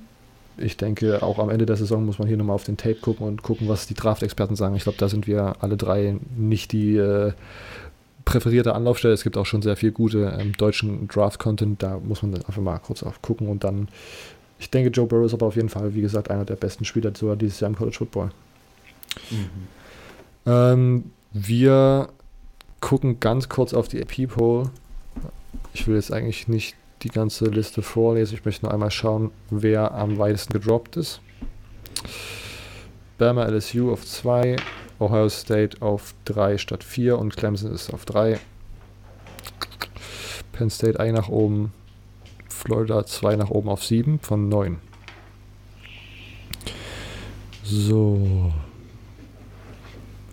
ich denke, auch am Ende der Saison muss man hier nochmal auf den Tape gucken und gucken, was die Draft-Experten sagen. Ich glaube, da sind wir alle drei nicht die äh, präferierte Anlaufstelle. Es gibt auch schon sehr viel gute ähm, deutschen Draft-Content. Da muss man einfach mal kurz auf gucken und dann. Ich denke, Joe Burrow ist aber auf jeden Fall, wie gesagt, einer der besten Spieler sogar dieses Jahr im College Football. Mhm. Ähm, wir gucken ganz kurz auf die People. Ich will jetzt eigentlich nicht die ganze Liste vorlesen. Ich möchte nur einmal schauen, wer am weitesten gedroppt ist. Bama LSU auf 2, Ohio State auf 3 statt 4 und Clemson ist auf 3. Penn State 1 nach oben, Florida 2 nach oben auf 7 von 9. So.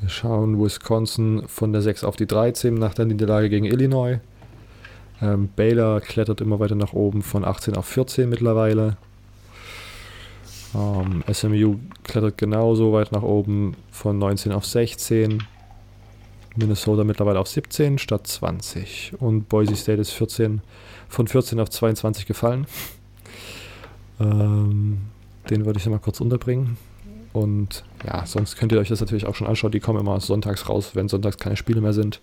Schauen Wisconsin von der 6 auf die 13 nach der Niederlage gegen Illinois. Ähm, Baylor klettert immer weiter nach oben von 18 auf 14 mittlerweile. Ähm, SMU klettert genauso weit nach oben von 19 auf 16. Minnesota mittlerweile auf 17 statt 20. Und Boise State ist 14, von 14 auf 22 gefallen. Ähm, den würde ich nochmal kurz unterbringen. Und ja, sonst könnt ihr euch das natürlich auch schon anschauen. Die kommen immer sonntags raus, wenn sonntags keine Spiele mehr sind.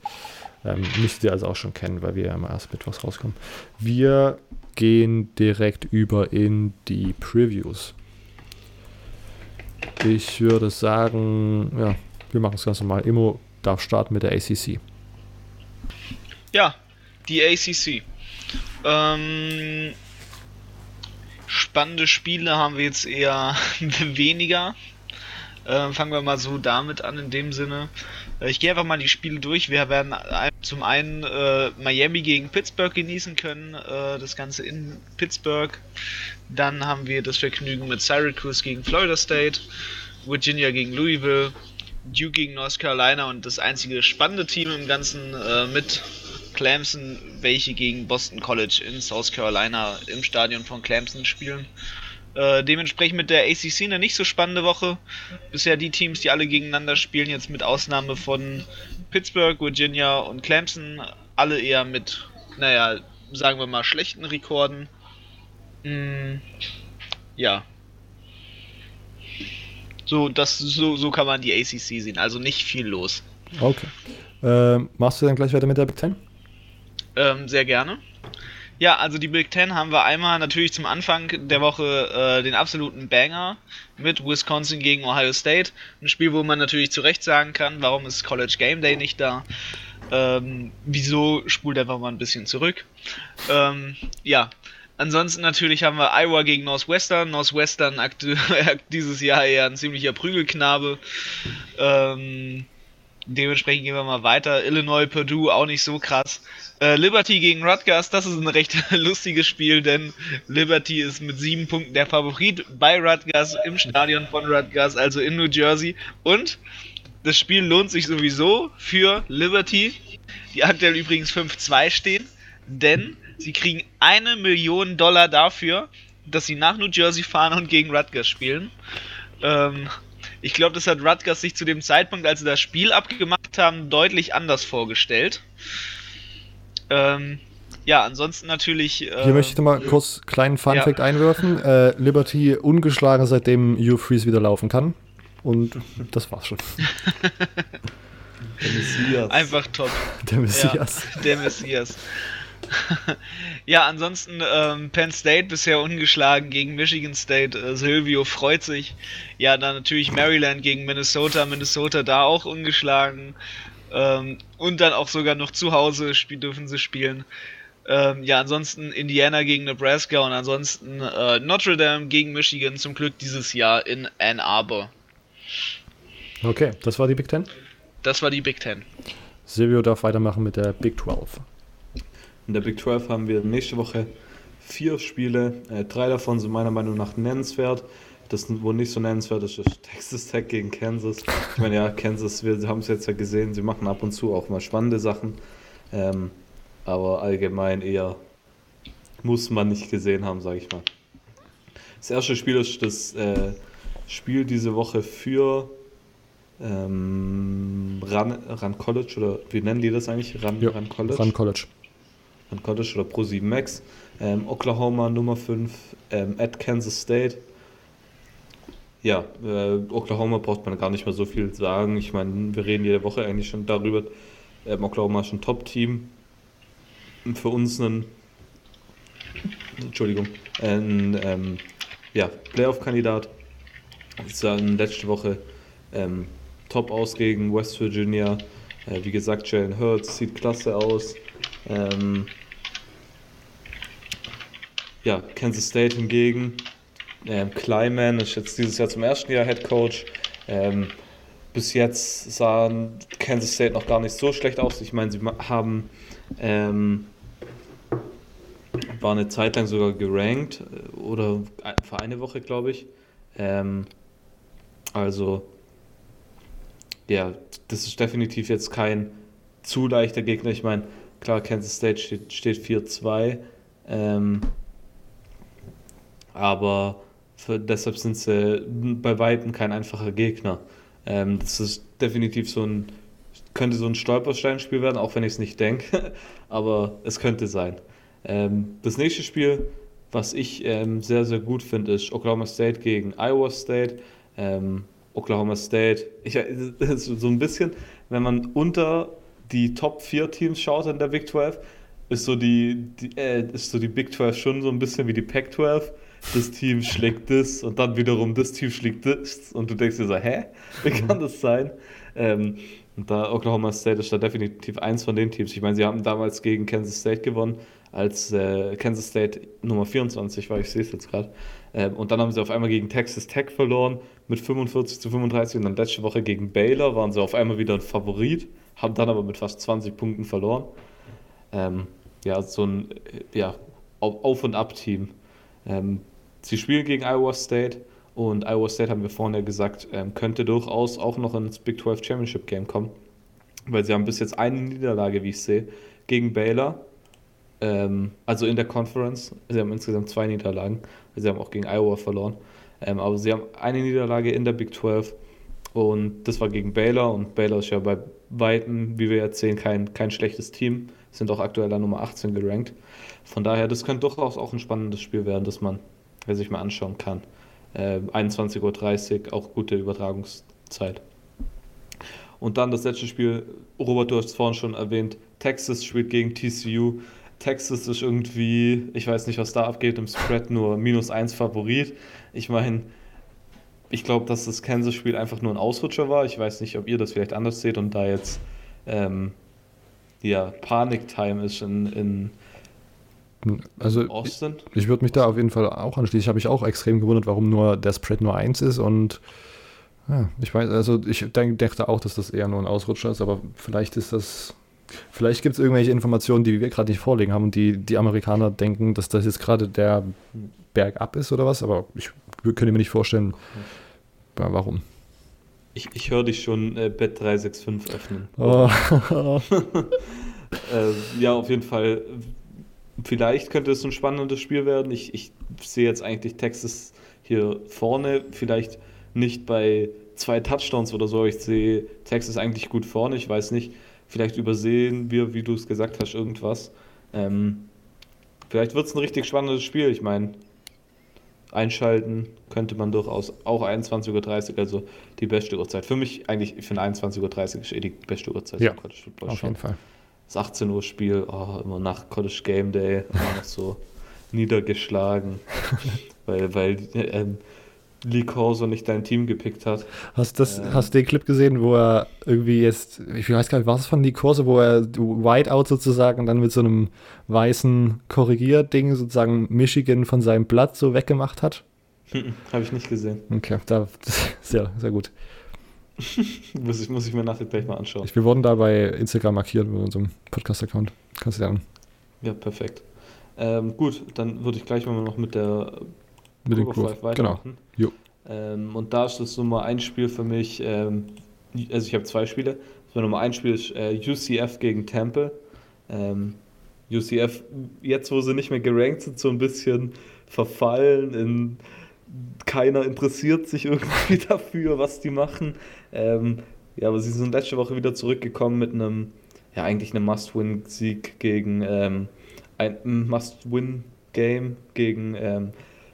Ähm, müsstet ihr also auch schon kennen, weil wir ja immer erst mittwochs rauskommen. Wir gehen direkt über in die Previews. Ich würde sagen, ja, wir machen es ganz normal. Immo darf starten mit der ACC. Ja, die ACC. Ähm, spannende Spiele haben wir jetzt eher weniger. Äh, fangen wir mal so damit an in dem Sinne. Äh, ich gehe einfach mal die Spiele durch. Wir werden zum einen äh, Miami gegen Pittsburgh genießen können, äh, das Ganze in Pittsburgh. Dann haben wir das Vergnügen mit Syracuse gegen Florida State, Virginia gegen Louisville, Duke gegen North Carolina und das einzige spannende Team im Ganzen äh, mit Clemson, welche gegen Boston College in South Carolina im Stadion von Clemson spielen. Äh, dementsprechend mit der ACC eine nicht so spannende Woche. Bisher die Teams, die alle gegeneinander spielen, jetzt mit Ausnahme von Pittsburgh, Virginia und Clemson, alle eher mit, naja, sagen wir mal, schlechten Rekorden. Mm, ja. So, das, so, so kann man die ACC sehen. Also nicht viel los. Okay. Ähm, machst du dann gleich weiter mit der Big Ten? Ähm, sehr gerne. Ja, also die Big Ten haben wir einmal natürlich zum Anfang der Woche äh, den absoluten Banger mit Wisconsin gegen Ohio State. Ein Spiel, wo man natürlich zu Recht sagen kann, warum ist College Game Day nicht da? Ähm, wieso spult einfach mal ein bisschen zurück? Ähm, ja, ansonsten natürlich haben wir Iowa gegen Northwestern. Northwestern dieses Jahr eher ein ziemlicher Prügelknabe. Ähm, dementsprechend gehen wir mal weiter. Illinois, Purdue auch nicht so krass. Äh, Liberty gegen Rutgers, das ist ein recht lustiges Spiel, denn Liberty ist mit sieben Punkten der Favorit bei Rutgers im Stadion von Rutgers, also in New Jersey. Und das Spiel lohnt sich sowieso für Liberty, die aktuell übrigens 5-2 stehen, denn sie kriegen eine Million Dollar dafür, dass sie nach New Jersey fahren und gegen Rutgers spielen. Ähm, ich glaube, das hat Rutgers sich zu dem Zeitpunkt, als sie das Spiel abgemacht haben, deutlich anders vorgestellt. Ähm, ja, ansonsten natürlich. Äh, Hier möchte ich nochmal kurz einen kleinen Funfact ja. einwerfen. Äh, Liberty ungeschlagen, seitdem Hugh Freeze wieder laufen kann. Und das war's schon. der Messias. Einfach top. Der Messias. Ja, der Messias. ja, ansonsten ähm, Penn State bisher ungeschlagen gegen Michigan State. Äh, Silvio freut sich. Ja, dann natürlich Maryland gegen Minnesota. Minnesota da auch ungeschlagen. Ähm, und dann auch sogar noch zu Hause dürfen sie spielen. Ähm, ja, ansonsten Indiana gegen Nebraska und ansonsten äh, Notre Dame gegen Michigan zum Glück dieses Jahr in Ann Arbor. Okay, das war die Big Ten? Das war die Big Ten. Silvio darf weitermachen mit der Big 12. In der Big 12 haben wir nächste Woche vier Spiele. Äh, drei davon sind meiner Meinung nach nennenswert. Das wohl nicht so nennenswert ist, ist Texas Tech gegen Kansas. Ich meine, ja, Kansas, wir haben es jetzt ja gesehen, sie machen ab und zu auch mal spannende Sachen. Ähm, aber allgemein eher muss man nicht gesehen haben, sage ich mal. Das erste Spiel ist das äh, Spiel diese Woche für ähm, Run, Run College oder wie nennen die das eigentlich? Run, Ja, Run College? Run College. Run College oder Pro 7 Max. Ähm, Oklahoma Nummer 5 ähm, at Kansas State. Ja, äh, Oklahoma braucht man gar nicht mehr so viel sagen. Ich meine, wir reden jede Woche eigentlich schon darüber. Ähm, Oklahoma ist ein Top-Team. Für uns ein, Entschuldigung, ein ähm, ja, Playoff-Kandidat. Ich sagen, letzte Woche ähm, top aus gegen West Virginia. Äh, wie gesagt, Jalen Hurts sieht klasse aus. Ähm, ja, Kansas State hingegen. Ähm, Kleiman ist jetzt dieses Jahr zum ersten Jahr Head Coach. Ähm, bis jetzt sahen Kansas State noch gar nicht so schlecht aus. Ich meine, sie haben ähm, war eine Zeit lang sogar gerankt äh, oder für eine Woche, glaube ich. Ähm, also ja, das ist definitiv jetzt kein zu leichter Gegner. Ich meine, klar, Kansas State steht, steht 4-2. Ähm, aber für, deshalb sind sie bei Weitem kein einfacher Gegner. Ähm, das ist definitiv so ein, könnte so ein Stolpersteinspiel werden, auch wenn ich es nicht denke, aber es könnte sein. Ähm, das nächste Spiel, was ich ähm, sehr, sehr gut finde, ist Oklahoma State gegen Iowa State. Ähm, Oklahoma State, ich, so ein bisschen, wenn man unter die Top 4 Teams schaut in der Big 12, ist so die, die äh, ist so die Big 12 schon so ein bisschen wie die Pac 12. Das Team schlägt das und dann wiederum das Team schlägt das und du denkst dir so, hä? Wie kann das sein? Ähm, und da Oklahoma State ist da definitiv eins von den Teams. Ich meine, sie haben damals gegen Kansas State gewonnen, als äh, Kansas State Nummer 24 war, ich sehe es jetzt gerade. Ähm, und dann haben sie auf einmal gegen Texas Tech verloren mit 45 zu 35 und dann letzte Woche gegen Baylor waren sie auf einmal wieder ein Favorit, haben dann aber mit fast 20 Punkten verloren. Ähm, ja, so ein äh, ja, Auf- und Ab-Team. Ähm, sie spielen gegen Iowa State und Iowa State, haben wir vorhin ja gesagt, ähm, könnte durchaus auch noch ins Big 12 Championship Game kommen, weil sie haben bis jetzt eine Niederlage, wie ich sehe, gegen Baylor, ähm, also in der Conference. Sie haben insgesamt zwei Niederlagen, sie haben auch gegen Iowa verloren, ähm, aber sie haben eine Niederlage in der Big 12 und das war gegen Baylor und Baylor ist ja bei Weitem, wie wir jetzt sehen, kein, kein schlechtes Team, sind auch aktuell an Nummer 18 gerankt. Von daher, das könnte durchaus auch ein spannendes Spiel werden, das man wer sich mal anschauen kann. Äh, 21.30 Uhr, auch gute Übertragungszeit. Und dann das letzte Spiel, Robert, du hast es vorhin schon erwähnt, Texas spielt gegen TCU. Texas ist irgendwie, ich weiß nicht, was da abgeht, im Spread nur minus 1 Favorit. Ich meine, ich glaube, dass das Kansas-Spiel einfach nur ein Ausrutscher war. Ich weiß nicht, ob ihr das vielleicht anders seht und da jetzt ähm, ja, Panik-Time ist in, in Also Austin. ich, ich würde mich da auf jeden Fall auch anschließen. Ich habe mich auch extrem gewundert, warum nur der Spread nur 1 ist und ja, ich weiß, also ich denk, dachte auch, dass das eher nur ein Ausrutscher ist, aber vielleicht ist das, vielleicht gibt es irgendwelche Informationen, die wir gerade nicht vorlegen haben und die die Amerikaner denken, dass das jetzt gerade der Berg ab ist oder was, aber ich könnte mir nicht vorstellen, ja, warum. Ich, ich höre dich schon äh, Bett 365 öffnen. Oh. Äh, ja, auf jeden Fall. Vielleicht könnte es ein spannendes Spiel werden. Ich, ich sehe jetzt eigentlich Texas hier vorne. Vielleicht nicht bei zwei Touchdowns oder so. aber Ich sehe Texas eigentlich gut vorne. Ich weiß nicht. Vielleicht übersehen wir, wie du es gesagt hast, irgendwas. Ähm, vielleicht wird es ein richtig spannendes Spiel. Ich meine, einschalten könnte man durchaus auch 21.30 Uhr, also die beste Uhrzeit. Für mich eigentlich, ich finde 21.30 Uhr ist eh die beste Uhrzeit Ja, Auf jeden Fall. Das 18 Uhr Spiel, oh, immer nach College Game Day, immer noch so niedergeschlagen, weil, weil ähm, Lee Corso nicht dein Team gepickt hat. Hast, das, Ähm. hast du den Clip gesehen, wo er irgendwie jetzt, ich weiß gar nicht, was von die Kurse, wo er Whiteout sozusagen dann mit so einem weißen Korrigierding sozusagen Michigan von seinem Blatt so weggemacht hat? Habe ich nicht gesehen. Okay, da, sehr, sehr gut. Muss ich, muss ich mir nachher gleich mal anschauen. Ich, wir wurden da bei Instagram markiert mit unserem Podcast-Account. Kannst du dann Ja, perfekt. Ähm, gut, dann würde ich gleich mal noch mit der mit dem Groove. Genau. weitermachen. Jo. Ähm, und da ist das Nummer ein Spiel für mich, ähm, also ich habe zwei Spiele. Das Nummer ein Spiel ist äh, UCF gegen Temple. Ähm, UCF, jetzt wo sie nicht mehr gerankt sind, so ein bisschen verfallen in keiner interessiert sich irgendwie dafür, was die machen. Ähm, ja, aber sie sind letzte Woche wieder zurückgekommen mit einem, ja, eigentlich einem Must-Win-Sieg gegen ähm, ein Must-Win-Game gegen ähm,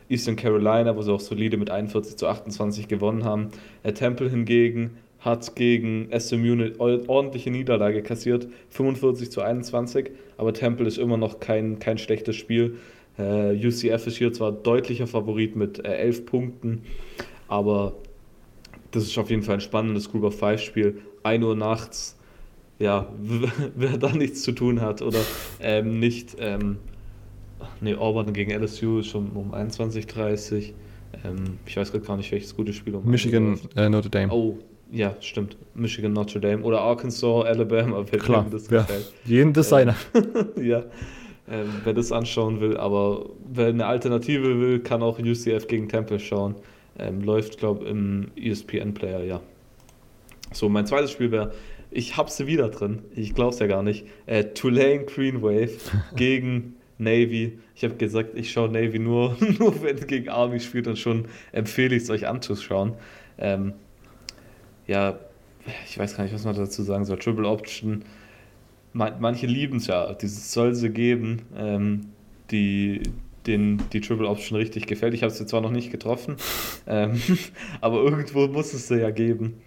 Eastern Carolina, wo sie auch solide mit 41 zu 28 gewonnen haben. Äh, Temple hingegen hat gegen SMU eine ordentliche Niederlage kassiert, 45 zu 21, aber Temple ist immer noch kein, kein schlechtes Spiel. Äh, UCF ist hier zwar deutlicher Favorit mit äh, 11 Punkten, aber das ist auf jeden Fall ein spannendes Group of Five Spiel. 1 Uhr nachts, ja, wer da nichts zu tun hat oder ähm, nicht, ähm, ne, Auburn gegen LSU ist schon um 21.30 ähm, ich weiß gerade gar nicht, welches gute Spiel um Michigan, äh, Notre Dame. Oh, ja, stimmt. Michigan, Notre Dame oder Arkansas, Alabama, wer Klar, das ja. gefällt. Jeden Designer. Ähm, ja, ähm, wer das anschauen will, aber wer eine Alternative will, kann auch UCF gegen Temple schauen. Ähm, läuft, glaube ich, im ESPN-Player, ja. So, mein zweites Spiel wäre, ich habe sie wieder drin, ich glaube es ja gar nicht, äh, Tulane Green Wave gegen Navy. Ich habe gesagt, ich schaue Navy nur, nur wenn es gegen Army spielt und schon empfehle ich es euch anzuschauen. Ähm, ja, ich weiß gar nicht, was man dazu sagen soll. Triple Option, manche lieben es ja, dieses soll sie geben, ähm, die, den die Triple Option richtig gefällt. Ich habe sie zwar noch nicht getroffen, ähm, aber irgendwo muss es sie ja geben.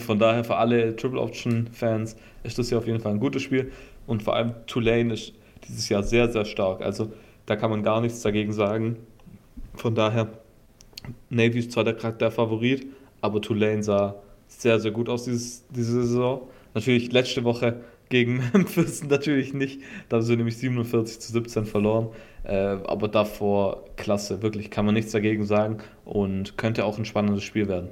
Von daher für alle Triple Option Fans ist das ja auf jeden Fall ein gutes Spiel und vor allem Tulane ist dieses Jahr sehr, sehr stark. Also da kann man gar nichts dagegen sagen. Von daher, Navy ist zwar der, der Favorit, aber Tulane sah sehr, sehr gut aus dieses, diese Saison. Natürlich letzte Woche gegen Memphis natürlich nicht. Da haben sie nämlich 47 zu 17 verloren. Äh, aber davor klasse, wirklich kann man nichts dagegen sagen und könnte auch ein spannendes Spiel werden.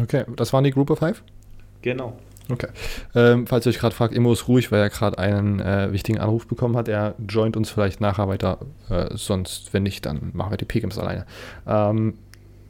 Okay, das waren die Group of Five? Genau. Okay. Ähm, falls ihr euch gerade fragt, Immo ist ruhig, weil er gerade einen äh, wichtigen Anruf bekommen hat. Er joint uns vielleicht nachher weiter. Äh, sonst, wenn nicht, dann machen wir die Pick'ems alleine. Ähm,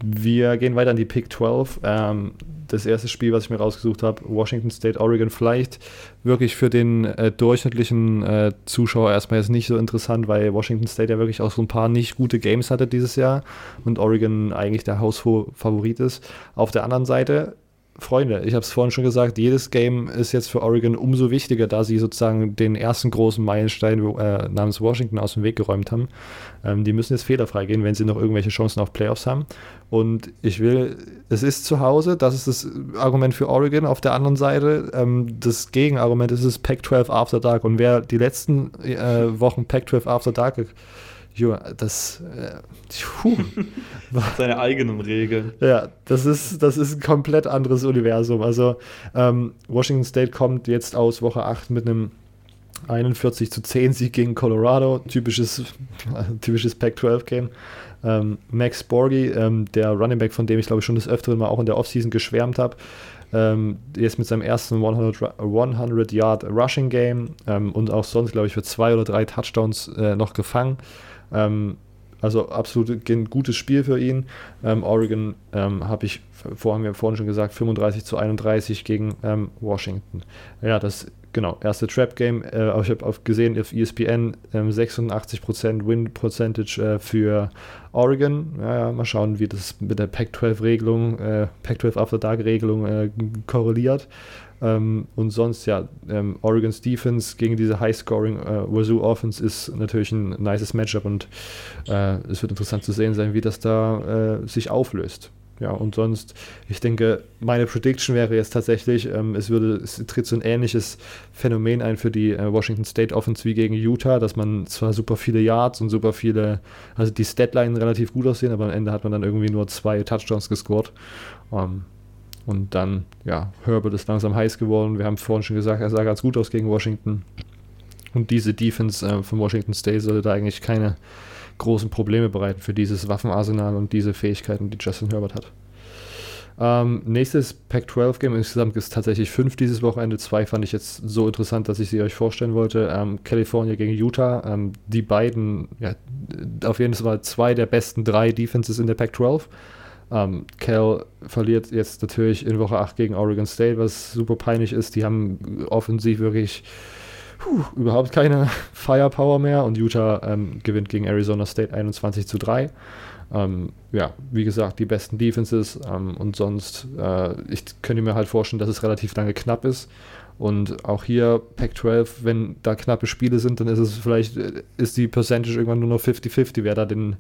wir gehen weiter an die Pick 12. Ähm, das erste Spiel, was ich mir rausgesucht habe, Washington State, Oregon, vielleicht wirklich für den äh, durchschnittlichen äh, Zuschauer erstmal jetzt nicht so interessant, weil Washington State ja wirklich auch so ein paar nicht gute Games hatte dieses Jahr und Oregon eigentlich der Hausfavorit ist. Auf der anderen Seite Freunde, ich habe es vorhin schon gesagt, jedes Game ist jetzt für Oregon umso wichtiger, da sie sozusagen den ersten großen Meilenstein äh, namens Washington aus dem Weg geräumt haben. Ähm, die müssen jetzt fehlerfrei gehen, wenn sie noch irgendwelche Chancen auf Playoffs haben. Und ich will, es ist zu Hause, das ist das Argument für Oregon. Auf der anderen Seite, ähm, das Gegenargument ist es Pac-12 After Dark. Und wer die letzten äh, Wochen Pac-12 After Dark Jo, das. Äh, Seine eigenen Regeln. Ja, das ist, das ist ein komplett anderes Universum. Also, ähm, Washington State kommt jetzt aus Woche 8 mit einem 41 zu 10 Sieg gegen Colorado. Typisches, typisches Pac-12-Game. Ähm, Max Borgi, ähm, der Running Back, von dem ich glaube ich schon des Öfteren mal auch in der Offseason geschwärmt habe, ähm, jetzt mit seinem ersten 100, 100 Yard Rushing Game ähm, und auch sonst, glaube ich, für zwei oder drei Touchdowns äh, noch gefangen. Ähm, also absolut ein gutes Spiel für ihn. Ähm, Oregon ähm, habe ich vor, haben wir vorhin schon gesagt, 35 zu 31 gegen ähm, Washington. Ja, das genau, erste Trap-Game. Äh, ich habe gesehen auf ESPN ähm, 86% Win-Percentage äh, für Oregon. Ja, mal schauen, wie das mit der Pac-12-Regelung, äh, Pac-12 After Dark-Regelung äh, korreliert. Ähm, und sonst, ja, ähm, Oregon's Defense gegen diese High-Scoring äh, Wazoo Offense ist natürlich ein nices Matchup und äh, es wird interessant zu sehen sein, wie das da äh, sich auflöst. Ja, und sonst, ich denke, meine Prediction wäre jetzt tatsächlich, ähm, es würde, es tritt so ein ähnliches Phänomen ein für die äh, Washington State Offense wie gegen Utah, dass man zwar super viele Yards und super viele, also die Statline relativ gut aussehen, aber am Ende hat man dann irgendwie nur zwei Touchdowns gescored. Um, und dann, ja, Herbert ist langsam heiß geworden. Wir haben vorhin schon gesagt, er sah ganz gut aus gegen Washington. Und diese Defense äh, von Washington State sollte da eigentlich keine großen Probleme bereiten für dieses Waffenarsenal und diese Fähigkeiten, die Justin Herbert hat. Ähm, nächstes Pac-12-Game insgesamt ist tatsächlich fünf dieses Wochenende. Zwei fand ich jetzt so interessant, dass ich sie euch vorstellen wollte. Ähm, California gegen Utah. Ähm, die beiden, ja, auf jeden Fall zwei der besten drei Defenses in der Pac-12. Ähm, Cal verliert jetzt natürlich in Woche 8 gegen Oregon State, was super peinlich ist. Die haben offensiv wirklich puh, überhaupt keine Firepower mehr und Utah ähm, gewinnt gegen Arizona State 21 zu 3. Ähm, ja, wie gesagt, die besten Defenses ähm, und sonst, äh, ich könnte mir halt vorstellen, dass es relativ lange knapp ist. Und auch hier Pac-12, wenn da knappe Spiele sind, dann ist es vielleicht, äh, ist die Percentage irgendwann nur noch 50-50, wer da den,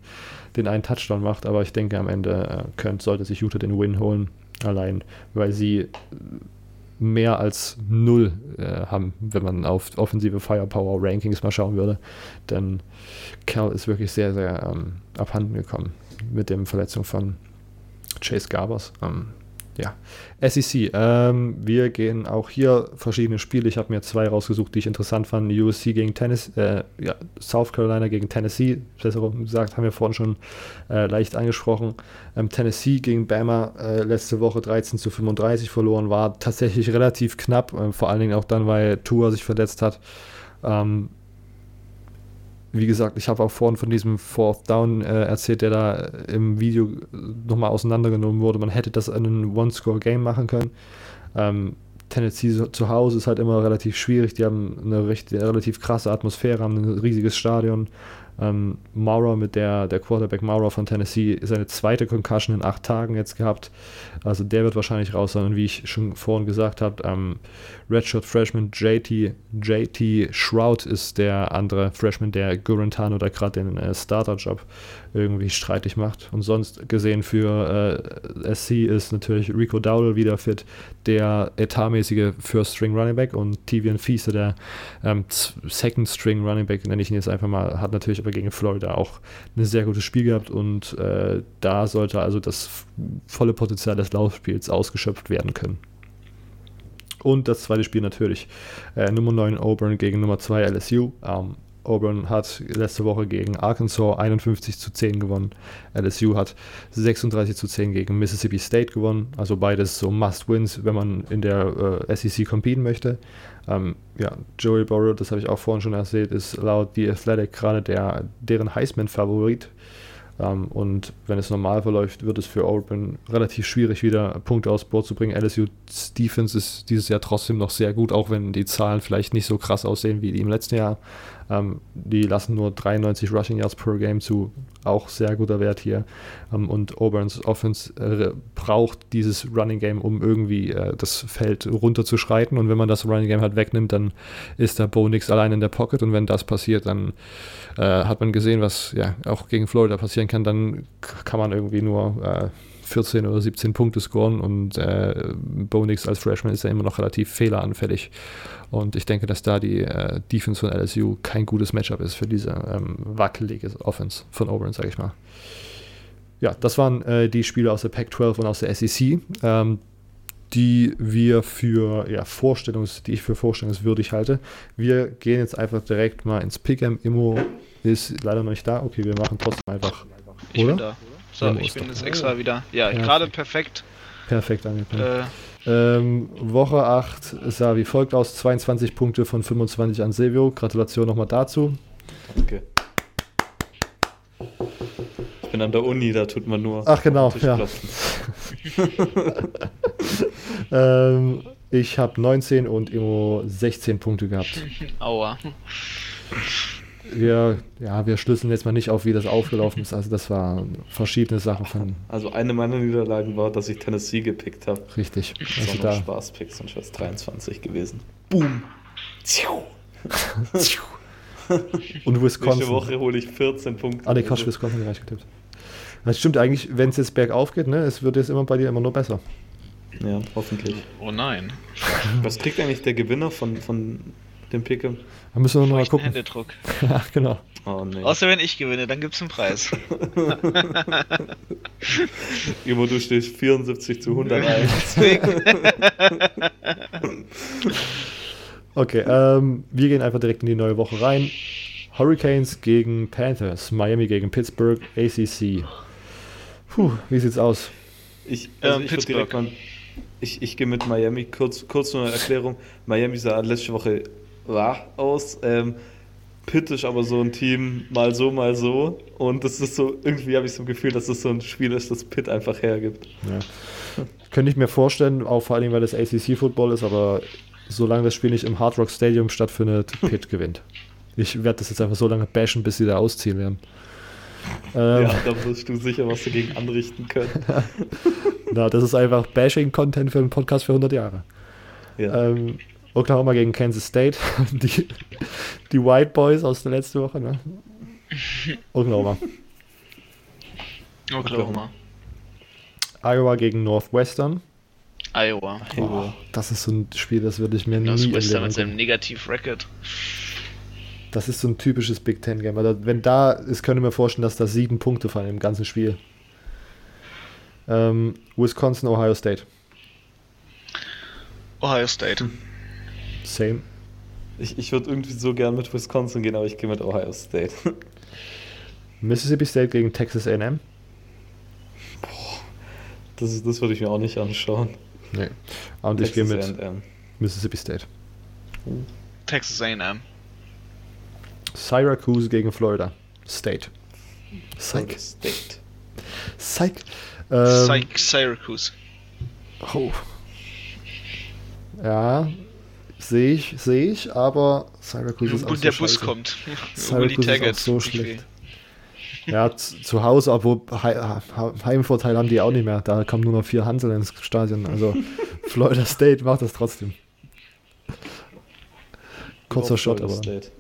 den einen Touchdown macht. Aber ich denke, am Ende äh, könnt, sollte sich Utah den Win holen. Allein, weil sie mehr als null äh, haben, wenn man auf offensive Firepower Rankings mal schauen würde. Denn Cal ist wirklich sehr, sehr ähm, abhanden gekommen mit der Verletzung von Chase Garbers. Ähm, ja, SEC. Ähm, wir gehen auch hier verschiedene Spiele. Ich habe mir zwei rausgesucht, die ich interessant fand. USC gegen Tennessee, äh, ja, South Carolina gegen Tennessee, besser gesagt, haben wir vorhin schon äh, leicht angesprochen. Ähm, Tennessee gegen Bama äh, letzte Woche 13 zu 35 verloren, war tatsächlich relativ knapp, äh, vor allen Dingen auch dann, weil Tua sich verletzt hat. Ähm, wie gesagt, ich habe auch vorhin von diesem Fourth Down äh, erzählt, der da im Video nochmal auseinandergenommen wurde. Man hätte das in einem One-Score-Game machen können. Ähm, Tennessee zu Hause ist halt immer relativ schwierig. Die haben eine recht, relativ krasse Atmosphäre, haben ein riesiges Stadion. Ähm, Maurer mit der, der Quarterback Maurer von Tennessee seine zweite Concussion in acht Tagen jetzt gehabt. Also der wird wahrscheinlich raus sein. Und wie ich schon vorhin gesagt habe, ähm, Redshirt Freshman JT, JT Shroud ist der andere Freshman, der Gurantano da gerade den äh, Starter-Job irgendwie streitig macht. Und sonst gesehen für äh, SC ist natürlich Rico Dowdle wieder fit, der etatmäßige First String Running Back und Tivian Fiese, der ähm, Second String Running Back, nenne ich ihn jetzt einfach mal, hat natürlich aber gegen Florida auch ein sehr gutes Spiel gehabt und äh, da sollte also das volle Potenzial des Laufspiels ausgeschöpft werden können. Und das zweite Spiel natürlich äh, Nummer 9 Auburn gegen Nummer 2 LSU. Ähm, Auburn hat letzte Woche gegen Arkansas 51 zu 10 gewonnen. LSU hat 36 zu 10 gegen Mississippi State gewonnen. Also beides so Must-Wins, wenn man in der äh, SEC competen möchte. Ähm, ja, Joey Burrow, das habe ich auch vorhin schon erzählt, ist laut The Athletic gerade der, deren Heisman-Favorit. Ähm, und wenn es normal verläuft, wird es für Auburn relativ schwierig, wieder Punkte aufs Board zu bringen. LSU's Defense ist dieses Jahr trotzdem noch sehr gut, auch wenn die Zahlen vielleicht nicht so krass aussehen wie die im letzten Jahr. Ähm, die lassen nur 93 Rushing Yards per Game zu, auch sehr guter Wert hier. Ähm, und Auburn's Offense äh, braucht dieses Running Game, um irgendwie äh, das Feld runterzuschreiten. Und wenn man das Running Game halt wegnimmt, dann ist der Bo nix allein in der Pocket. Und wenn das passiert, dann äh, hat man gesehen, was ja auch gegen Florida passieren kann. Dann kann man irgendwie nur äh, 14 oder 17 Punkte scoren und äh, Bo Nix als Freshman ist ja immer noch relativ fehleranfällig. Und ich denke, dass da die äh, Defense von LSU kein gutes Matchup ist für diese ähm, wackelige Offense von Auburn, sage ich mal. Ja, das waren äh, die Spiele aus der Pac-12 und aus der SEC, ähm, die wir für ja, Vorstellungs, die ich für vorstellungswürdig halte. Wir gehen jetzt einfach direkt mal ins Pick'em. Immo ist leider noch nicht da. Okay, wir machen trotzdem einfach. Ich oder? bin da. So, ich bin jetzt extra wieder. Ja, ja gerade perfekt. Perfekt angekommen. Äh, ähm, Woche 8 sah wie folgt aus: 22 Punkte von 25 an Silvio. Gratulation nochmal dazu. Danke. Ich bin an der Uni, da tut man nur. Ach, genau, ja. ähm, ich habe 19 und Immo 16 Punkte gehabt. Aua wir, ja, wir schlüsseln jetzt mal nicht auf, wie das aufgelaufen ist. Also das war verschiedene Sachen von. Also eine meiner Niederlagen war, dass ich Tennessee gepickt habe. Richtig. Das also war da Spaß-Pick, sonst wäre es 23 gewesen. Boom. Und Wisconsin. Nächste Woche hole ich 14 Punkte. Ah, ne, Quatsch, Wisconsin gereicht getippt. Das stimmt eigentlich, wenn es jetzt bergauf geht, ne, es wird jetzt immer bei dir immer nur besser. Ja, hoffentlich. Oh nein. Was kriegt eigentlich der Gewinner von, von dem Pick'em? Da müssen wir nochmal gucken. Händedruck. ja, genau. Oh, nee. Außer wenn ich gewinne, dann gibt es einen Preis. Immer du stehst 74 zu 101. okay, ähm, wir gehen einfach direkt in die neue Woche rein. Hurricanes gegen Panthers, Miami gegen Pittsburgh, ACC. Puh, wie sieht's aus? Ich, also ähm, ich, direkt mal, ich, ich gehe mit Miami. Kurz, kurz nur eine Erklärung. Miami sah letzte Woche wach aus. Ähm, Pitt ist aber so ein Team, mal so, mal so. Und das ist so, irgendwie habe ich so ein Gefühl, dass das so ein Spiel ist, das Pitt einfach hergibt. Ja. Könnte ich mir vorstellen, auch vor allem, weil das ACC-Football ist, aber solange das Spiel nicht im Hard Rock Stadium stattfindet, Pitt gewinnt. Ich werde das jetzt einfach so lange bashen, bis sie da ausziehen werden. Ähm, Ja, da wirst du sicher was dagegen anrichten können. na, das ist einfach Bashing-Content für einen Podcast für 100 Jahre. Ja. Ähm, Oklahoma gegen Kansas State. Die, die White Boys aus der letzten Woche, ne? Oklahoma. Oklahoma. Iowa gegen Northwestern. Iowa. Iowa. Das ist so ein Spiel, das würde ich mir nie Northwestern mit seinem. Negativ-Record. Das ist so ein typisches Big Ten Game. Also wenn da ist, könnte ich mir vorstellen, dass da sieben Punkte fallen im ganzen Spiel. Ähm, Wisconsin, Ohio State. Ohio State. Same. Ich, ich würde irgendwie so gern mit Wisconsin gehen, aber ich gehe mit Ohio State. Mississippi State gegen Texas A&M. Das, ist- das würde ich mir auch nicht anschauen. Nee. Und ich gehe mit Texas A&M. Mississippi State. Texas A&M. Syracuse gegen Florida State. Psych. State. Psych. Ähm, Sy- Syracuse. Oh. Ja, sehe ich, sehe ich, aber Syracuse ist auch Und so der Bus scheiße. kommt. Syracuse ist auch so schlecht. Ja, z- zu Hause, obwohl He- Heimvorteil haben die auch nicht mehr. Da kommen nur noch vier Hansel ins Stadion. Also Florida State macht das trotzdem. Kurzer Shot, Florida aber. State.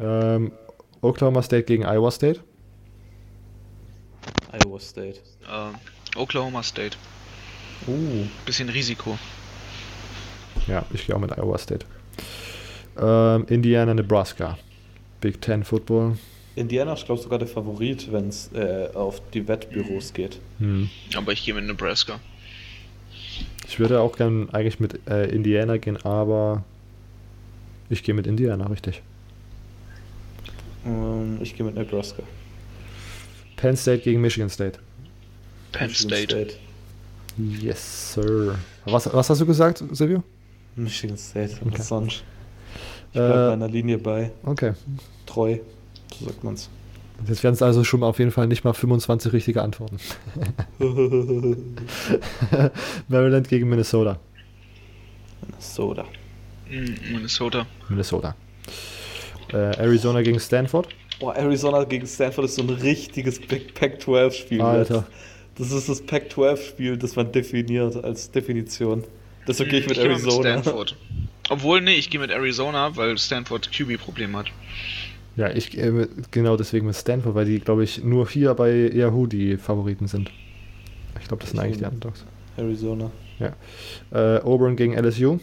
Ähm, Oklahoma State gegen Iowa State. Iowa State. Ähm, Oklahoma State. Uh, Bisschen Risiko. Ja, ich gehe auch mit Iowa State. Ähm, Indiana, Nebraska. Big Ten Football. Indiana ist, glaube ich, sogar der Favorit, wenn es äh, auf die Wettbüros geht. Hm. Aber ich gehe mit Nebraska. Ich würde auch gern eigentlich mit äh, Indiana gehen, aber ich gehe mit Indiana, richtig. Ähm, ich gehe mit Nebraska. Penn State gegen Michigan State. Penn Michigan State. Yes, sir. Was, was hast du gesagt, Silvio? Michigan State. Okay. Was sonst? Ich Äh, bleibe meiner Linie bei. Okay. Treu. So sagt man's. Jetzt werden es also schon mal auf jeden Fall nicht mal 25 richtige Antworten. Maryland gegen Minnesota. Soda. Mm, Minnesota. Minnesota. Äh, Arizona gegen Stanford. Boah, Arizona gegen Stanford ist so ein richtiges Big Pac-12-Spiel. Alter. Das ist das Pac-12-Spiel, das man definiert als Definition. Deshalb gehe ich mit Arizona. Stanford. Obwohl, nee, ich gehe mit Arizona, weil Stanford QB-Problem hat. Ja, ich gehe mit- genau deswegen mit Stanford, weil die, glaube ich, nur hier bei Yahoo die Favoriten sind. Ich glaube, das sind Ich eigentlich die Underdogs. Arizona. Äh, Auburn gegen LSU.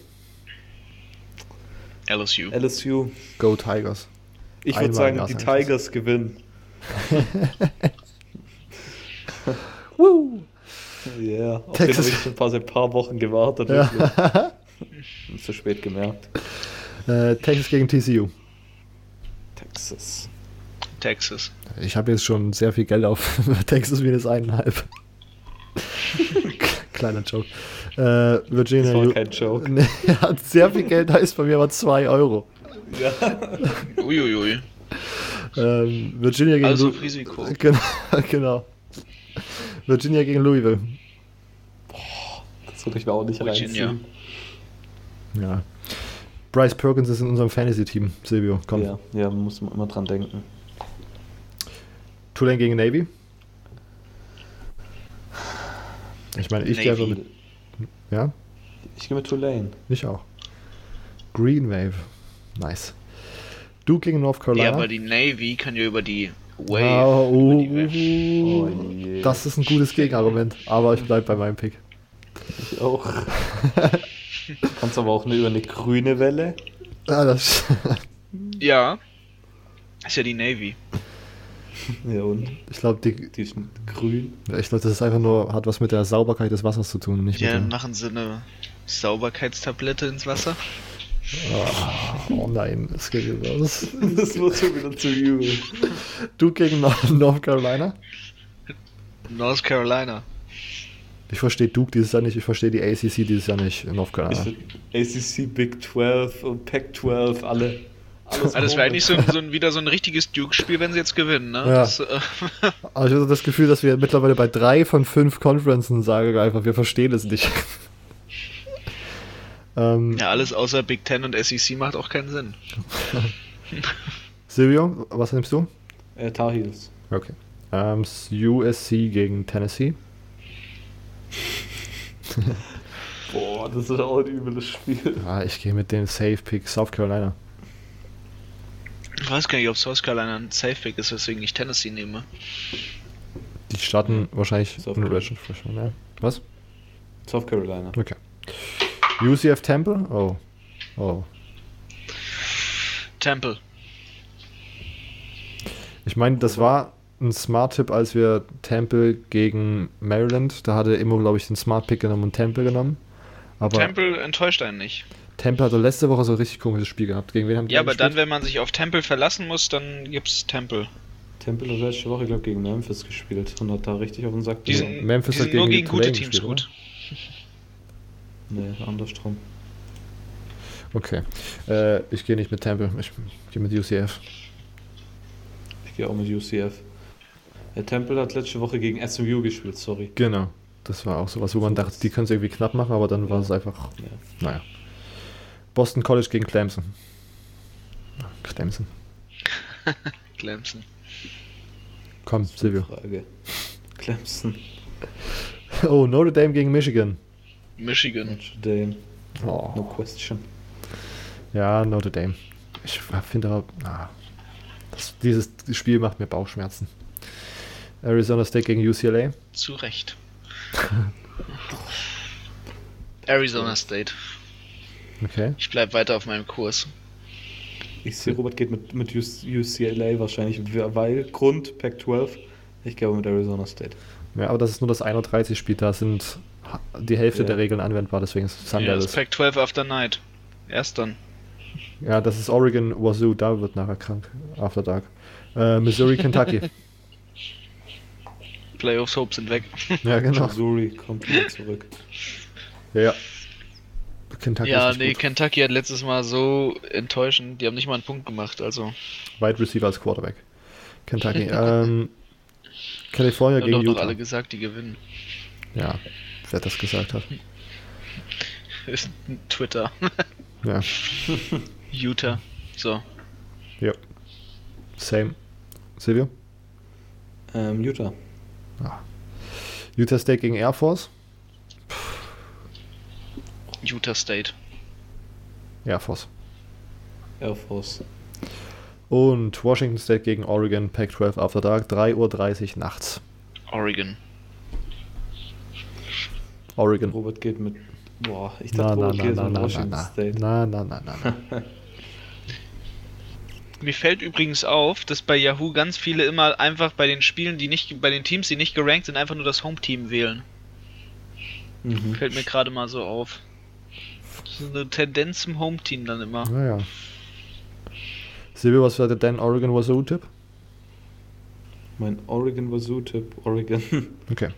LSU. LSU. Go Tigers. Ich würde sagen, die Tigers gewinnen. Woo! Ja, auf den Texas. habe ich schon ein paar, seit ein paar Wochen gewartet. Ja. Zu spät gemerkt. äh, Texas gegen TCU. Texas. Texas. Ich habe jetzt schon sehr viel Geld auf Texas minus eineinhalb. Kleiner Joke. Äh, Virginia. Das war kein Joke. Nee, er hat sehr viel Geld, heißt bei mir aber 2 Euro. Ja. Uiuiui. Ähm, Virginia gegen Also auf Risiko. Genau, genau. Virginia gegen Louisville. Das würde ich mir auch nicht Virginia. reinziehen. Ja. Bryce Perkins ist in unserem Fantasy-Team. Silvio, komm. Ja, ja, muss man immer dran denken. Tulane gegen Navy. Ich meine, ich gehe einfach mit. Ja, Ich gehe mit Tulane. ich auch. Green Wave. Nice. Duke gegen North Ja, Carolina. aber die Navy kann ja über die Wave. Ah, Wave. Oh uh, je. das ist ein gutes Gegenargument, aber ich bleibe bei meinem Pick. Ich auch. Kannst aber auch eine, über eine grüne Welle. Ah, das, Ja. Ist ja die Navy. Ja, und? ich glaube, die, Die ist grün. ich glaub, das ist einfach nur, hat was mit der Sauberkeit des Wassers zu tun und nicht Ja, mit machen sie eine Sauberkeitstablette ins Wasser. Der, Oh nein, es geht über das. Das wird schon wieder zu übel. Duke gegen Nor- North Carolina. North Carolina. Ich verstehe Duke dieses Jahr nicht, ich verstehe die ACC dieses Jahr nicht in North Carolina. ACC, Big 12 und Pac 12, alle. Alles Ah, das wäre eigentlich so, so ein, wieder so ein richtiges Duke-Spiel, wenn sie jetzt gewinnen, ne? Ja. Das, äh, Aber ich habe das Gefühl, dass wir mittlerweile bei drei von fünf Conferences sagen einfach, wir verstehen es nicht. Ähm, ja, alles außer Big Ten und SEC macht auch keinen Sinn. Silvio, was nimmst du? Äh, Tar Heels. Okay. Ähm, USC gegen Tennessee. Boah, das ist auch ein übles Spiel. Ah, ich gehe mit dem Safe Pick South Carolina. Ich weiß gar nicht, ob South Carolina ein Safe Pick ist, weswegen ich Tennessee nehme. Die starten wahrscheinlich South Carolina. Freshman, ja. Was? South Carolina. Okay. UCF Temple? Oh. Oh. Temple. Ich meine, das war ein Smart-Tipp, als wir Temple gegen Maryland, da hatte Immo, glaube ich, den Smart-Pick genommen und Temple genommen. Aber Temple, Temple enttäuscht einen nicht. hat doch letzte Woche so ein richtig komisches Spiel gehabt. Gegen wen haben die Ja, aber dann, gespielt? wenn man sich auf Temple verlassen muss, dann gibt's Temple. Temple hat letzte Woche, glaube ich, gegen Memphis gespielt und hat da richtig auf den Sack sind, Memphis die hat sind nur gegen gegen gute Teams gespielt, gut. Nee, andersrum. Okay. Äh, ich gehe nicht mit Temple, ich gehe mit UCF. Ich gehe auch mit UCF. Der Temple hat letzte Woche gegen SMU gespielt, sorry. Genau. Das war auch sowas, wo man dachte, die können es irgendwie knapp machen, aber dann war es einfach, Ja. naja. Boston College gegen Clemson. Clemson. Clemson. Komm, Silvio. Frage. Clemson, Oh, Notre Dame gegen Michigan. Michigan. Notre Dame, no Oh. question. Ja, Notre Dame. Ich finde aber, ah, das, dieses Spiel macht mir Bauchschmerzen. Arizona State gegen UCLA. Zu Recht. Arizona State. Okay. Ich bleib weiter auf meinem Kurs. Ich sehe, Robert geht mit, mit UCLA wahrscheinlich, weil Grund Pac-12. Ich glaube mit Arizona State. Ja, aber das ist nur das 31 Spiel, da sind die Hälfte Ja. der Regeln anwendbar, deswegen ist es Sun Ja, das Devils. Pac-12 After Night. Erst dann. Ja, das ist Oregon, Wazoo, da wird nachher krank. After Dark. Äh, Missouri, Kentucky. Playoffs Hope sind weg. ja, genau. Missouri kommt wieder zurück. Ja, ja. Kentucky ja, ist nee, gut. Kentucky hat letztes Mal so enttäuschend. Die haben nicht mal einen Punkt gemacht, also. Wide Receiver als Quarterback. Kentucky. ähm, California gegen doch Utah. alle gesagt, die gewinnen. Ja, wer das gesagt hat. Ist Twitter. Ja, Utah. So. ja. Same. Silvio? Ähm, Utah. Utah State gegen Air Force. Utah State. Air Force. Air Force. Und Washington State gegen Oregon, Pac-12 After Dark, 3.30 Uhr nachts. Oregon. Oregon. Robert geht mit. Boah, ich Na, dachte, na, Robert na, geht na, mit na, Washington na, State. na, na, na, na, na. Mir fällt übrigens auf, dass bei Yahoo ganz viele immer einfach bei den Spielen, die nicht, bei den Teams, die nicht gerankt sind, einfach nur das Home-Team wählen. Mhm. Fällt mir gerade mal so auf. Das ist eine Tendenz zum Home-Team dann immer. Naja. Silvio, was war dein Oregon Wazoo-Tipp? Mein Oregon Wazoo-Tipp. Oregon. Okay.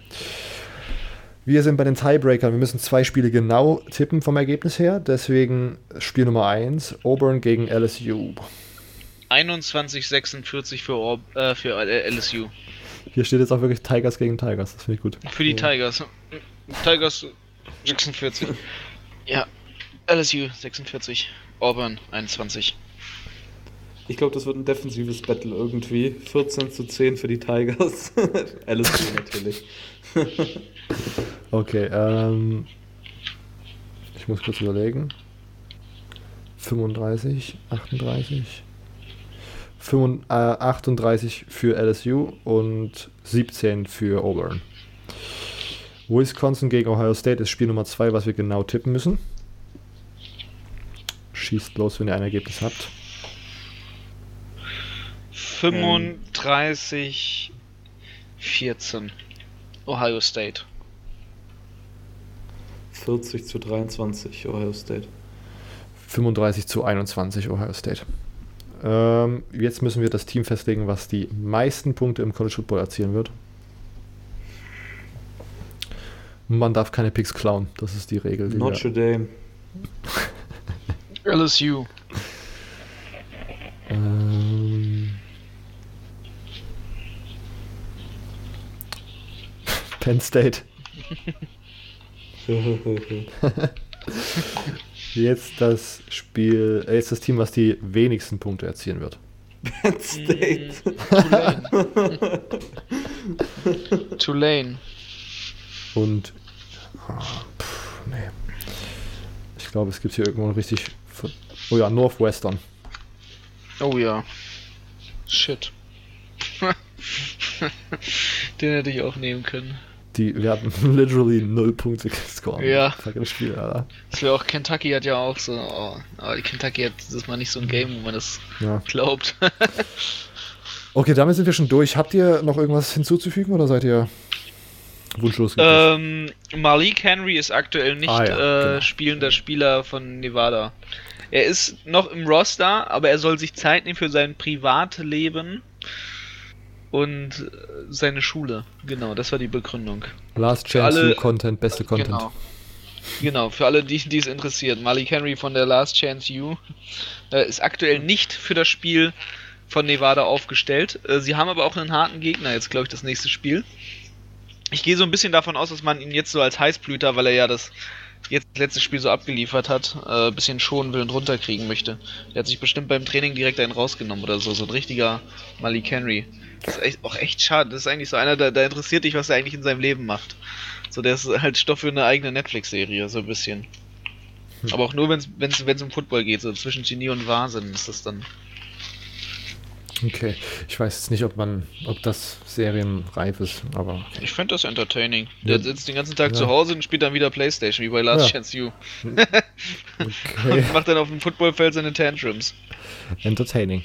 Wir sind bei den Tiebreakern. Wir müssen zwei Spiele genau tippen vom Ergebnis her. Deswegen Spiel Nummer 1, Auburn gegen LSU. 21-46 für, äh, für äh, LSU. Hier steht jetzt auch wirklich Tigers gegen Tigers. Das finde ich gut. Für die Ja. Tigers. Tigers 46. Ja, LSU 46. Auburn 21. Ich glaube, das wird ein defensives Battle irgendwie. 14 zu 10 für die Tigers. LSU natürlich. Okay, ähm. Ich muss kurz überlegen. 35, 38. 35, äh, 38 für LSU und 17 für Auburn. Wisconsin gegen Ohio State ist Spiel Nummer 2, was wir genau tippen müssen. Schießt los, wenn ihr ein Ergebnis habt. 35 14. Ohio State. 40 zu 23 Ohio State. 35 zu 21 Ohio State. Ähm, jetzt müssen wir das Team festlegen, was die meisten Punkte im College Football erzielen wird. Man darf keine Picks klauen, das ist die Regel. Die Notre Dame. LSU. wir, Penn State. Jetzt das Spiel, äh, jetzt das Team, was die wenigsten Punkte erzielen wird. Penn State. Tulane. Tulane. Und. ah, pff, nee. Ich glaube, es gibt hier irgendwo richtig. Oh ja, Northwestern. Oh ja. Shit. Den hätte ich auch nehmen können. Die, wir hatten literally null Punkte gescored. Ja. Fucking Spiel, Alter. Das wäre auch Kentucky hat ja auch so. Oh, aber die Kentucky hat das mal nicht so ein Game, wo man das Ja. glaubt. Okay, damit sind wir schon durch. Habt ihr noch irgendwas hinzuzufügen oder seid ihr wunschlos? ähm, Malik Henry ist aktuell nicht Ah, ja, äh, genau. spielender Spieler von Nevada. Er ist noch im Roster, aber er soll sich Zeit nehmen für sein Privatleben und äh, seine Schule. Genau, das war die Begründung. Last Chance alle- Content, beste Content. Genau. Genau, für alle, die die es interessiert. Malik Henry von der Last Chance U äh, ist aktuell nicht für das Spiel von Nevada aufgestellt. Äh, sie haben aber auch einen harten Gegner jetzt, glaube ich, das nächste Spiel. Ich gehe so ein bisschen davon aus, dass man ihn jetzt so als Heißblüter, weil er ja das jetzt das letzte Spiel so abgeliefert hat, äh, ein bisschen schonen will und runterkriegen möchte. Der hat sich bestimmt beim Training direkt einen rausgenommen oder so. So ein richtiger Malik Henry. Das ist echt, auch echt schade. Das ist eigentlich so einer, der, der interessiert dich, was er eigentlich in seinem Leben macht. So, der ist halt Stoff für eine eigene Netflix-Serie, so ein bisschen. Aber auch nur, wenn es um Football geht, so zwischen Genie und Wahnsinn ist das dann. Okay, ich weiß jetzt nicht, ob man, ob das serienreif ist, aber. Ich finde das entertaining. Ja. Der sitzt den ganzen Tag Ja. zu Hause und spielt dann wieder Playstation, wie bei Last Ja. Chance U. okay. Und macht dann auf dem Footballfeld seine Tantrums. entertaining.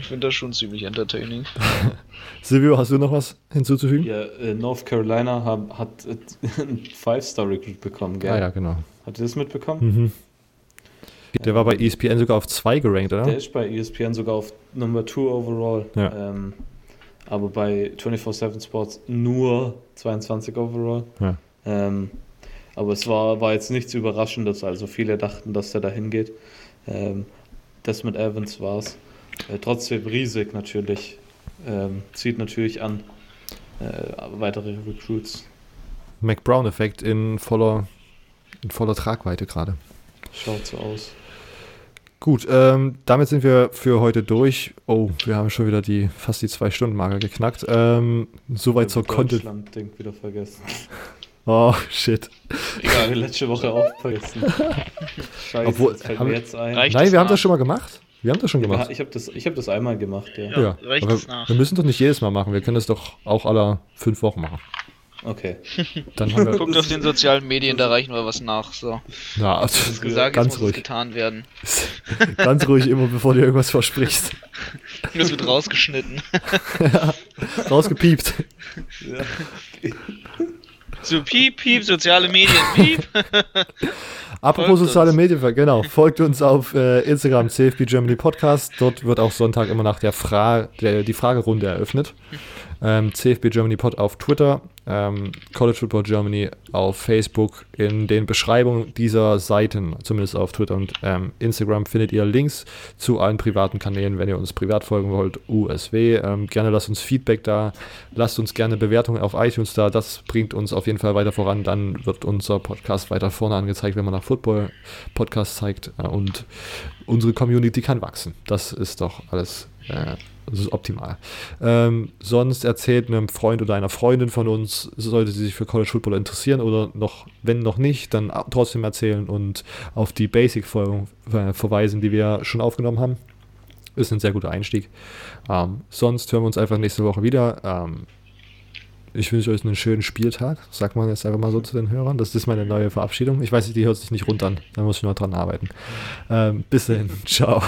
Ich finde das schon ziemlich entertaining. Silvio, hast du noch was hinzuzufügen? Ja, äh, North Carolina haben, hat äh, ein Five-Star-Recruit bekommen, gell? Ah ja, genau. Habt ihr das mitbekommen? Mhm. Der war bei ESPN sogar auf 2 gerankt, oder? Der ist bei ESPN sogar auf Number 2 overall. Ja. Ähm, aber bei 24-7 Sports nur 22 overall. Ja. Ähm, aber es war, war jetzt nichts Überraschendes. Also viele dachten, dass er da hingeht. Ähm, das mit Evans war es. Äh, trotzdem riesig natürlich. Ähm, zieht natürlich an äh, weitere Recruits. McBrown-Effekt in voller, in voller Tragweite gerade. Schaut so aus. Gut, ähm, damit sind wir für heute durch. Oh, wir haben schon wieder die fast die zwei Stunden Marke geknackt. Ähm, soweit zur Content. Deutschland-Ding wieder vergessen. Oh shit. Egal, letzte Woche auch vergessen. Scheiße, Obwohl, das fällt haben mir wir- jetzt ein. Nein, wir haben das schon mal gemacht. Wir haben das schon Ja, gemacht. ich habe das, ich hab das einmal gemacht, ja. Ja. Ja, nach? wir müssen doch nicht jedes Mal machen. Wir können das doch auch alle fünf Wochen machen. Okay. Dann haben wir, Guckt auf den sozialen Medien, da reichen wir was nach. So, na, das ist gesagt, ganz jetzt muss es ruhig. getan werden. ganz ruhig immer, bevor du irgendwas versprichst. Das wird rausgeschnitten. Rausgepiept. Ja. So, piep, piep, soziale Medien, piep. Apropos Folgt soziale uns. Medien, genau. Folgt uns auf äh, Instagram, CFB Germany Podcast. Dort wird auch Sonntag immer nach der Frage, der, die Fragerunde eröffnet. Ähm, CFB Germany Pod auf Twitter, ähm, College Football Germany auf Facebook. In den Beschreibungen dieser Seiten, zumindest auf Twitter und ähm, Instagram, findet ihr Links zu allen privaten Kanälen, wenn ihr uns privat folgen wollt. USW. Ähm, gerne lasst uns Feedback da. Lasst uns gerne Bewertungen auf iTunes da. Das bringt uns auf jeden Fall weiter voran. Dann wird unser Podcast weiter vorne angezeigt, wenn man nach Football Podcast zeigt. Äh, und unsere Community kann wachsen. Das ist doch alles. Äh, das ist optimal. Ähm, sonst erzählt einem Freund oder einer Freundin von uns, sollte sie sich für College Football interessieren oder noch, wenn noch nicht, dann trotzdem erzählen und auf die Basic-Folgen äh, verweisen, die wir schon aufgenommen haben. Ist ein sehr guter Einstieg. Ähm, sonst hören wir uns einfach nächste Woche wieder. Ähm, ich wünsche euch einen schönen Spieltag. Sagt man jetzt einfach mal so zu den Hörern. Das ist meine neue Verabschiedung. Ich weiß, die hört sich nicht runter an. Da muss ich noch dran arbeiten. Ähm, bis dahin. Ciao.